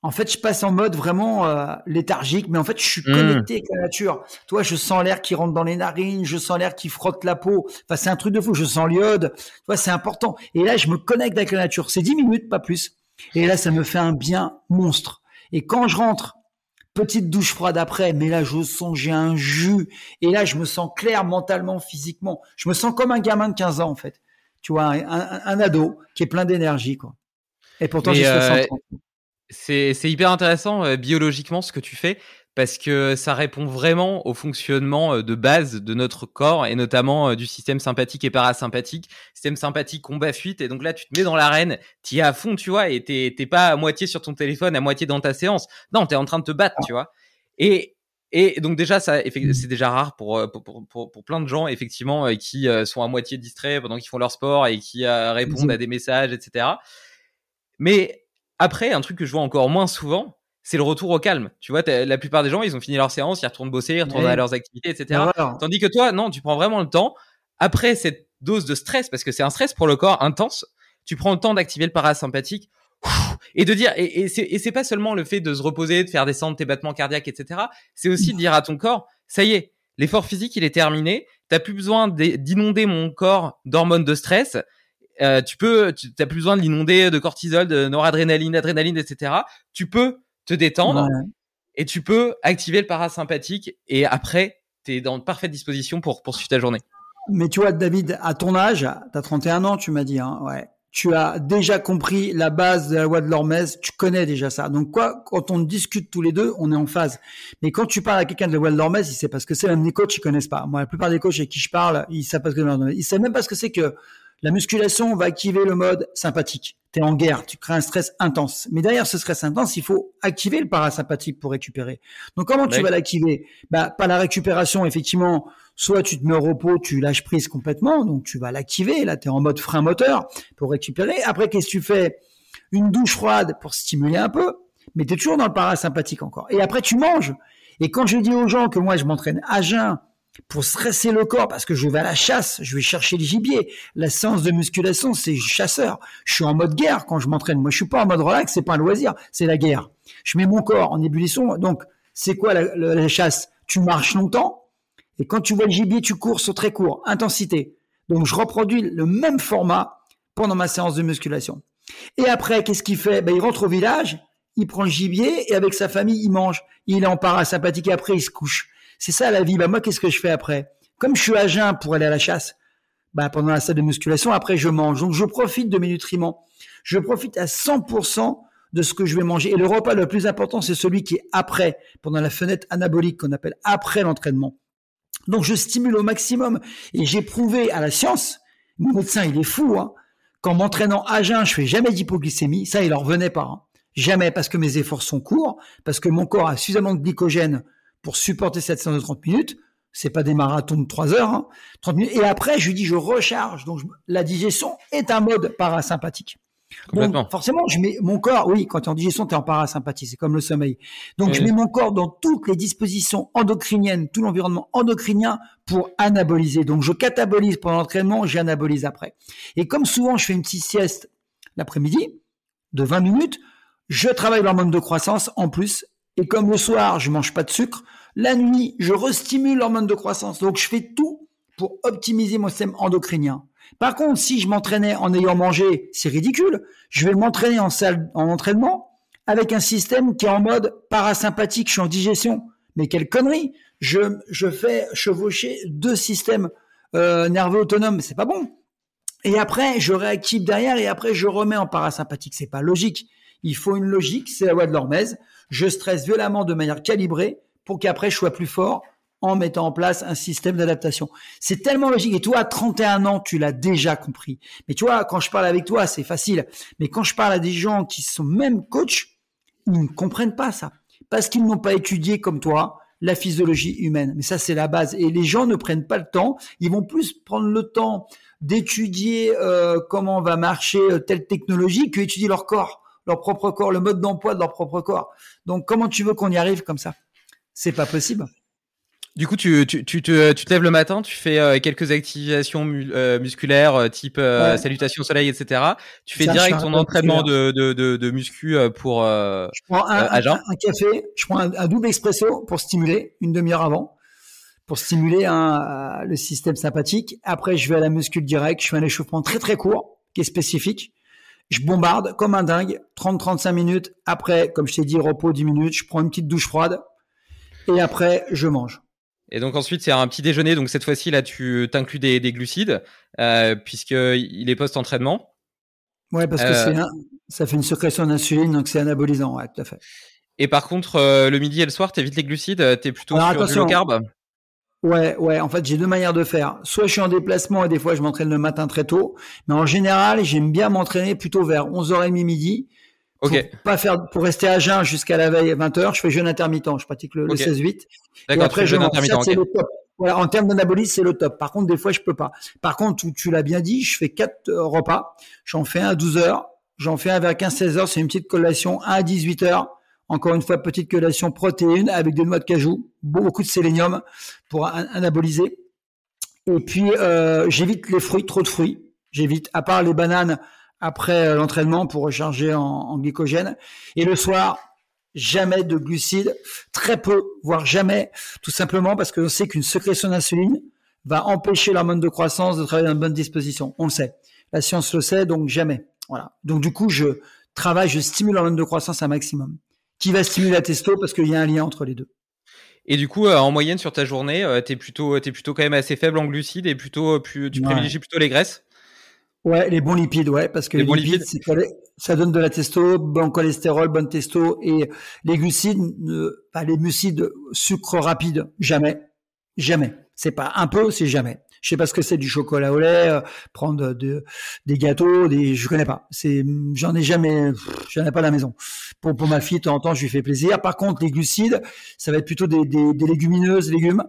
En fait, je passe en mode vraiment euh, léthargique, mais en fait, je suis mmh. connecté avec la nature. Toi, je sens l'air qui rentre dans les narines, je sens l'air qui frotte la peau. Enfin, c'est un truc de fou. Je sens l'iode. Toi, c'est important. Et là, je me connecte avec la nature. C'est 10 minutes, pas plus. Et là, ça me fait un bien monstre. Et quand je rentre, petite douche froide après, mais là, je sens, j'ai un jus. Et là, je me sens clair mentalement, physiquement. Je me sens comme un gamin de 15 ans, en fait. Tu vois, un, ado qui est plein d'énergie, quoi. Et pourtant, j'ai 60 euh, ans. C'est hyper intéressant euh, biologiquement ce que tu fais parce que ça répond vraiment au fonctionnement euh, de base de notre corps et notamment euh, du système sympathique et parasympathique. Système sympathique combat fuite et donc là tu te mets dans l'arène, tu es à fond, tu vois, et t'es pas à moitié sur ton téléphone, à moitié dans ta séance. Non, tu es en train de te battre, tu vois. Et et donc déjà ça c'est déjà rare pour pour, pour, pour plein de gens effectivement qui sont à moitié distraits pendant qu'ils font leur sport et qui répondent à des messages etc. Mais après, un truc que je vois encore moins souvent, c'est le retour au calme. Tu vois, la plupart des gens, ils ont fini leur séance, ils retournent bosser, ils retournent à leurs activités, etc. Tandis que toi, non, tu prends vraiment le temps. Après cette dose de stress, parce que c'est un stress pour le corps intense, tu prends le temps d'activer le parasympathique et de dire, et, et c'est pas seulement le fait de se reposer, de faire descendre tes battements cardiaques, etc. C'est aussi de dire à ton corps, ça y est, l'effort physique, il est terminé. T'as plus besoin d'inonder mon corps d'hormones de stress. Euh, tu peux, tu n'as plus besoin de l'inonder de cortisol, de noradrénaline, d'adrénaline, etc. Tu peux te détendre et tu peux activer le parasympathique et après, tu es dans de parfaite disposition pour poursuivre ta journée. Mais tu vois, David, à ton âge, tu as 31 ans, tu m'as dit, hein, ouais. Tu as déjà compris la base de la loi de l'Hormèse, tu connais déjà ça. Donc quoi, quand on discute tous les deux, on est en phase. Mais quand tu parles à quelqu'un de la loi de l'Hormèse, il sait pas ce que c'est. Même les coachs, ils connaissent pas. Moi, la plupart des coachs avec qui je parle, ils savent pas ce que c'est. Ils savent même pas ce que c'est que la musculation va activer le mode sympathique. Tu es en guerre, tu crées un stress intense. Mais derrière ce stress intense, il faut activer le parasympathique pour récupérer. Donc comment tu vas l'activer? Bah pas la récupération effectivement, soit tu te mets au repos, tu lâches prise complètement, donc tu vas l'activer, là tu es en mode frein moteur pour récupérer. Après qu'est-ce que tu fais? Une douche froide pour stimuler un peu, mais tu es toujours dans le parasympathique encore. Et après tu manges. Et quand je dis aux gens que moi je m'entraîne à jeun pour stresser le corps parce que je vais à la chasse, je vais chercher le gibier. La séance de musculation, c'est chasseur. Je suis en mode guerre quand je m'entraîne. Moi, je suis pas en mode relax, c'est pas un loisir, c'est la guerre. Je mets mon corps en ébullition. Donc, c'est quoi la, chasse? Tu marches longtemps et quand tu vois le gibier, tu cours sur très court, intensité. Donc, je reproduis le même format pendant ma séance de musculation. Et après, qu'est-ce qu'il fait? Ben, Il rentre au village, il prend le gibier et avec sa famille, il mange. Il est en parasympathique et après, il se couche. C'est ça la vie. Bah, moi, qu'est-ce que je fais après? Comme je suis à jeun pour aller à la chasse, bah, pendant la salle de musculation, après, je mange. Donc, je profite de mes nutriments. Je profite à 100% de ce que je vais manger. Et le repas le plus important, c'est celui qui est après, pendant la fenêtre anabolique qu'on appelle après l'entraînement. Donc, je stimule au maximum. Et j'ai prouvé à la science, mon médecin, il est fou, hein, qu'en m'entraînant à jeun, je fais jamais d'hypoglycémie. Ça, il en revenait pas. Hein. Jamais, parce que mes efforts sont courts, parce que mon corps a suffisamment de glycogène pour supporter cette séance de 30 minutes. C'est pas des marathons de 3 heures, hein, 30 minutes. Et après, je lui dis, je recharge. Donc, la digestion est un mode parasympathique. Donc, forcément, je mets mon corps, oui, quand tu es en digestion, tu es en parasympathie, c'est comme le sommeil. Donc, je mets mon corps dans toutes les dispositions endocriniennes, tout l'environnement endocrinien pour anaboliser. Donc, je catabolise pendant l'entraînement, j'anabolise après. Et comme souvent, je fais une petite sieste l'après-midi de 20 minutes, je travaille l'hormone de croissance en plus. Et comme le soir, je mange pas de sucre, la nuit, je restimule l'hormone de croissance. Donc, je fais tout pour optimiser mon système endocrinien. Par contre, si je m'entraînais en ayant mangé, c'est ridicule. Je vais m'entraîner en salle, en entraînement, avec un système qui est en mode parasympathique, je suis en digestion. Mais quelle connerie Je, je fais chevaucher deux systèmes euh, nerveux autonomes, c'est pas bon. Et après, je réactive derrière et après, je remets en parasympathique. C'est pas logique. Il faut une logique, c'est la loi de l'hormèse. Je stresse violemment de manière calibrée pour qu'après je sois plus fort en mettant en place un système d'adaptation. C'est tellement logique. Et toi, à 31 ans, tu l'as déjà compris. Mais tu vois, quand je parle avec toi, c'est facile. Mais quand je parle à des gens qui sont même coachs, ils ne comprennent pas ça. Parce qu'ils n'ont pas étudié comme toi la physiologie humaine. Mais ça, c'est la base. Et les gens ne prennent pas le temps. Ils vont plus prendre le temps d'étudier euh, comment va marcher euh, telle technologie que étudier leur corps, leur propre corps, le mode d'emploi de leur propre corps. Donc, comment tu veux qu'on y arrive comme ça? C'est pas possible. Du coup, tu, tu, tu, te, tu te lèves le matin, tu fais euh, quelques activations euh, musculaires, euh, type salutation au soleil, etc. Tu fais direct ton entraînement de, de, de, de, muscu pour je prends un, un, café, je prends un, double expresso pour stimuler une demi-heure avant, pour stimuler un, le système sympathique. Après, je vais à la muscule direct, je fais un échauffement très très court, qui est spécifique. Je bombarde comme un dingue, 30-35 minutes. Après, comme je t'ai dit, repos 10 minutes, je prends une petite douche froide. Et après, je mange. Et donc ensuite, c'est un petit déjeuner. Donc cette fois-ci, là, tu t'inclus des, des, glucides, euh, puisqu'il est post-entraînement. Ouais, parce que euh, ça fait une sécrétion d'insuline, donc c'est anabolisant, ouais, tout à fait. Et par contre, euh, le midi et le soir, tu évites les glucides, tu es plutôt sur du low carb? Ouais, ouais, en fait, j'ai deux manières de faire. Soit je suis en déplacement et des fois je m'entraîne le matin très tôt, mais en général, j'aime bien m'entraîner plutôt vers 11h30 midi Pour pas faire, pour rester à jeun jusqu'à la veille 20h, je fais jeûne intermittent. Je pratique le, 16-8. Et après, jeûne intermittent. Le top. Voilà, en termes d'anabolisme, c'est le top. Par contre, des fois, je peux pas. Par contre, tu, tu l'as bien dit, je fais quatre euh, repas. J'en fais un à 12 h J'en fais un vers 15-16 h C'est une petite collation. Un à 18 h Encore une fois, petite collation protéines avec des noix de cajou. Beaucoup de sélénium pour anaboliser. Et puis, euh, j'évite les fruits, trop de fruits. J'évite, à part les bananes, après euh, l'entraînement pour recharger en, glycogène. Et le soir, jamais de glucides, très peu, voire jamais, tout simplement parce que sait qu'une sécrétion d'insuline va empêcher l'hormone de croissance de travailler dans une bonne disposition. On le sait. La science le sait, donc jamais. Voilà. Donc du coup, je travaille, je stimule l'hormone de croissance un maximum. Qui va stimuler la testo? Parce qu'il y a un lien entre les deux. Et du coup, euh, en moyenne sur ta journée, euh, tu es plutôt, es plutôt quand même assez faible en glucides et plutôt, tu privilégies plutôt les graisses? Ouais, les bons lipides, ouais, parce que les, lipides, ça donne de la testo, bon cholestérol, bonne testo, et les glucides, pas les mucides, sucre rapide, jamais, jamais. C'est pas un peu, c'est jamais. Je sais pas ce que c'est du chocolat au lait, euh, prendre de, des gâteaux, des, je connais pas. C'est, j'en ai jamais, j'en ai pas à la maison. Pour, pour ma fille, de temps en temps, je lui fais plaisir. Par contre, les glucides, ça va être plutôt des, des, des légumineuses, légumes.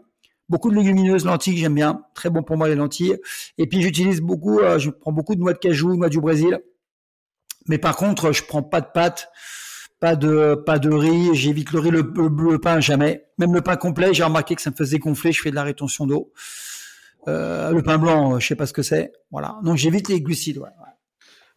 Beaucoup de légumineuses, lentilles, j'aime bien. Très bon pour moi les lentilles. Et puis j'utilise beaucoup, euh, je prends beaucoup de noix de cajou, noix du Brésil. Mais par contre, je prends pas de pâtes, pas de pas de riz. J'évite le riz, le, pain jamais. Même le pain complet, j'ai remarqué que ça me faisait gonfler. Je fais de la rétention d'eau. Euh, le pain blanc, je sais pas ce que c'est. Voilà. Donc j'évite les glucides. Ouais.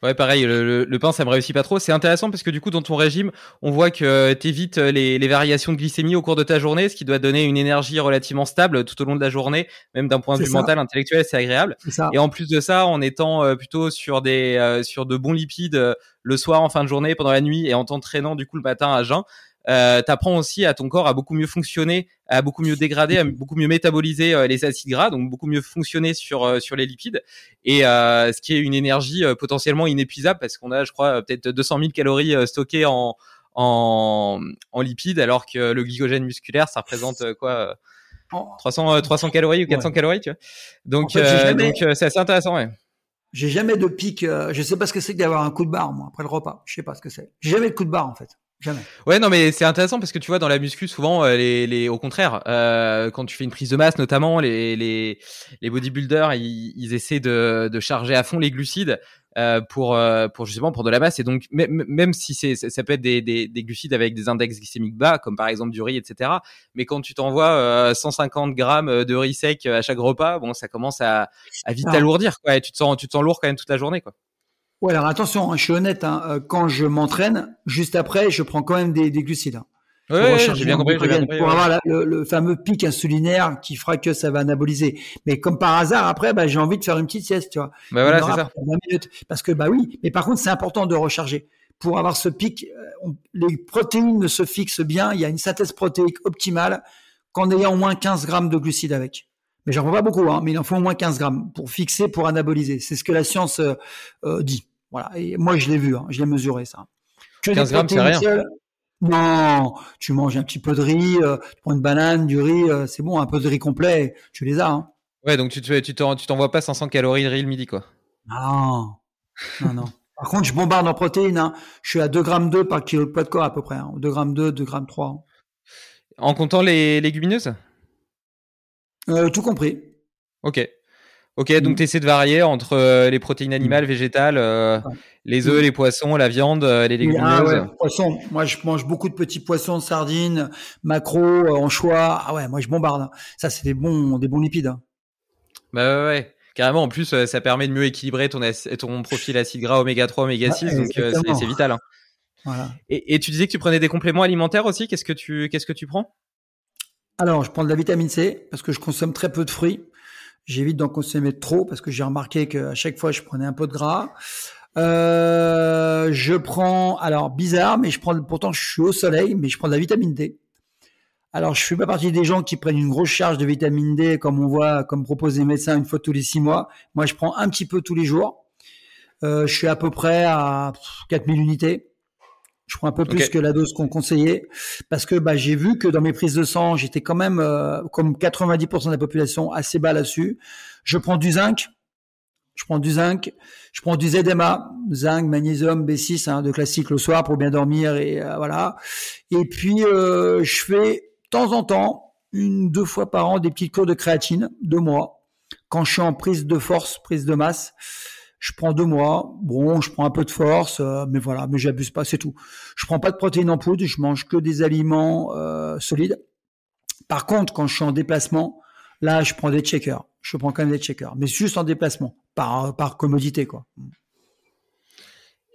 Ouais, pareil, le, le, pain, ça me réussit pas trop. C'est intéressant parce que du coup, dans ton régime, on voit que tu évites les, les, variations de glycémie au cours de ta journée, ce qui doit donner une énergie relativement stable tout au long de la journée, même d'un point de vue mental, intellectuel, c'est agréable. Et en plus de ça, en étant euh, plutôt sur des euh, sur de bons lipides euh, le soir, en fin de journée, pendant la nuit, et en t'entraînant du coup le matin à jeun, euh, t'apprends aussi à ton corps à beaucoup mieux fonctionner, à beaucoup mieux dégrader, à beaucoup mieux métaboliser euh, les acides gras, donc beaucoup mieux fonctionner sur euh, sur les lipides, et euh, ce qui est une énergie potentiellement inépuisable parce qu'on a, je crois, peut-être 200 000 calories stockées en en, en lipides, alors que le glycogène musculaire, ça représente quoi 300 300 calories ou 400 calories, tu vois. Donc donc c'est assez intéressant, ouais. J'ai jamais de pic. je sais pas ce que c'est d'avoir un coup de barre moi après le repas. Je sais pas ce que c'est. J'ai jamais de coup de barre en fait. Jamais. Ouais, non, mais c'est intéressant parce que tu vois, dans la muscu, souvent, euh, les, les, au contraire, euh, quand tu fais une prise de masse, notamment, les, les, les bodybuilders, ils, ils essaient de, de charger à fond les glucides euh, pour, euh, pour justement pour de la masse. Et donc, même si c'est, ça peut être des, des, des, glucides avec des index glycémiques bas, comme par exemple du riz, etc. Mais quand tu t'envoies 150 grammes de riz sec à chaque repas, bon, ça commence à, à vite alourdir, quoi. Et tu te sens, tu te sens lourd quand même toute la journée, quoi. Ouais, alors attention, hein, je suis honnête, hein, euh, quand je m'entraîne, juste après, je prends quand même des, des glucides. Hein, ouais, j'ai bien compris. Bien compris pour avoir le, le, fameux pic insulinaire qui fera que ça va anaboliser. Mais comme par hasard, après, bah, j'ai envie de faire une petite sieste, tu vois. Bah voilà, c'est ça. 20 minutes. Parce que, bah oui, mais par contre, c'est important de recharger. Pour avoir ce pic, euh, les protéines se fixent bien, il y a une synthèse protéique optimale qu'en ayant au moins 15 grammes de glucides avec. Mais j'en prends pas beaucoup, hein, mais il en faut au moins 15 grammes pour fixer, pour anaboliser. C'est ce que la science euh dit. Voilà. Et moi, je l'ai vu, hein, je l'ai mesuré, ça. 15 grammes, c'est rien. Non, tu manges un petit peu de riz, euh, tu prends une banane, du riz, euh, c'est bon, un peu de riz complet, tu les as. Hein. Ouais, donc tu tu t'envoies pas 500 calories de riz le midi, quoi. Non, non, non. Par contre, je bombarde en protéines. Hein. Je suis à 2 grammes 2 par kilo de poids de corps à peu près. Hein. 2 grammes 2, 2 grammes 3. En comptant les légumineuses? Euh, Tout compris. Ok. Ok, donc tu essaies de varier entre les protéines animales, végétales, les œufs, les poissons, la viande, les légumineuses. Ah ouais, poisson. Moi, je mange beaucoup de petits poissons, sardines, maquereaux, anchois. Ah ouais, moi je bombarde. Ça, c'est des bons, des bons lipides. Hein. Bah ouais, ouais. Carrément, en plus, ça permet de mieux équilibrer ton, ton profil acide gras oméga 3, oméga 6, donc c'est vital. Hein. Voilà. Et, tu disais que tu prenais des compléments alimentaires aussi. Qu'est-ce que tu, qu'est-ce que tu prends? Alors, je prends de la vitamine C parce que je consomme très peu de fruits. J'évite d'en consommer trop parce que j'ai remarqué qu'à chaque fois, je prenais un peu de gras. Euh, je prends, alors bizarre, mais je prends, pourtant je suis au soleil, mais je prends de la vitamine D. Alors je fais pas partie des gens qui prennent une grosse charge de vitamine D, comme on voit, comme proposent les médecins une fois tous les six mois. Moi, je prends un petit peu tous les jours. Euh, je suis à peu près à 4000 unités. Je prends un peu plus que la dose qu'on conseillait parce que bah, j'ai vu que dans mes prises de sang, j'étais quand même, euh, comme 90% de la population, assez bas là-dessus. Je prends du zinc. Je prends du zinc. Je prends du ZMA, zinc, magnésium, B6, hein, de classique le soir pour bien dormir et euh, voilà. Et puis euh, je fais de temps en temps, une deux fois par an, des petites cours de créatine, deux mois, quand je suis en prise de force, prise de masse je prends deux mois, bon, je prends un peu de force, euh, mais voilà, mais j'abuse pas, c'est tout. Je prends pas de protéines en poudre, je mange que des aliments euh, solides. Par contre, quand je suis en déplacement, là, je prends des checkers. Je prends quand même des checkers, mais juste en déplacement, par, par commodité, quoi.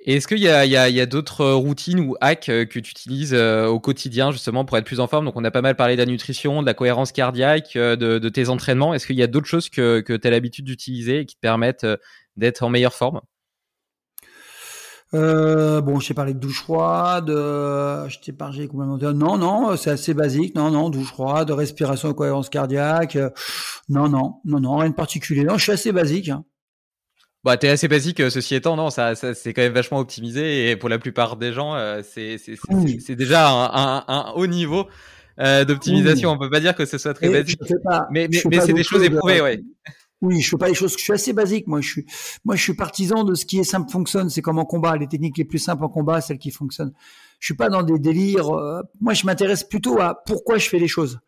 Est-ce qu'il y a, d'autres routines ou hacks euh, que tu utilises au quotidien justement pour être plus en forme? Donc on a pas mal parlé de la nutrition, de la cohérence cardiaque, de, de tes entraînements. Est-ce qu'il y a d'autres choses que, que tu as l'habitude d'utiliser et qui te permettent d'être en meilleure forme? Euh, bon, je t'ai parlé de douche froide, euh, je t'ai parlé complètement de... Non, non, c'est assez basique. Non, non, douche froide, respiration cohérence cardiaque. Euh, non, non, non, non, rien de particulier. Non, je suis assez basique. Hein. Bah, t'es assez basique, euh, ceci étant, non, ça, ça c'est quand même vachement optimisé et pour la plupart des gens, c'est c'est déjà un, un, haut niveau d'optimisation. On peut pas dire que ce soit très basique, mais, mais, mais c'est des choses éprouvées, ouais. Oui, je fais pas les choses. Je suis assez basique. Moi, je suis, moi, je suis partisan de ce qui est simple fonctionne. C'est comme en combat. Les techniques les plus simples en combat, celles qui fonctionnent. Je suis pas dans des délires. Euh, moi, je m'intéresse plutôt à pourquoi je fais les choses.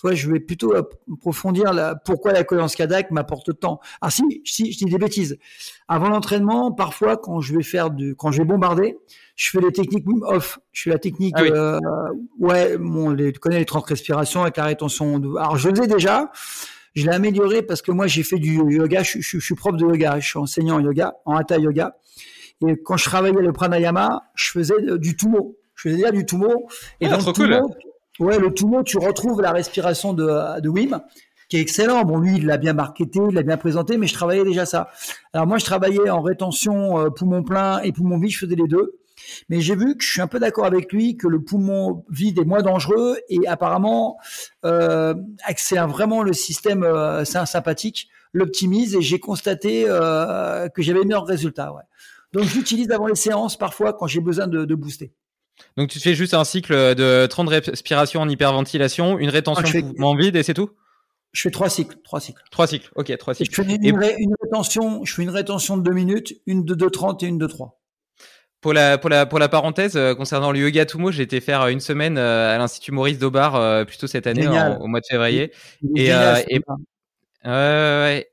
Toi, je vais plutôt approfondir la, pourquoi la cohérence cardiaque m'apporte tant. Ah si, si, je dis des bêtises. Avant l'entraînement, parfois, quand je vais faire du, quand je vais bombarder, je fais les techniques off. Je fais la technique, ah euh, ouais, bon, les, tu connais les 30 respirations avec la rétention. Alors, je le faisais déjà. Je l'ai amélioré parce que moi, j'ai fait du yoga. Je, suis prof de yoga. Je suis enseignant en yoga, en hatha yoga. Et quand je travaillais le pranayama, je faisais du tumo. Je faisais déjà du tumo. Et ah, dans le tumo, ouais, le tumo, tu retrouves la respiration de, de Wim qui est excellent. Bon, lui, il l'a bien marketé, il l'a bien présenté, mais je travaillais déjà ça. Alors moi, je travaillais en rétention euh, poumon plein et poumon vide, je faisais les deux. Mais j'ai vu que je suis un peu d'accord avec lui que le poumon vide est moins dangereux et apparemment euh, accélère vraiment le système euh, sympathique, l'optimise et j'ai constaté euh, que j'avais meilleurs résultats. Ouais. Donc j'utilise avant les séances parfois quand j'ai besoin de, de, booster. Donc tu fais juste un cycle de 30 respirations en hyperventilation, une rétention de poumon vide et c'est tout? Je fais trois cycles, trois cycles. Trois cycles, ok, trois cycles. Je fais une, une, rétention, je fais une rétention de deux minutes, une de 2,30 et une de 3. Pour la, pour la, pour la parenthèse, euh, concernant le yoga Tumo, j'ai été faire une semaine euh, à l'Institut Maurice euh, plutôt cette année, au mois de février. Et, et,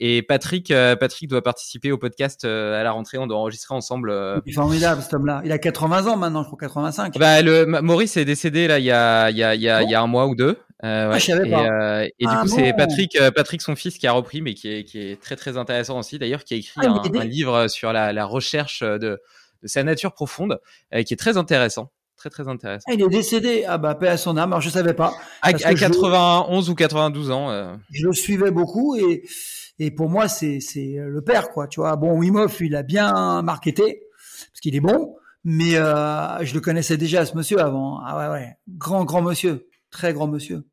et, Patrick, Patrick doit participer au podcast à la rentrée. On doit enregistrer ensemble. Il est formidable, cet homme-là. Il a 80 ans maintenant, je crois 85. Bah, le, Maurice est décédé là il y a, il y a, il y a, il y a un mois ou deux. Euh, ah, je savais pas. et, du ah, coup, c'est Patrick, Patrick, son fils, qui a repris, mais qui est, qui est très très intéressant aussi. D'ailleurs, qui a écrit ah, un, un, livre sur la, la recherche de de sa nature profonde, euh, qui est très intéressant. Très, très intéressant. Ah, il est décédé, ah bah, paix à son âme, alors je savais pas. À, 91 ou 92 ans. Euh. Je le suivais beaucoup et, et pour moi, c'est, le père, quoi, tu vois. Bon, Wim il a bien marketé, parce qu'il est bon, mais euh, je le connaissais déjà, ce monsieur, avant. Ah ouais, ouais. Grand, grand monsieur. Très grand monsieur.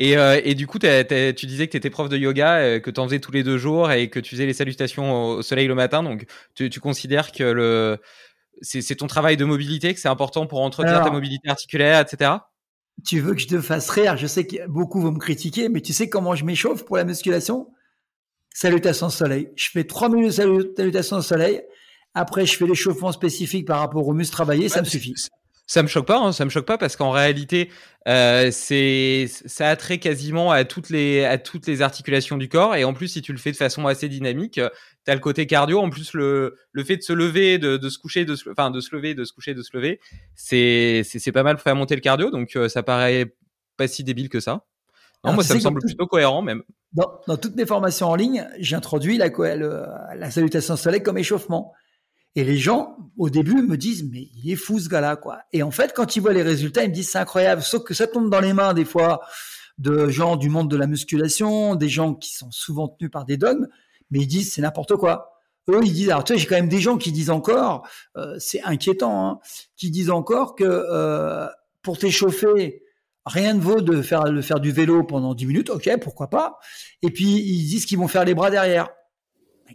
Et, euh, et, du coup, tu disais que tu étais prof de yoga, euh, que tu en faisais tous les deux jours et que tu faisais les salutations au, soleil le matin. Donc, tu, tu considères que le c'est ton travail de mobilité, que c'est important pour entretenir ta mobilité articulaire, etc. Tu veux que je te fasse rire? Je sais que beaucoup vont me critiquer, mais tu sais comment je m'échauffe pour la musculation? Salutations au soleil. Je fais trois minutes de salutations au soleil. Après, je fais l'échauffement spécifique par rapport aux muscles travaillés. ça me suffit Ça me choque pas, hein, ça me choque pas parce qu'en réalité, euh, c'est ça a trait quasiment à toutes les à toutes les articulations du corps et en plus si tu le fais de façon assez dynamique, euh, tu as le côté cardio. En plus le le fait de se lever, de, de se coucher, de se, enfin de se lever, de se coucher, de se lever, c'est c'est pas mal pour faire monter le cardio. Donc euh, ça paraît pas si débile que ça. Non, moi ça me semble plutôt cohérent même. Dans, dans toutes mes formations en ligne, j'introduis la, la salutation soleil comme échauffement. Et les gens, au début, me disent, mais il est fou ce gars-là, quoi. Et en fait, quand ils voient les résultats, ils me disent, c'est incroyable. Sauf que ça tombe dans les mains, des fois, de gens du monde de la musculation, des gens qui sont souvent tenus par des dogmes, mais ils disent, c'est n'importe quoi. Eux, ils disent, alors tu sais, j'ai quand même des gens qui disent encore, euh, c'est inquiétant, hein, qui disent encore que euh, pour t'échauffer, rien ne vaut de faire, de faire du vélo pendant 10 minutes, ok, pourquoi pas. Et puis, ils disent qu'ils vont faire les bras derrière.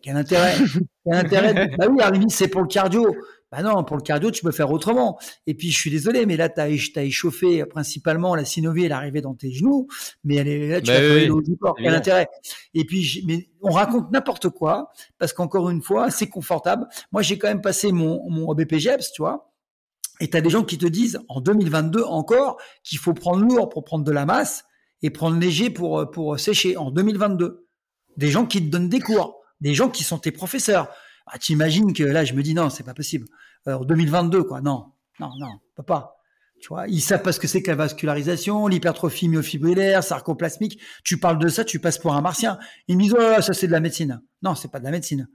Quel intérêt? Quel intérêt Bah oui, à c'est pour le cardio. Bah non, pour le cardio, tu peux faire autrement. Et puis, je suis désolé, mais là, tu as, as, échauffé principalement la synovie, elle est arrivée dans tes genoux, mais elle est là, tu bah as oui, le du corps. Quel intérêt? Et puis, mais on raconte n'importe quoi, parce qu'encore une fois, c'est confortable. Moi, j'ai quand même passé mon, mon BPGEPS, tu vois. Et tu as des gens qui te disent, en 2022 encore, qu'il faut prendre lourd pour prendre de la masse et prendre léger pour, pour sécher en 2022. Des gens qui te donnent des cours des gens qui sont tes professeurs. Ah, tu imagines que là, je me dis non, c'est pas possible. En 2022, quoi. Non, non, non, pas. Tu vois, ils savent pas ce que c'est que la vascularisation, l'hypertrophie myofibrillaire, sarcoplasmique. Tu parles de ça, tu passes pour un martien. Ils me disent, oh, ça c'est de la médecine. Non, c'est pas de la médecine.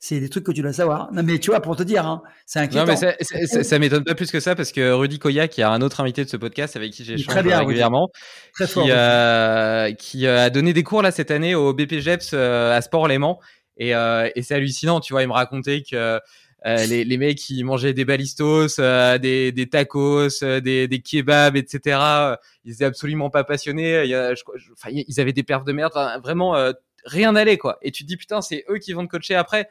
C'est des trucs que tu dois savoir. Non, mais tu vois, pour te dire, hein, c'est inquiétant. Non, mais ça, ça, m'étonne pas plus que ça parce que Rudy Koya, qui est un autre invité de ce podcast avec qui j'échange régulièrement, Très fort, qui, euh, qui euh, a donné des cours là cette année au BPGEPS euh, à Sport Léman et, euh, et c'est hallucinant, tu vois. Il me racontait que euh, les, les, mecs qui mangeaient des balistos, euh, des, des, tacos, des, des, kebabs, etc. Ils étaient absolument pas passionnés. Il y a, je, enfin, ils avaient des perfs de merde. vraiment, rien n'allait quoi. Et tu te dis putain, c'est eux qui vont te coacher après.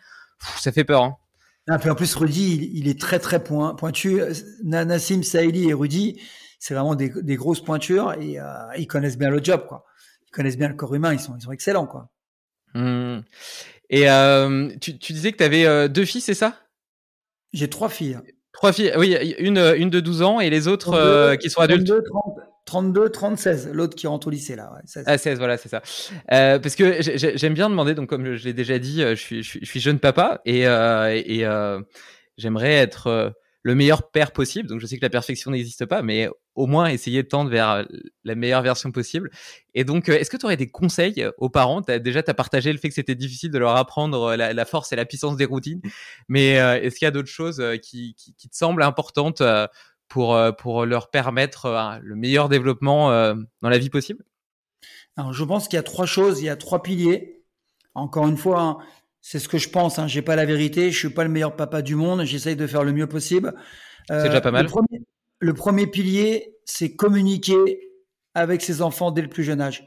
ça fait peur. Hein. Puis en plus, Rudy, il, il, est très très point, pointu. Nassim Saïli et Rudy, c'est vraiment des, des, grosses pointures et ils connaissent bien le job quoi. Ils connaissent bien le corps humain. Ils sont, ils sont excellents quoi. Mmh. Et euh, tu, tu, disais que tu avais euh, deux filles, c'est ça? J'ai trois filles. Trois filles, oui, une, une de 12 ans et les autres euh, qui sont adultes 32, 30, 32 30, 16. L'autre qui rentre au lycée, là. Ouais, 16. Ah, 16, voilà, c'est ça. Euh, parce que j'aime bien demander, donc comme je l'ai déjà dit, je suis, je suis, je suis jeune papa et, et j'aimerais être le meilleur père possible. Donc je sais que la perfection n'existe pas, mais au moins essayer de tendre vers la meilleure version possible. Et donc, euh, est-ce que tu aurais des conseils aux parents? As, Déjà, tu as partagé le fait que c'était difficile de leur apprendre la, force et la puissance des routines, mais euh, est-ce qu'il y a d'autres choses euh, qui, qui, qui, te semblent importantes pour, pour leur permettre le meilleur développement dans la vie possible? Alors, je pense qu'il y a trois choses, il y a trois piliers. Encore une fois, hein, c'est ce que je pense. Hein. J'ai pas la vérité. Je suis pas le meilleur papa du monde. J'essaye de faire le mieux possible. c'est déjà pas mal. Le premier, le premier pilier, c'est communiquer avec ses enfants dès le plus jeune âge.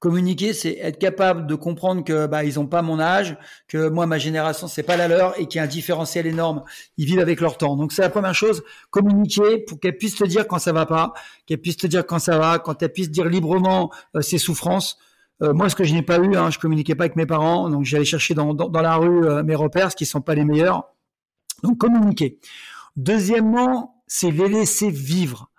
Communiquer, c'est être capable de comprendre que bah ils ont pas mon âge, que moi ma génération c'est pas la leur et qu'il y a un différentiel énorme. Ils vivent avec leur temps. Donc c'est la première chose. Communiquer pour qu'elles puissent te dire quand ça va pas, qu'elles puissent te dire quand ça va, quand elles puissent dire librement euh, ses souffrances. Euh, moi, ce que je n'ai pas eu, hein, je communiquais pas avec mes parents, donc j'allais chercher dans, la rue euh, mes repères, ce qui sont pas les meilleurs. Donc communiquer. Deuxièmement, c'est les laisser vivre.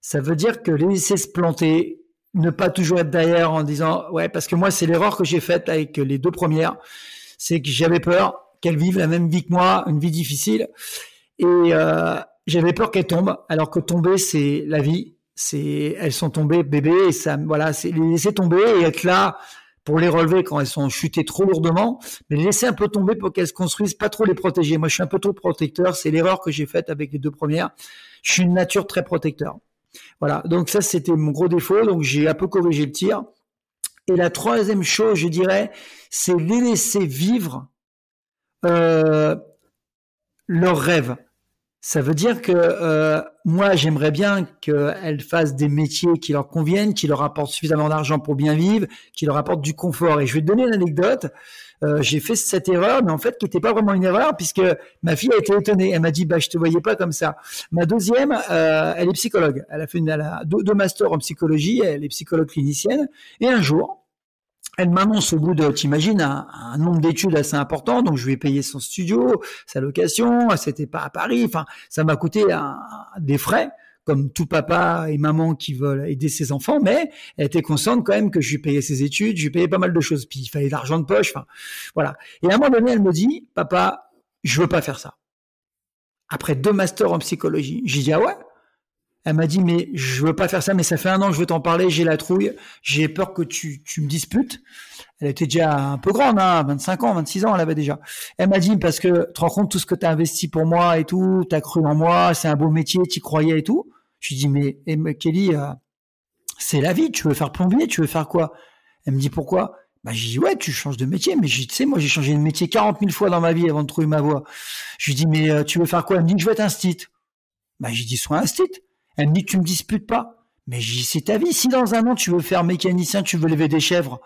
Ça veut dire que les laisser se planter, ne pas toujours être derrière en disant ouais, parce que moi c'est l'erreur que j'ai faite avec les deux premières, c'est que j'avais peur qu'elles vivent la même vie que moi, une vie difficile, et euh, j'avais peur qu'elles tombent, alors que tomber c'est la vie, elles sont tombées bébés voilà c'est les laisser tomber et être là pour les relever quand elles sont chutées trop lourdement, mais les laisser un peu tomber pour qu'elles se construisent, pas trop les protéger. Moi, je suis un peu trop protecteur. C'est l'erreur que j'ai faite avec les deux premières. Je suis une nature très protecteur. Voilà. Donc ça, c'était mon gros défaut. Donc j'ai un peu corrigé le tir. Et la troisième chose, je dirais, c'est les laisser vivre euh, leurs rêves. Ça veut dire que euh, moi, j'aimerais bien qu'elles fassent des métiers qui leur conviennent, qui leur apportent suffisamment d'argent pour bien vivre, qui leur apportent du confort. Et je vais te donner une anecdote. Euh, j'ai fait cette erreur, mais en fait, qui n'était pas vraiment une erreur, puisque ma fille a été étonnée. Elle m'a dit, bah, je te voyais pas comme ça. Ma deuxième, euh, elle est psychologue. Elle a fait une, elle deux masters en psychologie. Elle est psychologue clinicienne. Et un jour, elle m'annonce au bout de, t'imagines, un, un nombre d'études assez important, donc je lui ai payé son studio, sa location, c'était pas à Paris, enfin, ça m'a coûté des frais. comme tout papa et maman qui veulent aider ses enfants, mais elle était consciente quand même que je lui payais ses études, je lui payais pas mal de choses, puis il fallait de l'argent de poche, enfin, voilà. Et à un moment donné, elle me dit, papa, je veux pas faire ça. Après deux masters en psychologie, j'ai dit, ah ouais? Elle m'a dit, mais je veux pas faire ça, mais ça fait un an que je veux t'en parler, j'ai la trouille, j'ai peur que tu, tu me disputes. Elle était déjà un peu grande, hein, 25 ans, 26 ans, elle avait déjà. Elle m'a dit, parce que tu rends compte tout ce que tu as investi pour moi et tout, tu as cru en moi, c'est un beau métier, tu croyais et tout. Je lui dis, mais, Kelly, euh, c'est la vie, tu veux faire plombier, tu veux faire quoi? Elle me dit, pourquoi? Bah, j'ai dit, ouais, tu changes de métier. Mais tu sais, moi, j'ai changé de métier 40 000 fois dans ma vie avant de trouver ma voie. Je lui dis, mais euh, tu veux faire quoi? Elle me dit, je veux être un stit. Bah, j'ai dit, sois un stit. Elle me dit, tu me disputes pas? Mais j'ai c'est ta vie. Si dans un an, tu veux faire mécanicien, tu veux lever des chèvres,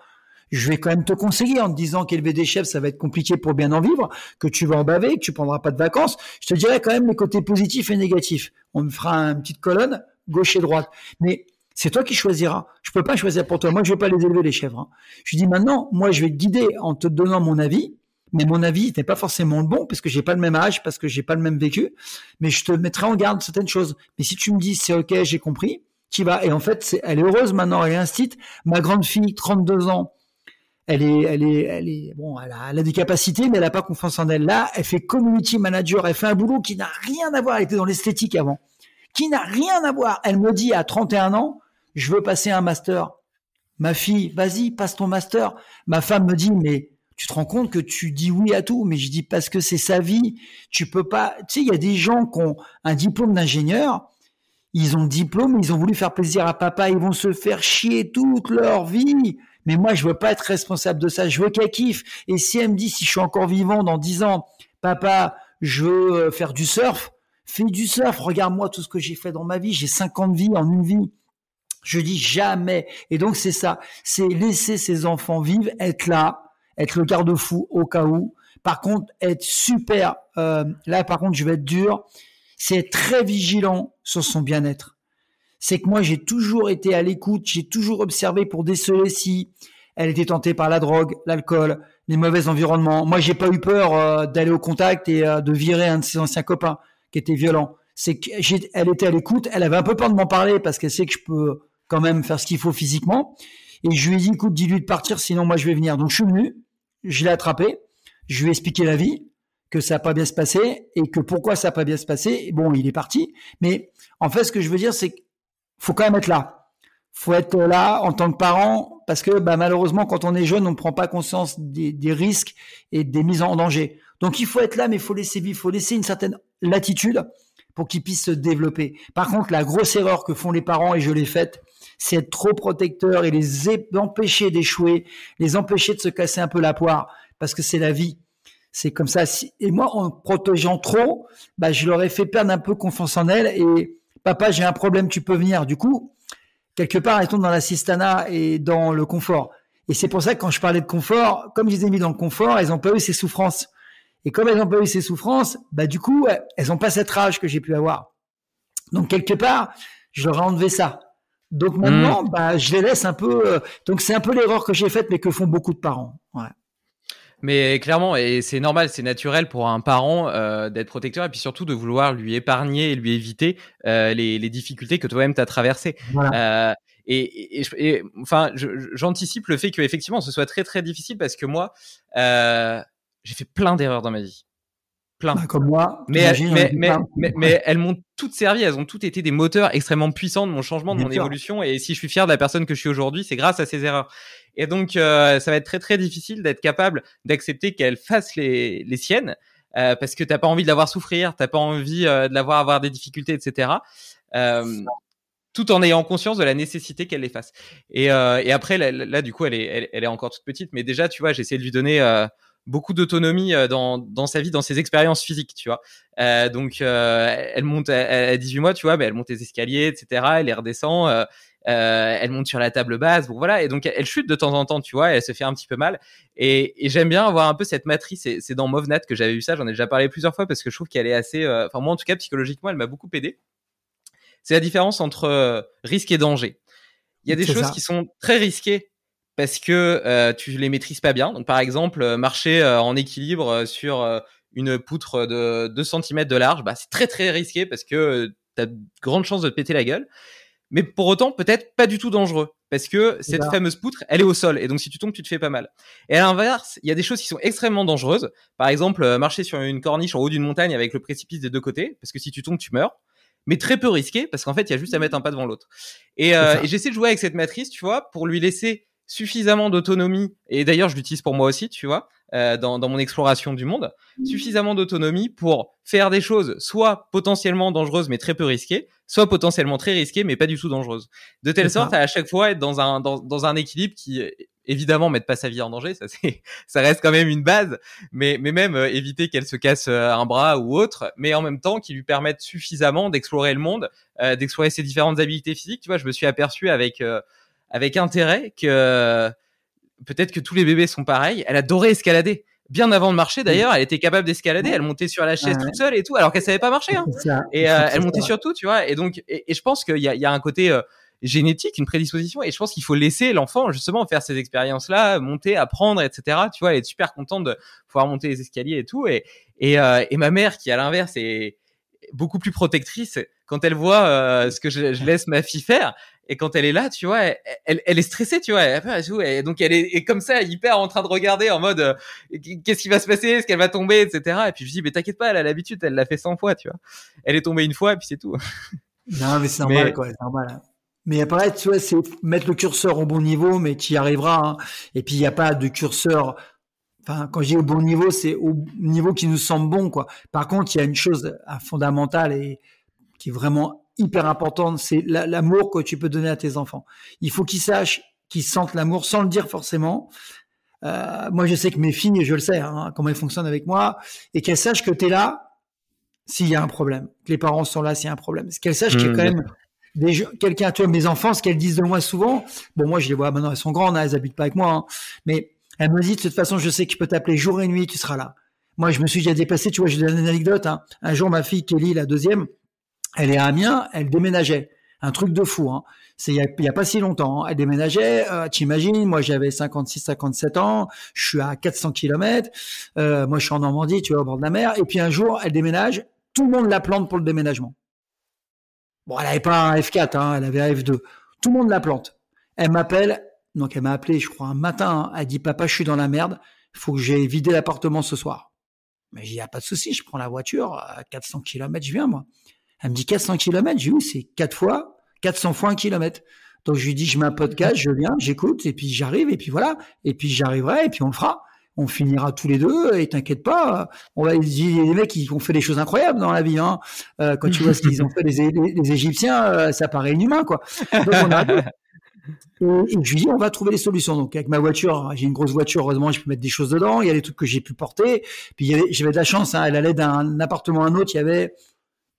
je vais quand même te conseiller en te disant qu'élever des chèvres, ça va être compliqué pour bien en vivre, que tu vas en baver, que tu prendras pas de vacances. Je te dirais quand même les côtés positifs et négatifs. On me fera une petite colonne, gauche et droite. Mais c'est toi qui choisiras. Je peux pas choisir pour toi. Moi, je vais pas les élever, les chèvres. Hein. Je dis maintenant, moi, je vais te guider en te donnant mon avis. Mais mon avis n'est pas forcément le bon parce que j'ai pas le même âge, parce que j'ai pas le même vécu. Mais je te mettrai en garde certaines choses. Mais si tu me dis c'est ok, j'ai compris, tu vas. Et en fait, elle est heureuse maintenant, elle est instite. Ma grande fille, 32 ans, elle est, elle est, elle est, bon, elle a, des capacités, mais elle n'a pas confiance en elle. Là, elle fait community manager, elle fait un boulot qui n'a rien à voir, elle était dans l'esthétique avant, qui n'a rien à voir. Elle me dit à 31 ans, je veux passer un master. Ma fille, vas-y, passe ton master. Ma femme me dit, mais tu te rends compte que tu dis oui à tout, mais je dis parce que c'est sa vie. Tu peux pas, tu sais, il y a des gens qui ont un diplôme d'ingénieur, ils ont le diplôme, ils ont voulu faire plaisir à papa, ils vont se faire chier toute leur vie. Mais moi, je veux pas être responsable de ça. Je veux qu'elle kiffe. Et si elle me dit, si je suis encore vivant dans 10 ans, papa, je veux euh, faire du surf, fais du surf. Regarde-moi tout ce que j'ai fait dans ma vie. J'ai 50 vies en une vie. Je dis jamais. Et donc, c'est ça. C'est laisser ses enfants vivre, être là, être le garde-fou au cas où. Par contre, être super, euh, là, par contre, je vais être dur. C'est être très vigilant sur son bien-être c'est que moi j'ai toujours été à l'écoute, j'ai toujours observé pour déceler si elle était tentée par la drogue, l'alcool, les mauvais environnements. Moi j'ai pas eu peur euh, d'aller au contact et euh, de virer un de ses anciens copains qui était violent. C'est qu'elle était à l'écoute, elle avait un peu peur de m'en parler parce qu'elle sait que je peux quand même faire ce qu'il faut physiquement. Et je lui ai dit, écoute, dis-lui de partir, sinon moi je vais venir. Donc je suis venu, je l'ai attrapé, je lui ai expliqué la vie, que ça n'a pas bien se passer et que pourquoi ça n'a pas bien se passer. Bon, il est parti. Mais en fait, ce que je veux dire, c'est que faut quand même être là. Faut être là en tant que parent parce que bah, malheureusement, quand on est jeune, on ne prend pas conscience des, risques et des mises en danger. Donc il faut être là, mais il faut laisser vivre, il faut laisser une certaine latitude pour qu'ils puissent se développer. Par contre, la grosse erreur que font les parents, et je l'ai faite, c'est être trop protecteur et les empêcher d'échouer, les empêcher de se casser un peu la poire, parce que c'est la vie. C'est comme ça. Et moi, en protégeant trop, bah, je leur ai fait perdre un peu confiance en elles et papa, j'ai un problème, tu peux venir. Du coup, quelque part, elles tombent dans l'assistanat et dans le confort. Et c'est pour ça que quand je parlais de confort, comme je les ai mis dans le confort, elles n'ont pas eu ces souffrances. Et comme elles n'ont pas eu ces souffrances, bah du coup, elles n'ont pas cette rage que j'ai pu avoir. Donc quelque part, je leur ai enlevé ça. Donc maintenant, mmh. bah, je les laisse un peu. Euh, donc c'est un peu l'erreur que j'ai faite, mais que font beaucoup de parents. Ouais. Mais clairement, et c'est normal, c'est naturel pour un parent euh, d'être protecteur et puis surtout de vouloir lui épargner et lui éviter euh, les, les, difficultés que toi-même tu as traversées. Et, et, enfin, j'anticipe le fait qu'effectivement ce soit très très difficile parce que moi, j'ai fait plein d'erreurs dans ma vie plein. Bah, comme moi. Mais, mais, mais, mais, mais, elles m'ont toutes servi. Elles ont toutes été des moteurs extrêmement puissants de mon changement, de mon évolution. Et si je suis fier de la personne que je suis aujourd'hui, c'est grâce à ces erreurs. Et donc, euh, ça va être très très difficile d'être capable d'accepter qu'elles fassent les, les siennes. Euh, parce que t'as pas envie de la voir souffrir, t'as pas envie euh, de la voir avoir des difficultés, etc. Euh, tout en ayant conscience de la nécessité qu'elle les fasse. Et, euh, et après, là, là, du coup, elle est, elle, elle, est encore toute petite, mais déjà, tu vois, j'ai essayé de lui donner beaucoup d'autonomie euh, dans, dans sa vie, dans ses expériences physiques, tu vois. Euh, donc, euh, elle monte à, 18 mois, tu vois, mais elle monte les escaliers, etc. Elle les redescend. Euh, euh, elle monte sur la table basse, bon voilà, et donc elle chute de temps en temps, tu vois, elle se fait un petit peu mal. Et, et j'aime bien avoir un peu cette matrice. C'est dans Movnat que j'avais vu ça. J'en ai déjà parlé plusieurs fois parce que je trouve qu'elle est assez. Enfin moi en tout cas psychologiquement, elle m'a beaucoup aidé. C'est la différence entre risque et danger. Il y a des choses qui sont très risquées parce que euh, tu les maîtrises pas bien. Donc par exemple, euh, marcher euh, en équilibre sur une poutre de 2 cm de large, bah, c'est très très risqué parce que t'as grande chance de te péter la gueule. Mais pour autant, peut-être pas du tout dangereux. Parce que cette fameuse poutre, elle est au sol. Et donc, si tu tombes, tu te fais pas mal. Et à l'inverse, il y a des choses qui sont extrêmement dangereuses. Par exemple, euh, marcher sur une corniche en haut d'une montagne avec le précipice des deux côtés. Parce que si tu tombes, tu meurs mais très peu risqué parce qu'en fait, il y a juste à mettre un pas devant l'autre. Et, euh, et j'essaie de jouer avec cette matrice, tu vois, pour lui laisser suffisamment d'autonomie. Et d'ailleurs, je l'utilise pour moi aussi, tu vois. Euh, dans, dans, mon exploration du monde, suffisamment d'autonomie pour faire des choses soit potentiellement dangereuses mais très peu risquées, soit potentiellement très risquées mais pas du tout dangereuses. De telle sorte à à chaque fois être dans un dans, dans un équilibre qui évidemment mettre pas sa vie en danger, ça c'est ça reste quand même une base, mais mais même euh, éviter qu'elle se casse euh, un bras ou autre, mais en même temps qui lui permettent suffisamment d'explorer le monde, d'explorer ses différentes habilités physiques. Tu vois, je me suis aperçu avec avec intérêt que peut-être que tous les bébés sont pareils. Elle adorait escalader. Bien avant de marcher, d'ailleurs, elle était capable d'escalader. Elle montait sur la chaise toute seule et tout, alors qu'elle savait pas marcher. Hein. Et euh, elle montait sur tout, tu vois. Et donc, et, je pense qu'il y a, y a un côté euh, génétique, une prédisposition. Et je pense qu'il faut laisser l'enfant justement faire ces expériences-là, monter, apprendre, etc. Tu vois, elle est super contente de pouvoir monter les escaliers et tout. Et et, euh, et ma mère, qui à l'inverse est beaucoup plus protectrice, quand elle voit ce que je, je, laisse ma fille faire, et quand elle est là, tu vois, elle, elle, est stressée, tu vois. Et donc elle est, comme ça, hyper en train de regarder en mode euh, qu'est-ce qui va se passer, est-ce qu'elle va tomber, etc. Et puis je dis mais t'inquiète pas, elle a l'habitude, elle l'a fait 100 fois, tu vois. Elle est tombée une fois et puis c'est tout. Non mais c'est normal quoi, c'est normal. Hein. Mais après, tu vois, c'est mettre le curseur au bon niveau, mais tu y arriveras. Hein. Et puis il n'y a pas de curseur. Enfin, quand je dis au bon niveau, c'est au niveau qui nous semble bon, quoi. Par contre, il y a une chose fondamentale et qui est vraiment hyper importante, c'est l'amour que tu peux donner à tes enfants. Il faut qu'ils sachent, qu'ils sentent l'amour sans le dire forcément. Euh, moi, je sais que mes filles, je le sais, hein, comment elles fonctionnent avec moi, et qu'elles sachent que tu es là s'il y a un problème, que les parents sont là s'il y a un problème. Qu'elles sachent qu'il y a mmh, quand même quelqu'un, tu vois, mes enfants, ce qu'elles disent de moi souvent, bon, moi, je les vois maintenant, elles sont grandes, hein, elles habitent pas avec moi, hein, mais elles me disent, de toute façon, je sais que je peux t'appeler jour et nuit, tu seras là. Moi, je me suis déjà dépassé, tu vois, je donne une anecdote. Un jour, ma fille Kelly, la deuxième, elle est à Amiens, elle déménageait. Un truc de fou. Hein. C'est il y, a, pas si longtemps. Hein. Elle déménageait. Euh, T'imagines, moi j'avais 56, 57 ans. Je suis à 400 km. Euh, moi je suis en Normandie, tu vois, au bord de la mer. Et puis un jour, elle déménage. Tout le monde la plante pour le déménagement. Bon, elle avait pas un F4, hein, elle avait un F2. Tout le monde la plante. Elle m'appelle. Donc elle m'a appelé, je crois, un matin. Hein. Elle dit, papa, je suis dans la merde. Faut que j'ai vidé l'appartement ce soir. Mais il n'y a pas de souci, je prends la voiture à 400 km, je viens moi. Elle me dit 400 km. J'ai dit, oui, c'est 4 fois, 400 fois un kilomètre. Donc, je lui dis, je mets un podcast, je viens, j'écoute, et puis j'arrive, et puis voilà. Et puis j'arriverai, et puis on le fera. On finira tous les deux, et t'inquiète pas. On va dire, les mecs, ils ont fait des choses incroyables dans la vie, hein. Euh, quand tu vois ce qu'ils ont fait, les, Égyptiens, euh, ça paraît inhumain, quoi. Donc, on et, je lui dis, on va trouver des solutions. Donc, avec ma voiture, j'ai une grosse voiture, heureusement, je peux mettre des choses dedans. Il y a des trucs que j'ai pu porter. Puis, j'avais de la chance, hein, elle allait d'un appartement à un autre. Il y avait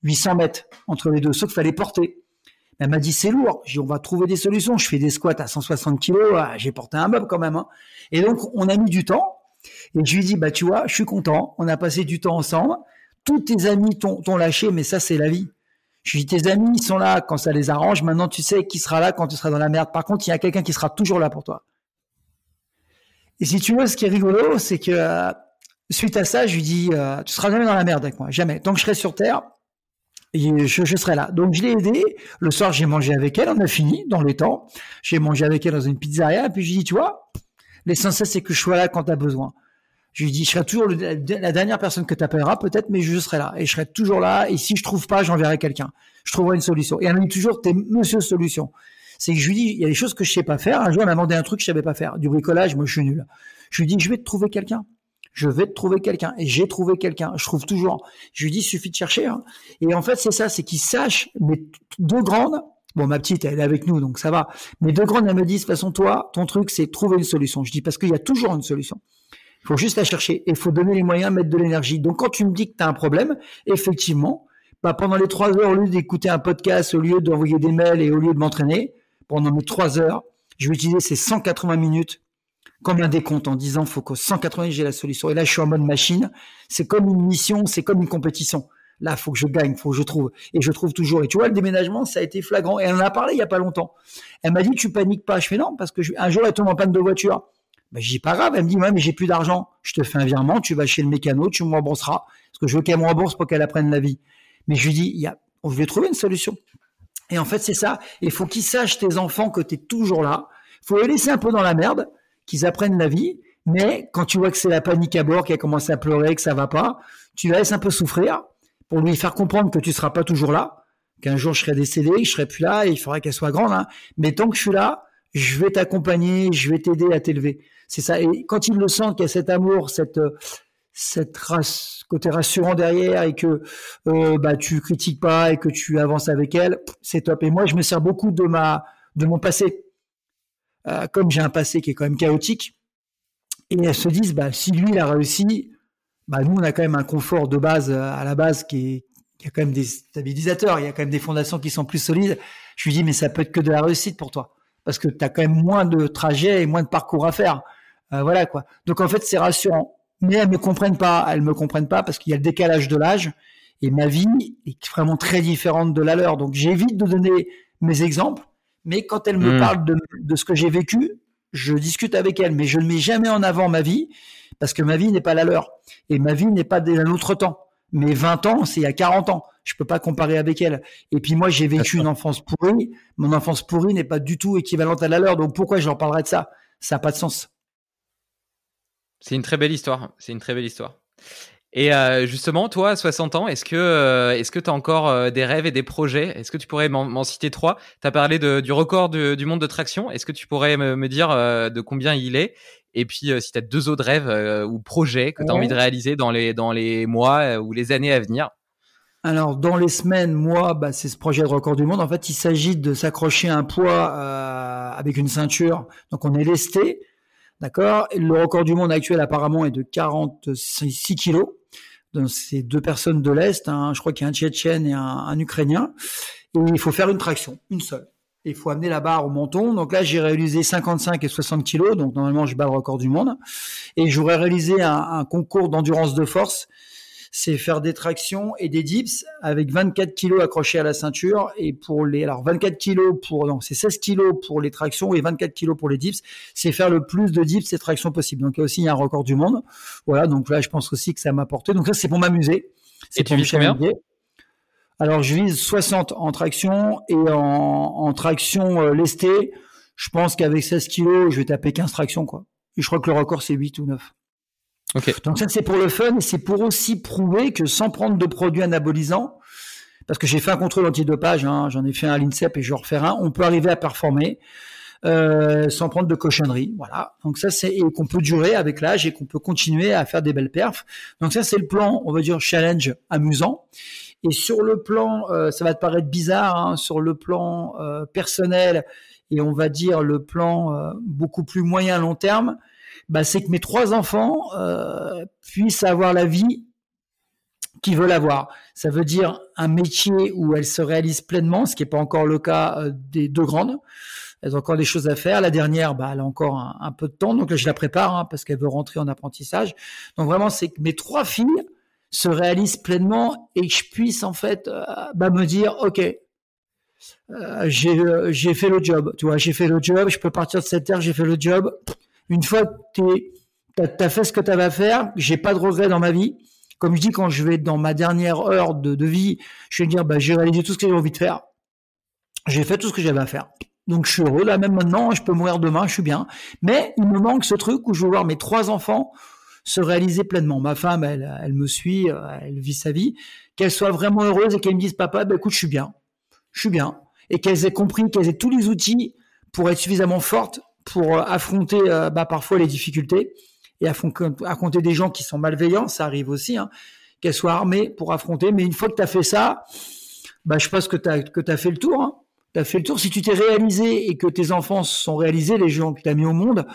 800 mètres entre les deux, sauf qu'il fallait porter. Elle m'a dit c'est lourd. J'ai on va trouver des solutions. Je fais des squats à 160 kilos. Ah, j'ai porté un meuble quand même. Hein. Et donc on a mis du temps. Et je lui dis bah tu vois, je suis content. On a passé du temps ensemble. Tous tes amis t'ont lâché, mais ça c'est la vie. Je lui tes amis ils sont là quand ça les arrange. Maintenant tu sais qui sera là quand tu seras dans la merde. Par contre il y a quelqu'un qui sera toujours là pour toi. Et si tu veux, ce qui est rigolo, c'est que euh, suite à ça, je lui dis euh, tu seras jamais dans la merde avec moi, jamais. Tant que je serai sur terre, je, serai là. Donc je l'ai aidé. Le soir, j'ai mangé avec elle. On a fini dans les temps. J'ai mangé avec elle dans une pizzeria. Puis je lui dis, tu vois, l'essentiel c'est que je sois là quand tu as besoin. Je lui dis, je serai toujours la dernière personne que tu appelleras peut-être, mais je serai là. Et je serai toujours là. Et si je trouve pas, j'enverrai quelqu'un. Je trouverai une solution. Et elle me dit toujours, t'es monsieur solution. C'est que je lui dis, il y a des choses que je sais pas faire. Un jour, elle m'a demandé un truc que je savais pas faire. Du bricolage, moi, je suis nul. Je lui dis, je vais te trouver quelqu'un je vais te trouver quelqu'un. Et j'ai trouvé quelqu'un. Je trouve toujours. Je lui dis, il suffit de chercher. Hein. Et en fait, c'est ça, c'est qu'ils sachent, mais deux grandes, bon, ma petite, elle est avec nous, donc ça va. Mais deux grandes, elles me disent, de toute façon, toi, ton truc, c'est trouver une solution. Je dis, parce qu'il y a toujours une solution. Il faut juste la chercher. Et il faut donner les moyens, mettre de l'énergie. Donc, quand tu me dis que tu as un problème, effectivement, bah, pendant les trois heures, au lieu d'écouter un podcast, au lieu d'envoyer des mails et au lieu de m'entraîner, pendant mes trois heures, je vais utiliser ces 180 minutes comme un décompte en disant faut qu'au 180 j'ai la solution. Et là, je suis en mode machine. C'est comme une mission, c'est comme une compétition. Là, faut que je gagne, faut que je trouve. Et je trouve toujours. Et tu vois, le déménagement, ça a été flagrant. Et elle en a parlé il y a pas longtemps. Elle m'a dit, tu paniques pas. Je fais non, parce que un jour, elle tombe en panne de voiture. Ben, je dis pas grave. Elle me dit, ouais, mais j'ai plus d'argent. Je te fais un virement, tu vas chez le mécano, tu me rembourseras. Parce que je veux qu'elle me rembourse pour qu'elle apprenne la vie. Mais je lui dis, il y a, je vais trouver une solution. Et en fait, c'est ça. Il faut qu'ils sachent, tes enfants, que tu es toujours là. Il faut les laisser un peu dans la merde, qu'ils apprennent la vie. Mais quand tu vois que c'est la panique à bord, qu'il a commencé à pleurer, que ça va pas, tu la laisses un peu souffrir pour lui faire comprendre que tu seras pas toujours là, qu'un jour je serai décédé, je serai plus là, et il faudra qu'elle soit grande. Hein. Mais tant que je suis là, je vais t'accompagner, je vais t'aider à t'élever. C'est ça. Et quand il le sent qu'il y a cet amour, cette cette race, côté rassurant derrière et que euh, bah tu critiques pas et que tu avances avec elle, c'est top. Et moi, je me sers beaucoup de ma de mon passé. Euh, comme j'ai un passé qui est quand même chaotique, et elles se disent, bah, si lui, il a réussi, bah, nous, on a quand même un confort de base euh, à la base qui est, a quand même des stabilisateurs, il y a quand même des fondations qui sont plus solides. Je lui dis, mais ça peut être que de la réussite pour toi. Parce que tu as quand même moins de trajets et moins de parcours à faire. Euh, voilà, quoi. Donc, en fait, c'est rassurant. Mais elles me comprennent pas. Elles me comprennent pas parce qu'il y a le décalage de l'âge. Et ma vie est vraiment très différente de la leur. Donc, j'évite de donner mes exemples. Mais quand elles me mmh. parlent de, de ce que j'ai vécu, je discute avec elle, mais je ne mets jamais en avant ma vie parce que ma vie n'est pas la leur et ma vie n'est pas d'un autre temps. Mais 20 ans, c'est il y a 40 ans. Je peux pas comparer avec elle. Et puis moi, j'ai vécu une enfance pourrie. Mon enfance pourrie n'est pas du tout équivalente à la leur. Donc pourquoi je leur parlerais de ça? Ça n'a pas de sens. C'est une très belle histoire. C'est une très belle histoire. Et euh, justement, toi, à 60 ans, est-ce que euh, est-ce que tu as encore euh, des rêves et des projets? Est-ce que tu pourrais m'en citer trois? Tu as parlé de, du record du monde de traction. Est-ce que tu pourrais me, me dire de combien il est? Et puis, si tu as deux autres rêves ou projets que tu as envie de réaliser dans les, dans les mois ou les années à venir? Alors, dans les semaines, mois, bah, c'est ce projet de record du monde. En fait, il s'agit de s'accrocher un poids avec une ceinture. Donc, on est lesté. D'accord Le record du monde actuel, apparemment, est de 46 kilos donc ces deux personnes de l'Est, hein, je crois qu'il y a un Tchétchène et un, Ukrainien, et il faut faire une traction, une seule. il faut amener la barre au menton. Donc là, j'ai réalisé 55 et 60 kilos, donc normalement, je bats le record du monde. Et j'aurais réalisé un concours d'endurance de force c'est faire des tractions et des dips avec 24 kilos accrochés à la ceinture. Et pour les, alors 24 kilos pour, non, c'est 16 kilos pour les tractions et 24 kilos pour les dips. C'est faire le plus de dips et tractions possible. Donc, il y a aussi un record du monde. Voilà. Donc là, je pense aussi que ça m'a porté. Donc ça, c'est pour m'amuser. Tu vises combien? Alors, je vise 60 en traction et en, traction euh, lestée. Je pense qu'avec 16 kilos, je vais taper 15 tractions, quoi. Et je crois que le record, c'est 8 ou 9. Donc ça c'est pour le fun et c'est pour aussi prouver que sans prendre de produits anabolisants, parce que j'ai fait un contrôle antidopage, hein, j'en ai fait un à l'INSEP et je vais refaire un, on peut arriver à performer euh, sans prendre de cochonnerie. Voilà. Donc ça c'est qu'on peut durer avec l'âge et qu'on peut continuer à faire des belles perfs. Donc ça c'est le plan, on va dire challenge amusant. Et sur le plan, euh, ça va te paraître bizarre, hein, sur le plan euh, personnel et on va dire le plan euh, beaucoup plus moyen long terme, bah, c'est que mes trois enfants euh, puissent avoir la vie qu'ils veulent avoir. Ça veut dire un métier où elles se réalisent pleinement, ce qui n'est pas encore le cas euh, des deux grandes. Elles ont encore des choses à faire. La dernière, bah, elle a encore un, peu de temps, donc là, je la prépare hein, parce qu'elle veut rentrer en apprentissage. Donc vraiment, c'est que mes trois filles se réalisent pleinement et que je puisse en fait euh, bah, me dire, ok, euh, j'ai fait le job, tu vois, j'ai fait le job, je peux partir de cette terre, j'ai fait le job une fois que tu as, fait ce que tu avais à faire, j'ai pas de regrets dans ma vie. Comme je dis, quand je vais dans ma dernière heure de, vie, je vais dire, bah, j'ai réalisé tout ce que j'ai envie de faire. J'ai fait tout ce que j'avais à faire. Donc je suis heureux. Là, même maintenant, je peux mourir demain, je suis bien. Mais il me manque ce truc où je veux voir mes trois enfants se réaliser pleinement. Ma femme, elle, me suit, euh, elle vit sa vie. Qu'elle soit vraiment heureuse et qu'elle me dise, papa, bah, écoute, je suis bien. Je suis bien. Et qu'elle ait compris, qu'elle ait tous les outils pour être suffisamment forte pour euh, affronter euh, bah, parfois les difficultés et affronter des gens qui sont malveillants, ça arrive aussi, hein, qu'elles soient armées pour affronter. Mais une fois que tu as fait ça, bah, je pense que tu as, que as fait le tour. Hein. Tu as fait le tour. Si tu t'es réalisé et que tes enfants sont réalisés, les gens que tu as mis au monde,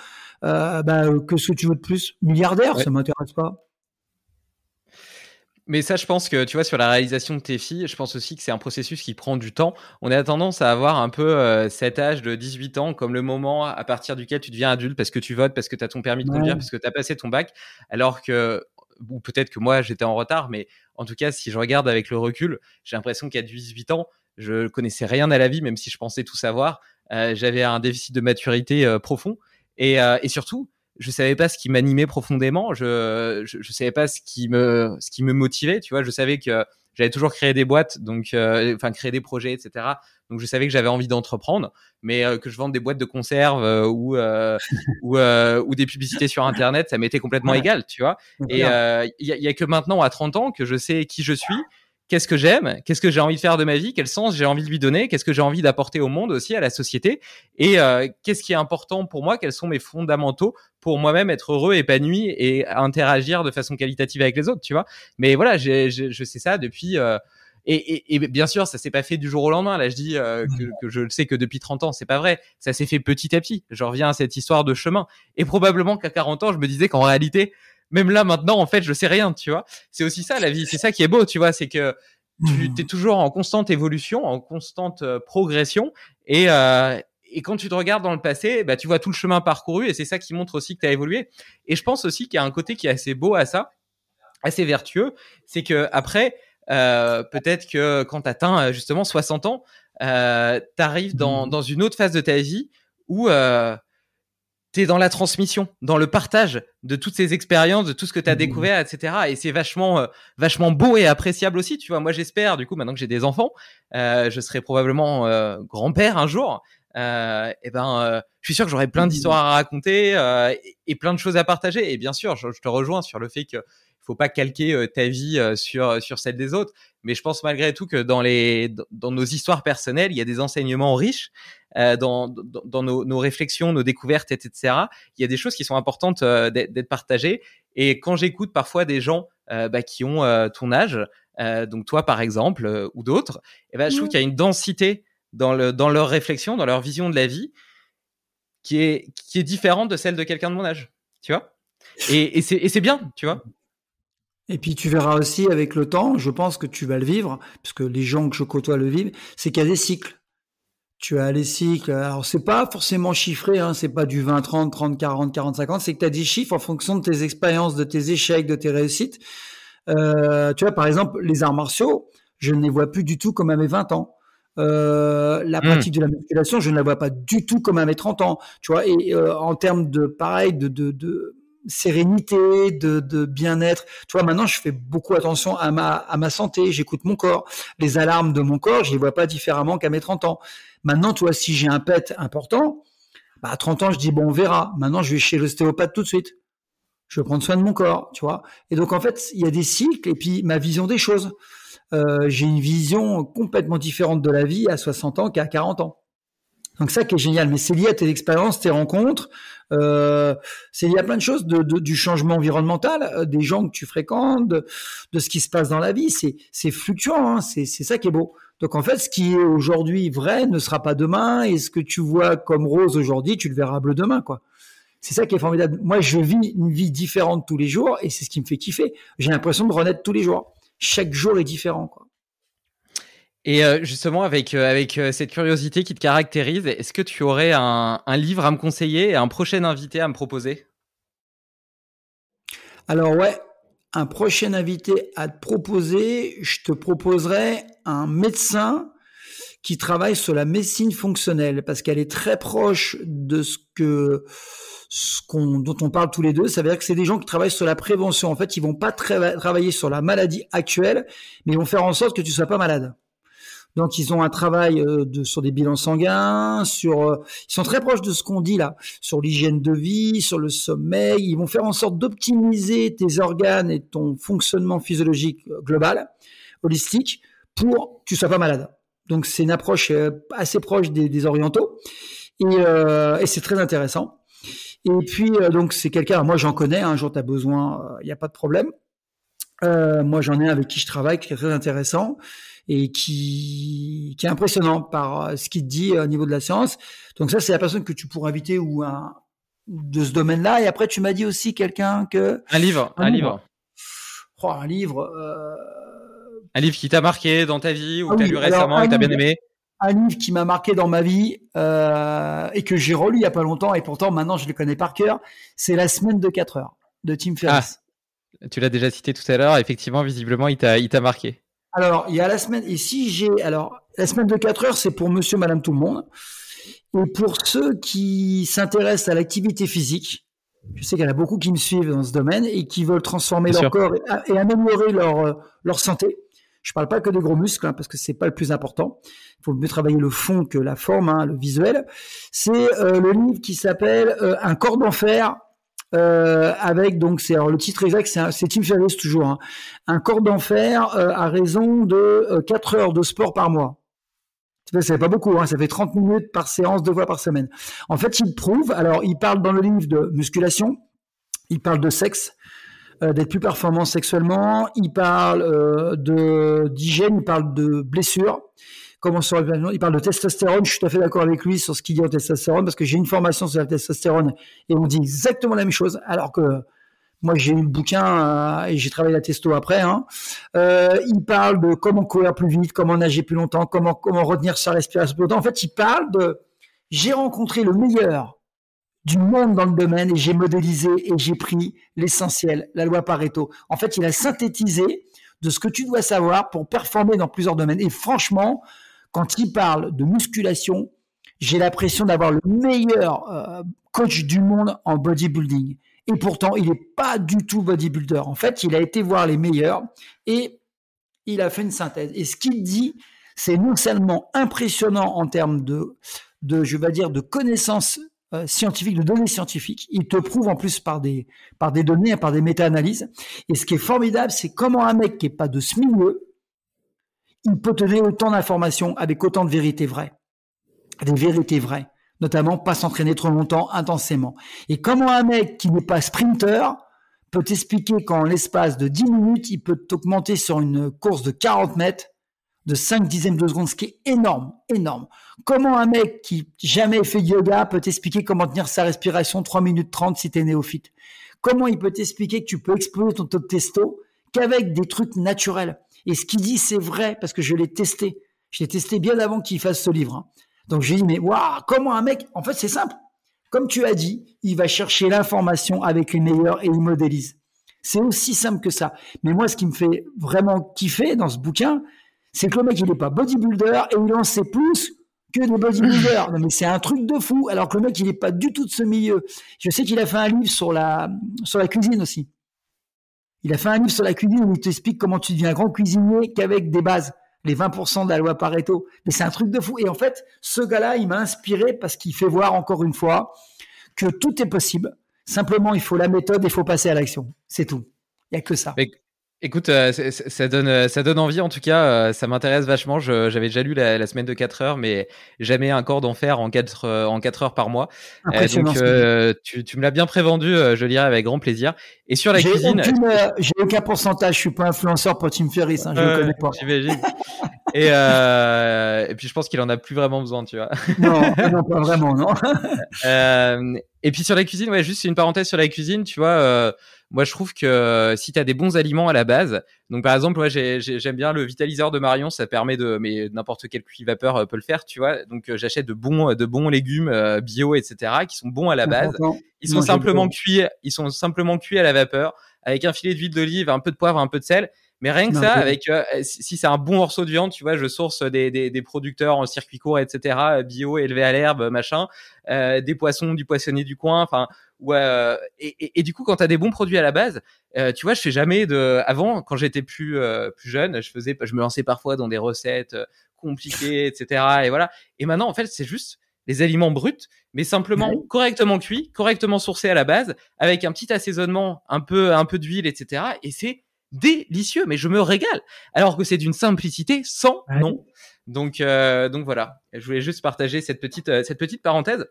euh, bah, que ce que tu veux de plus Milliardaire, ça m'intéresse pas. Mais ça, je pense que, tu vois, sur la réalisation de tes filles, je pense aussi que c'est un processus qui prend du temps. On a tendance à avoir un peu euh, cet âge de 18 ans comme le moment à partir duquel tu deviens adulte parce que tu votes, parce que tu as ton permis de conduire, parce que tu as passé ton bac. Alors que, ou peut-être que moi, j'étais en retard, mais en tout cas, si je regarde avec le recul, j'ai l'impression qu'à 18 ans, je connaissais rien à la vie, même si je pensais tout savoir. Euh, j'avais un déficit de maturité euh, profond. Et, et surtout, je savais pas ce qui m'animait profondément, je, je, savais pas ce qui me ce qui me motivait, tu vois, je savais que j'avais toujours créé des boîtes, donc euh, enfin créé des projets, etc. Donc je savais que j'avais envie d'entreprendre, mais que je vende des boîtes de conserve ou ou, ou des publicités sur internet, ça m'était complètement égal, tu vois. Et il y, y, a que maintenant à 30 ans que je sais qui je suis qu'est-ce que j'aime, qu'est-ce que j'ai envie de faire de ma vie, quel sens j'ai envie de lui donner, qu'est-ce que j'ai envie d'apporter au monde aussi, à la société, et euh, qu'est-ce qui est important pour moi, quels sont mes fondamentaux pour moi-même être heureux, épanoui et interagir de façon qualitative avec les autres, tu vois. Mais voilà, je sais ça depuis. Euh, et, bien sûr, ça s'est pas fait du jour au lendemain. Là, je dis euh, que, que, je le sais que depuis 30 ans, c'est pas vrai. Ça s'est fait petit à petit. Je reviens à cette histoire de chemin. Et probablement qu'à 40 ans, je me disais qu'en réalité, même là maintenant en fait je sais rien tu vois c'est aussi ça la vie c'est ça qui est beau tu vois c'est que tu mmh. es toujours en constante évolution en constante euh, progression et euh, et quand tu te regardes dans le passé, bah, tu vois tout le chemin parcouru et c'est ça qui montre aussi que tu as évolué. Et je pense aussi qu'il y a un côté qui est assez beau à ça, assez vertueux, c'est que après, euh, peut-être que quand tu atteins justement 60 ans, euh, tu arrives dans, mmh. dans, une autre phase de ta vie où euh, tu dans la transmission, dans le partage de toutes ces expériences, de tout ce que tu as mmh. découvert, etc. Et c'est vachement, euh, vachement beau et appréciable aussi. Tu vois, moi j'espère, du coup, maintenant que j'ai des enfants, euh, je serai probablement euh, grand-père un jour. Euh, et ben, je suis sûr que j'aurai plein mmh. d'histoires à raconter et, plein de choses à partager. Et bien sûr, je, je te rejoins sur le fait que faut pas calquer ta vie sur sur celle des autres. Mais je pense malgré tout que dans les dans nos histoires personnelles, il y a des enseignements riches euh, dans, dans, nos, nos, réflexions, nos découvertes, etc. Il y a des choses qui sont importantes euh, d'être partagées. Et quand j'écoute parfois des gens euh, bah, qui ont ton âge, donc toi par exemple ou d'autres, eh ben, je trouve qu'il y a une densité dans, le, dans leur réflexion, dans leur vision de la vie, qui est, qui est différente de celle de quelqu'un de mon âge. Tu vois? Et, et c'est bien, tu vois? Et puis tu verras aussi avec le temps, je pense que tu vas le vivre, parce que les gens que je côtoie le vivent, c'est qu'il y a des cycles tu as les cycles. Alors c'est pas forcément chiffré, hein, c'est pas du 20, 30, 30, 40, 40, 50. C'est que tu as des chiffres en fonction de tes expériences, de tes échecs, de tes réussites. Euh, tu vois, par exemple, les arts martiaux, je ne les vois plus du tout comme à mes 20 ans. Euh, la hmm. pratique de la musculation, je ne la vois pas du tout comme à mes 30 ans. Tu vois, et euh, en termes de pareil, de, de, de sérénité, de, de bien-être. Tu vois, maintenant, je fais beaucoup attention à ma, à ma santé. J'écoute mon corps. Les alarmes de mon corps, je les vois pas différemment qu'à mes 30 ans. Maintenant, toi, si j'ai un pet important, bah, à 30 ans, je dis, bon, on verra. Maintenant, je vais chez l'ostéopathe tout de suite. Je vais prendre soin de mon corps, tu vois. Et donc, en fait, il y a des cycles et puis ma vision des choses. Euh, j'ai une vision complètement différente de la vie à 60 ans qu'à 40 ans. Donc ça qui est génial, mais c'est lié à tes expériences, tes rencontres, euh, c'est lié à plein de choses, du changement environnemental, euh, des gens que tu fréquentes, de, ce qui se passe dans la vie. C'est fluctuant, hein, c'est ça qui est beau. Donc en fait, ce qui est aujourd'hui vrai ne sera pas demain, et ce que tu vois comme rose aujourd'hui, tu le verras bleu demain, quoi. C'est ça qui est formidable. Moi, je vis une vie différente tous les jours, et c'est ce qui me fait kiffer. J'ai l'impression de renaître tous les jours. Chaque jour est différent, quoi. Et euh, justement, avec, euh, avec euh, cette curiosité qui te caractérise, est-ce que tu aurais un, un, livre à me conseiller et un prochain invité à me proposer? Alors ouais, un prochain invité à te proposer, je te proposerais un médecin qui travaille sur la médecine fonctionnelle parce qu'elle est très proche de ce que ce qu'on dont on parle tous les deux, ça veut dire que c'est des gens qui travaillent sur la prévention. En fait, ils vont pas travailler sur la maladie actuelle, mais ils vont faire en sorte que tu sois pas malade. Donc ils ont un travail euh, de, sur des bilans sanguins, sur euh, ils sont très proches de ce qu'on dit là, sur l'hygiène de vie, sur le sommeil. Ils vont faire en sorte d'optimiser tes organes et ton fonctionnement physiologique euh, global, holistique, pour que tu sois pas malade. Donc c'est une approche assez proche des, des orientaux et, et c'est très intéressant. Et puis donc c'est quelqu'un, moi j'en connais, un jour tu as besoin, il n'y a pas de problème. moi j'en ai un avec qui je travaille, qui est très intéressant et qui, qui est impressionnant par euh, ce qu'il dit euh, au niveau de la science. Donc ça, c'est la personne que tu pourrais inviter ou un, de ce domaine-là. Et après, tu m'as dit aussi quelqu'un que... Un livre, un, livre. Oh, un livre. Euh... Un livre qui t'a marqué dans ta vie ou que ah tu as lu récemment et que tu as bien aimé? Un livre qui m'a marqué dans ma vie euh, et que j'ai relu il y a pas longtemps et pourtant maintenant je le connais par cœur, c'est La semaine de 4 heures de Tim Ferriss. Ah, tu l'as déjà cité tout à l'heure, effectivement, visiblement, il t'a marqué. Alors, il y a la semaine, et si j'ai, alors, la semaine de 4 heures, c'est pour monsieur, madame, tout le monde. Et pour ceux qui s'intéressent à l'activité physique, je sais qu'il y en a beaucoup qui me suivent dans ce domaine et qui veulent transformer leur corps et, améliorer leur, euh, leur santé. Je parle pas que des gros muscles, hein, parce que c'est pas le plus important. Il faut mieux travailler le fond que la forme, hein, le visuel. C'est euh, le livre qui s'appelle euh, Un corps d'enfer. Euh, avec donc c'est le titre exact c'est Tim Ferriss toujours hein. un corps d'enfer à raison de 4 heures de sport par mois ça fait pas beaucoup, hein, ça fait 30 minutes par séance, deux fois par semaine. En fait, il prouve, alors il parle dans le livre de musculation, il parle de sexe, euh, d'être plus performant sexuellement. Il parle euh, de d'hygiène, il parle de blessures. Comment il parle de testostérone. Je suis tout à fait d'accord avec lui sur ce qu'il dit en testostérone parce que j'ai une formation sur la testostérone et on dit exactement la même chose. Alors que moi j'ai eu le bouquin euh, et j'ai travaillé la testo après. Hein. il parle de comment courir plus vite, comment nager plus longtemps, comment comment retenir sa respiration. En fait, il parle de j'ai rencontré le meilleur du monde dans le domaine et j'ai modélisé et j'ai pris l'essentiel, la loi Pareto. En fait, il a synthétisé de ce que tu dois savoir pour performer dans plusieurs domaines. Et franchement, quand il parle de musculation, j'ai l'impression d'avoir le meilleur euh, coach du monde en bodybuilding. Et pourtant, il n'est pas du tout bodybuilder. En fait, il a été voir les meilleurs et il a fait une synthèse. Et ce qu'il dit, c'est non seulement impressionnant en termes de, je vais dire, de connaissances euh, scientifique, de données scientifiques. Il te prouve en plus par des, par des données, par des méta-analyses. Et ce qui est formidable, c'est comment un mec qui n'est pas de ce milieu, il peut te donner autant d'informations avec autant de vérités vraies. Des vérités vraies. Notamment, pas s'entraîner trop longtemps, intensément. Et comment un mec qui n'est pas sprinter peut t'expliquer qu'en l'espace de 10 minutes, il peut t'augmenter sur une course de 40 mètres de 5 dixièmes de seconde, ce qui est énorme, énorme. Comment un mec qui jamais fait yoga peut t'expliquer comment tenir sa respiration 3 minutes 30 si t'es néophyte Comment il peut t'expliquer que tu peux exploser ton taux de testo qu'avec des trucs naturels? Et ce qu'il dit, c'est vrai, parce que je l'ai testé. Je l'ai testé bien avant qu'il fasse ce livre. Hein. Donc j'ai dit, mais waouh, comment un mec... En fait, c'est simple. Comme tu as dit, il va chercher l'information avec les meilleurs et il modélise. C'est aussi simple que ça. Mais moi, ce qui me fait vraiment kiffer dans ce bouquin, c'est que le mec, il n'est pas bodybuilder et il en sait plus que des bodybuilders. Non, mais c'est un truc de fou. Alors que le mec, il n'est pas du tout de ce milieu. Je sais qu'il a fait un livre sur la, sur la cuisine aussi. Il a fait un livre sur la cuisine où il t'explique comment tu deviens grand cuisinier qu'avec des bases, les 20% de la loi Pareto. Mais c'est un truc de fou. Et en fait, ce gars-là, il m'a inspiré parce qu'il fait voir encore une fois que tout est possible. Simplement, il faut la méthode et il faut passer à l'action. C'est tout. Il n'y a que ça. Écoute, euh, ça donne, euh, ça donne envie en tout cas. Euh, ça m'intéresse vachement. J'avais déjà lu la, semaine de 4 heures, mais jamais un corps d'enfer en 4 en 4 heures par mois. donc tu, tu, me l'as bien prévendu. je lirai avec grand plaisir. Et sur la cuisine, j'ai aucun pourcentage. Je suis pas influenceur pour Tim Ferriss. Hein, je le connais pas. J'imagine. et, et puis je pense qu'il en a plus vraiment besoin, tu vois. non, non, pas vraiment, non. et puis sur la cuisine, ouais, juste une parenthèse sur la cuisine, tu vois moi, je trouve que euh, si tu as des bons aliments à la base, donc par exemple, moi, j'aime bien le vitaliseur de Marion, ça permet de, mais n'importe quel cuit vapeur euh, peut le faire, tu vois. Donc euh, j'achète de bons, de bons légumes bio, etc., qui sont bons à la base. Ils sont simplement cuits, ils sont simplement cuits à la vapeur avec un filet d'huile d'olive, un peu de poivre, un peu de sel. Mais rien que ça, avec si c'est un bon morceau de viande, tu vois, je source des, des, des producteurs en circuit court, etc., bio, élevés à l'herbe, machin, euh, des poissons, du poissonnier du coin, enfin, Euh, et, et, du coup, quand tu as des bons produits à la base, euh, tu vois, je fais jamais de. Avant, quand j'étais plus euh, plus jeune, je faisais, je me lançais parfois dans des recettes compliquées, etc. Et voilà. Et maintenant, en fait, c'est juste les aliments bruts, mais simplement correctement cuits, correctement sourcés à la base, avec un petit assaisonnement, un peu un peu d'huile, etc. Et c'est délicieux, mais je me régale. Alors que c'est d'une simplicité sans nom. Donc, euh, donc voilà. Je voulais juste partager cette petite, cette petite parenthèse.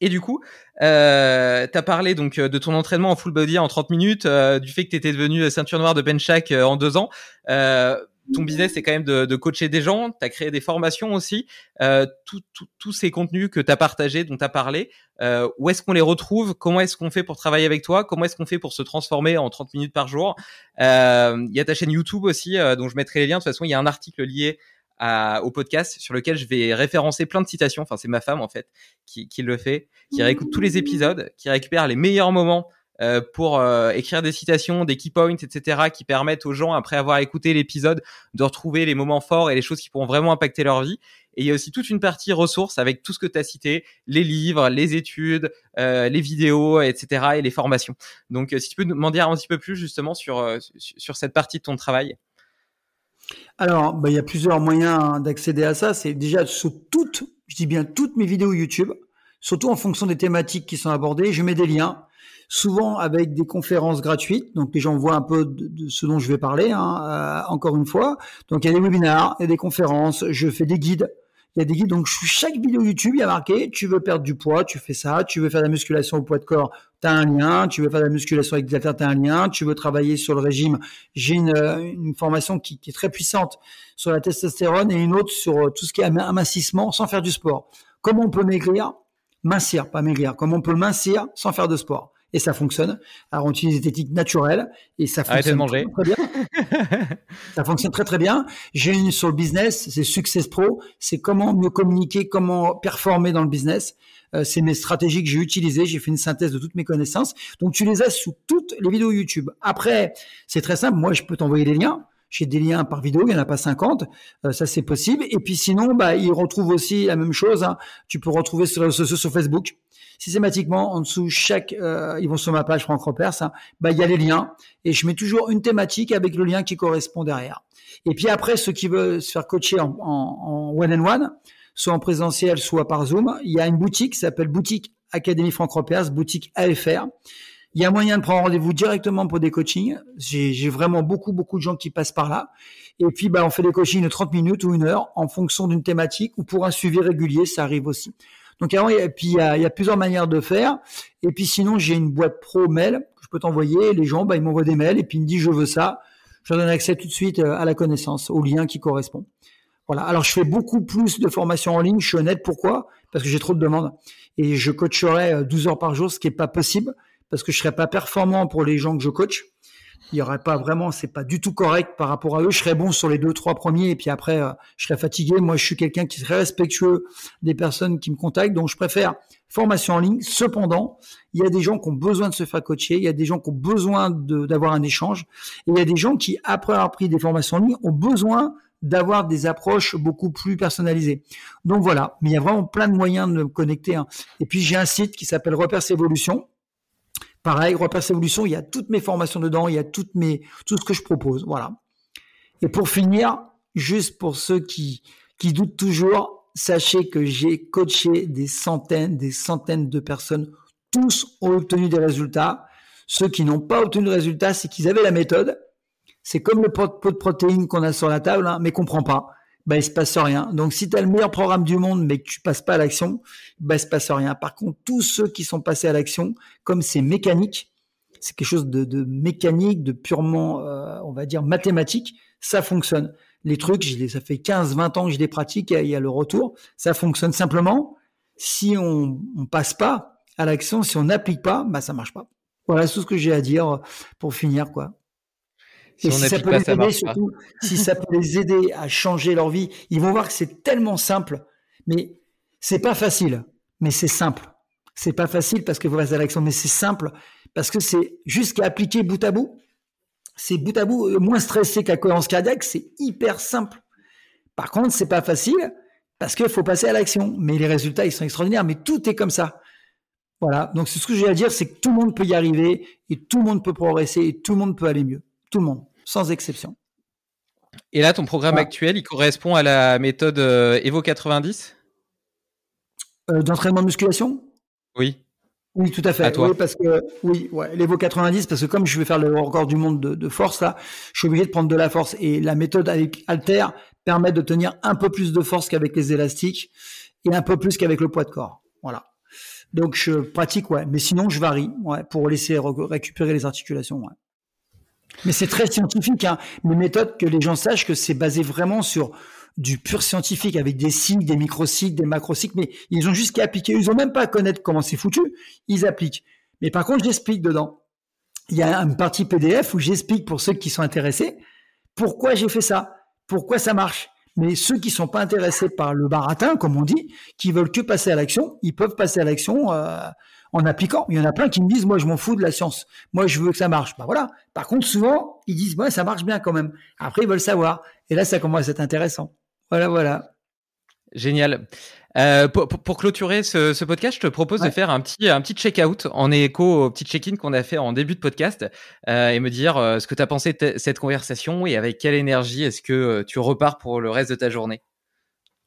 Et du coup, euh, tu as parlé donc de ton entraînement en full body en 30 minutes, euh, du fait que tu étais devenu ceinture noire de benchak en deux ans. Euh, ton business, c'est quand même de, de, coacher des gens. Tu as créé des formations aussi. Euh, tous ces contenus que tu as partagés, dont tu as parlé, euh, où est-ce qu'on les retrouve? Comment est-ce qu'on fait pour travailler avec toi? Comment est-ce qu'on fait pour se transformer en 30 minutes par jour? Euh, Il y a ta chaîne YouTube aussi, euh, dont je mettrai les liens. De toute façon, il y a un article lié à, au podcast sur lequel je vais référencer plein de citations. Enfin, c'est ma femme, en fait, qui, qui le fait, qui réécoute tous les épisodes, qui récupère les meilleurs moments euh, pour euh, écrire des citations, des key points, etc., qui permettent aux gens, après avoir écouté l'épisode, de retrouver les moments forts et les choses qui pourront vraiment impacter leur vie. Et il y a aussi toute une partie ressources avec tout ce que tu as cité, les livres, les études, euh, les vidéos, etc., et les formations. Donc, si tu peux m'en dire un petit peu plus justement sur, sur cette partie de ton travail. Alors, bah, il y a plusieurs moyens d'accéder à ça. C'est déjà sur toutes, je dis bien toutes mes vidéos YouTube, surtout en fonction des thématiques qui sont abordées, je mets des liens, souvent avec des conférences gratuites. Donc les gens voient un peu de, ce dont je vais parler, hein, euh, encore une fois. Donc il y a des webinaires, il y a des conférences, je fais des guides il y a des guides. Donc, chaque vidéo YouTube, il y a marqué, tu veux perdre du poids, tu fais ça. Tu veux faire de la musculation au poids de corps, tu as un lien. Tu veux faire de la musculation avec des haltères, tu as un lien. Tu veux travailler sur le régime. J'ai une, une, formation qui, qui, est très puissante sur la testostérone et une autre sur euh, tout ce qui est amincissement sans faire du sport. Comment on peut maigrir? Mincir, pas maigrir. Comment on peut mincir sans faire de sport? Et ça fonctionne. Alors on utilise des techniques naturelles et ça fonctionne très, très, bien. ça fonctionne très très bien. J'ai une sur le business, c'est Success Pro, c'est comment mieux communiquer, comment performer dans le business. Euh, c'est mes stratégies que j'ai utilisées. J'ai fait une synthèse de toutes mes connaissances. Donc tu les as sous toutes les vidéos YouTube. Après, c'est très simple. Moi, je peux t'envoyer les liens. J'ai des liens par vidéo, il n'y en a pas 50, euh, ça c'est possible. Et puis sinon, bah, ils retrouvent aussi la même chose. Hein. Tu peux retrouver sur sur Facebook systématiquement en dessous chaque, euh, ils vont sur ma page Franck Repers, hein, bah il y a les liens et je mets toujours une thématique avec le lien qui correspond derrière. Et puis après, ceux qui veulent se faire coacher en, en, one and one, soit en présentiel, soit par Zoom, il y a une boutique qui s'appelle Boutique Académie Franck Repers, boutique AFR. Il y a moyen de prendre rendez-vous directement pour des coachings. J'ai vraiment beaucoup, beaucoup de gens qui passent par là. Et puis, bah, on fait des coachings de 30 minutes ou une heure en fonction d'une thématique ou pour un suivi régulier, ça arrive aussi. Donc, et puis, il y, a, plusieurs manières de faire. Et puis, sinon, j'ai une boîte pro mail que je peux t'envoyer. Les gens, bah, ils m'envoient des mails et puis ils me disent, je veux ça. Je leur donne accès tout de suite euh, à la connaissance, au lien qui correspond. Voilà. Alors, je fais beaucoup plus de formations en ligne. Je suis honnête. Pourquoi? Parce que j'ai trop de demandes. Et je coacherai 12 euh, heures par jour, ce qui est pas possible parce que je serais pas performant pour les gens que je coach il y aurait pas vraiment, c'est pas du tout correct par rapport à eux. Je serais bon sur les deux, trois premiers et puis après, euh, je serais fatigué. Moi, je suis quelqu'un qui est très respectueux des personnes qui me contactent, donc je préfère formation en ligne. Cependant, il y a des gens qui ont besoin de se faire coacher, il y a des gens qui ont besoin d'avoir un échange, et il y a des gens qui, après avoir pris des formations en ligne, ont besoin d'avoir des approches beaucoup plus personnalisées. Donc voilà, mais il y a vraiment plein de moyens de me connecter. Hein. Et puis j'ai un site qui s'appelle Repers Evolution Pareil, Repasse Evolution, il y a toutes mes formations dedans, il y a tout ce que je propose. Voilà. Et pour finir, juste pour ceux qui, doutent toujours, sachez que j'ai coaché des centaines, des centaines de personnes. Tous ont obtenu des résultats. Ceux qui n'ont pas obtenu de résultats, c'est qu'ils avaient la méthode. C'est comme le pot de protéines qu'on a sur la table, hein, mais qu'on prend pas bah, il se passe rien. Donc, si tu as le meilleur programme du monde, mais que tu passes pas à l'action, bah, il se passe rien. Par contre, tous ceux qui sont passés à l'action, comme c'est mécanique, c'est quelque chose de, mécanique, de purement, euh, on va dire, mathématique, ça fonctionne. Les trucs, je ça fait 15, 20 ans que je les pratique, il y a le retour. Ça fonctionne simplement. Si on, on passe pas à l'action, si on n'applique pas, bah, ça marche pas. Voilà tout ce que j'ai à dire pour finir, quoi. Si, ça peut les aider, surtout, si ça peut les aider à changer leur vie, ils vont voir que c'est tellement simple, mais c'est pas facile, mais c'est simple. C'est pas facile parce que vous passer à l'action, mais c'est simple parce que c'est juste qu'à appliquer bout à bout. C'est bout à bout, euh, moins stressé qu'à cohérence cardiaque, c'est hyper simple. Par contre, c'est pas facile parce qu'il faut passer à l'action. Mais les résultats, ils sont extraordinaires. Mais tout est comme ça. Voilà. Donc, c'est ce que j'ai à dire, c'est que tout le monde peut y arriver et tout le monde peut progresser et tout le monde peut aller mieux. Tout le monde sans exception. Et là, ton programme actuel, il correspond à la méthode euh, Evo 90 euh, D'entraînement de musculation? Oui. Oui, tout à fait. Oui, parce que oui, ouais, l'Evo 90, parce que comme je vais faire le record du monde de, force là, je suis obligé de prendre de la force et la méthode avec Alter permet de tenir un peu plus de force qu'avec les élastiques et un peu plus qu'avec le poids de corps. Voilà. Donc je pratique, ouais, mais sinon je varie, ouais, pour laisser récupérer les articulations. Ouais. Mais c'est très scientifique, hein. Les méthodes que les gens sachent que c'est basé vraiment sur du pur scientifique avec des cycles, des microcycles, des macrocycles, mais ils ont juste qu'à appliquer. Ils ont même pas à connaître comment c'est foutu. Ils appliquent. Mais par contre, j'explique dedans. Il y a une partie PDF où j'explique pour ceux qui sont intéressés pourquoi j'ai fait ça, pourquoi ça marche. Mais ceux qui sont pas intéressés par le baratin, comme on dit, qui veulent que passer à l'action, ils peuvent passer à l'action. Euh, en appliquant. Il y en a plein qui me disent, moi, je m'en fous de la science. Moi, je veux que ça marche. Bah voilà. Par contre, souvent, ils disent, ouais, ça marche bien quand même. Après, ils veulent savoir. Et là, ça commence à être intéressant. Voilà, voilà. Génial. Euh, pour, pour, clôturer ce, ce, podcast, je te propose de faire un petit, un petit check-out en écho au petit check-in qu'on a fait en début de podcast euh, et me dire euh, ce que tu as pensé de cette conversation et avec quelle énergie est-ce que tu repars pour le reste de ta journée?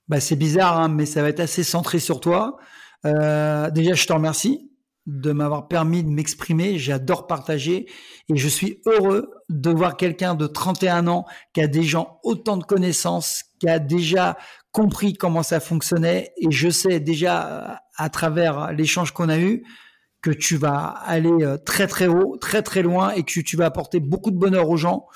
Bah, c'est bizarre, hein, mais ça va être assez centré sur toi. déjà, je te remercie de m'avoir permis de m'exprimer. J'adore partager et je suis heureux de voir quelqu'un de 31 ans qui a déjà autant de connaissances, qui a déjà compris comment ça fonctionnait et je sais déjà à travers l'échange qu'on a eu que tu vas aller euh, très très haut, très très loin et que tu vas apporter beaucoup de bonheur aux gens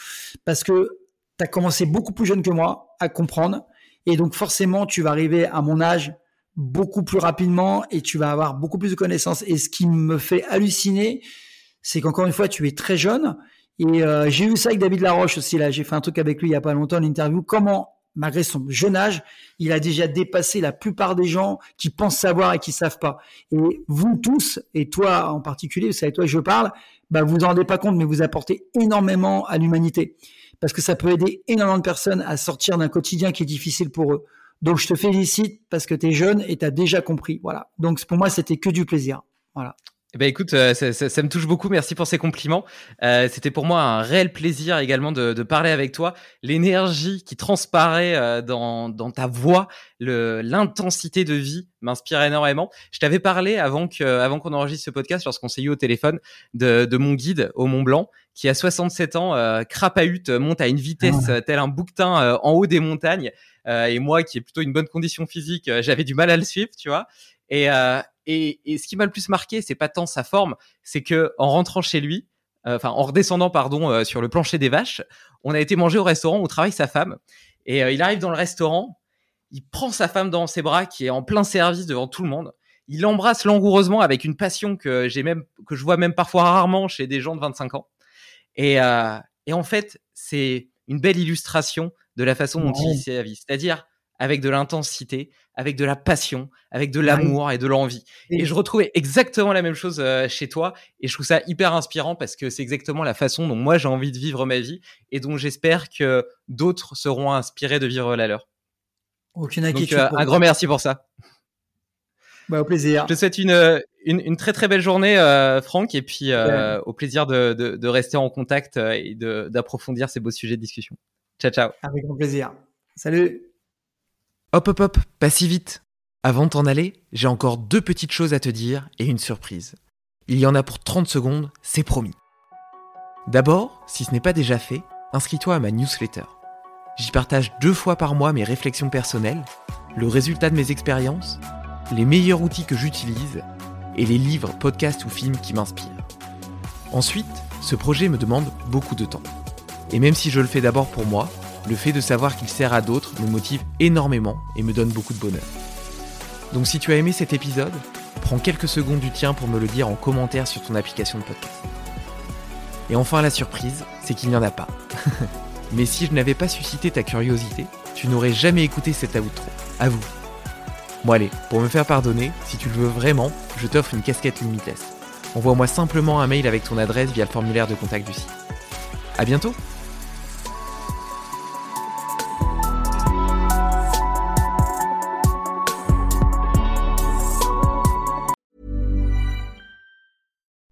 parce que tu as commencé beaucoup plus jeune que moi à comprendre et donc forcément tu vas arriver à mon âge beaucoup plus rapidement et tu vas avoir beaucoup plus de connaissances. Et ce qui me fait halluciner, c'est qu'encore une fois, tu es très jeune. Et euh, j'ai eu ça avec David Laroche aussi. Là, j'ai fait un truc avec lui il y a pas longtemps, une interview. Comment, malgré son jeune âge, il a déjà dépassé la plupart des gens qui pensent savoir et qui savent pas. Et vous tous, et toi en particulier, c'est avec toi je parle, bah vous en rendez pas compte, mais vous apportez énormément à l'humanité parce que ça peut aider énormément de personnes à sortir d'un quotidien qui est difficile pour eux. Donc je te félicite parce que tu es jeune et tu as déjà compris. Voilà. Donc pour moi, c'était que du plaisir. Voilà. Eh ben écoute, euh, ça, ça, ça, me touche beaucoup. Merci pour ces compliments. Euh, C'était pour moi un réel plaisir également de, de parler avec toi. L'énergie qui transparaît euh, dans, dans, ta voix, l'intensité de vie m'inspire énormément. Je t'avais parlé avant que, avant qu'on enregistre ce podcast, lorsqu'on s'est eu au téléphone, de, de, mon guide au Mont Blanc, qui a 67 ans, euh, crapahute, monte à une vitesse ah. tel un bouquetin en haut des montagnes. Et moi, qui ai plutôt une bonne condition physique, j'avais du mal à le suivre, tu vois. Et, euh, et, et, ce qui m'a le plus marqué, c'est pas tant sa forme, c'est que en rentrant chez lui, euh, enfin en redescendant pardon euh, sur le plancher des vaches, on a été manger au restaurant où travaille sa femme. Et il arrive dans le restaurant, il prend sa femme dans ses bras qui est en plein service devant tout le monde. Il l'embrasse langoureusement avec une passion que j'ai même que je vois même parfois rarement chez des gens de 25 ans. Et, et en fait, c'est une belle illustration de la façon dont il vit sa vie. C'est-à-dire avec de l'intensité, avec de la passion, avec de l'amour et de l'envie. Et je retrouvais exactement la même chose euh, chez toi et je trouve ça hyper inspirant parce que c'est exactement la façon dont moi j'ai envie de vivre ma vie et dont j'espère que d'autres seront inspirés de vivre la leur. Aucune inquiétude. Donc, euh, un grand merci pour ça. Bah, au plaisir. Je te souhaite une, une, une très très belle journée, euh, Franck, et puis euh, au plaisir de, de, de, rester en contact et d'approfondir ces beaux sujets de discussion. Ciao, ciao. Avec grand plaisir. Salut. Hop hop hop, pas si vite. Avant de t'en aller, j'ai encore deux petites choses à te dire et une surprise. Il y en a pour 30 secondes, c'est promis. D'abord, si ce n'est pas déjà fait, inscris-toi à ma newsletter. J'y partage deux fois par mois mes réflexions personnelles, le résultat de mes expériences, les meilleurs outils que j'utilise et les livres, podcasts ou films qui m'inspirent. Ensuite, ce projet me demande beaucoup de temps. Et même si je le fais d'abord pour moi, le fait de savoir qu'il sert à d'autres me motive énormément et me donne beaucoup de bonheur. Donc si tu as aimé cet épisode, prends quelques secondes du tien pour me le dire en commentaire sur ton application de podcast. Et enfin la surprise, c'est qu'il n'y en a pas. Mais si je n'avais pas suscité ta curiosité, tu n'aurais jamais écouté cet outro. À vous. Bon allez, pour me faire pardonner, si tu le veux vraiment, je t'offre une casquette Limitless. Envoie-moi simplement un mail avec ton adresse via le formulaire de contact du site. À bientôt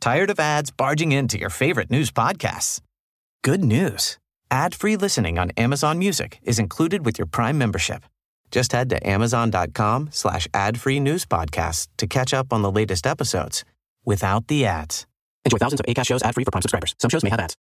Tired of ads barging into your favorite news podcasts? Good news. Ad-free listening on Amazon Music is included with your Prime membership. Just head to amazon.com slash ad-free news podcasts to catch up on the latest episodes without the ads. Enjoy thousands of ACAST shows ad-free for Prime subscribers. Some shows may have ads.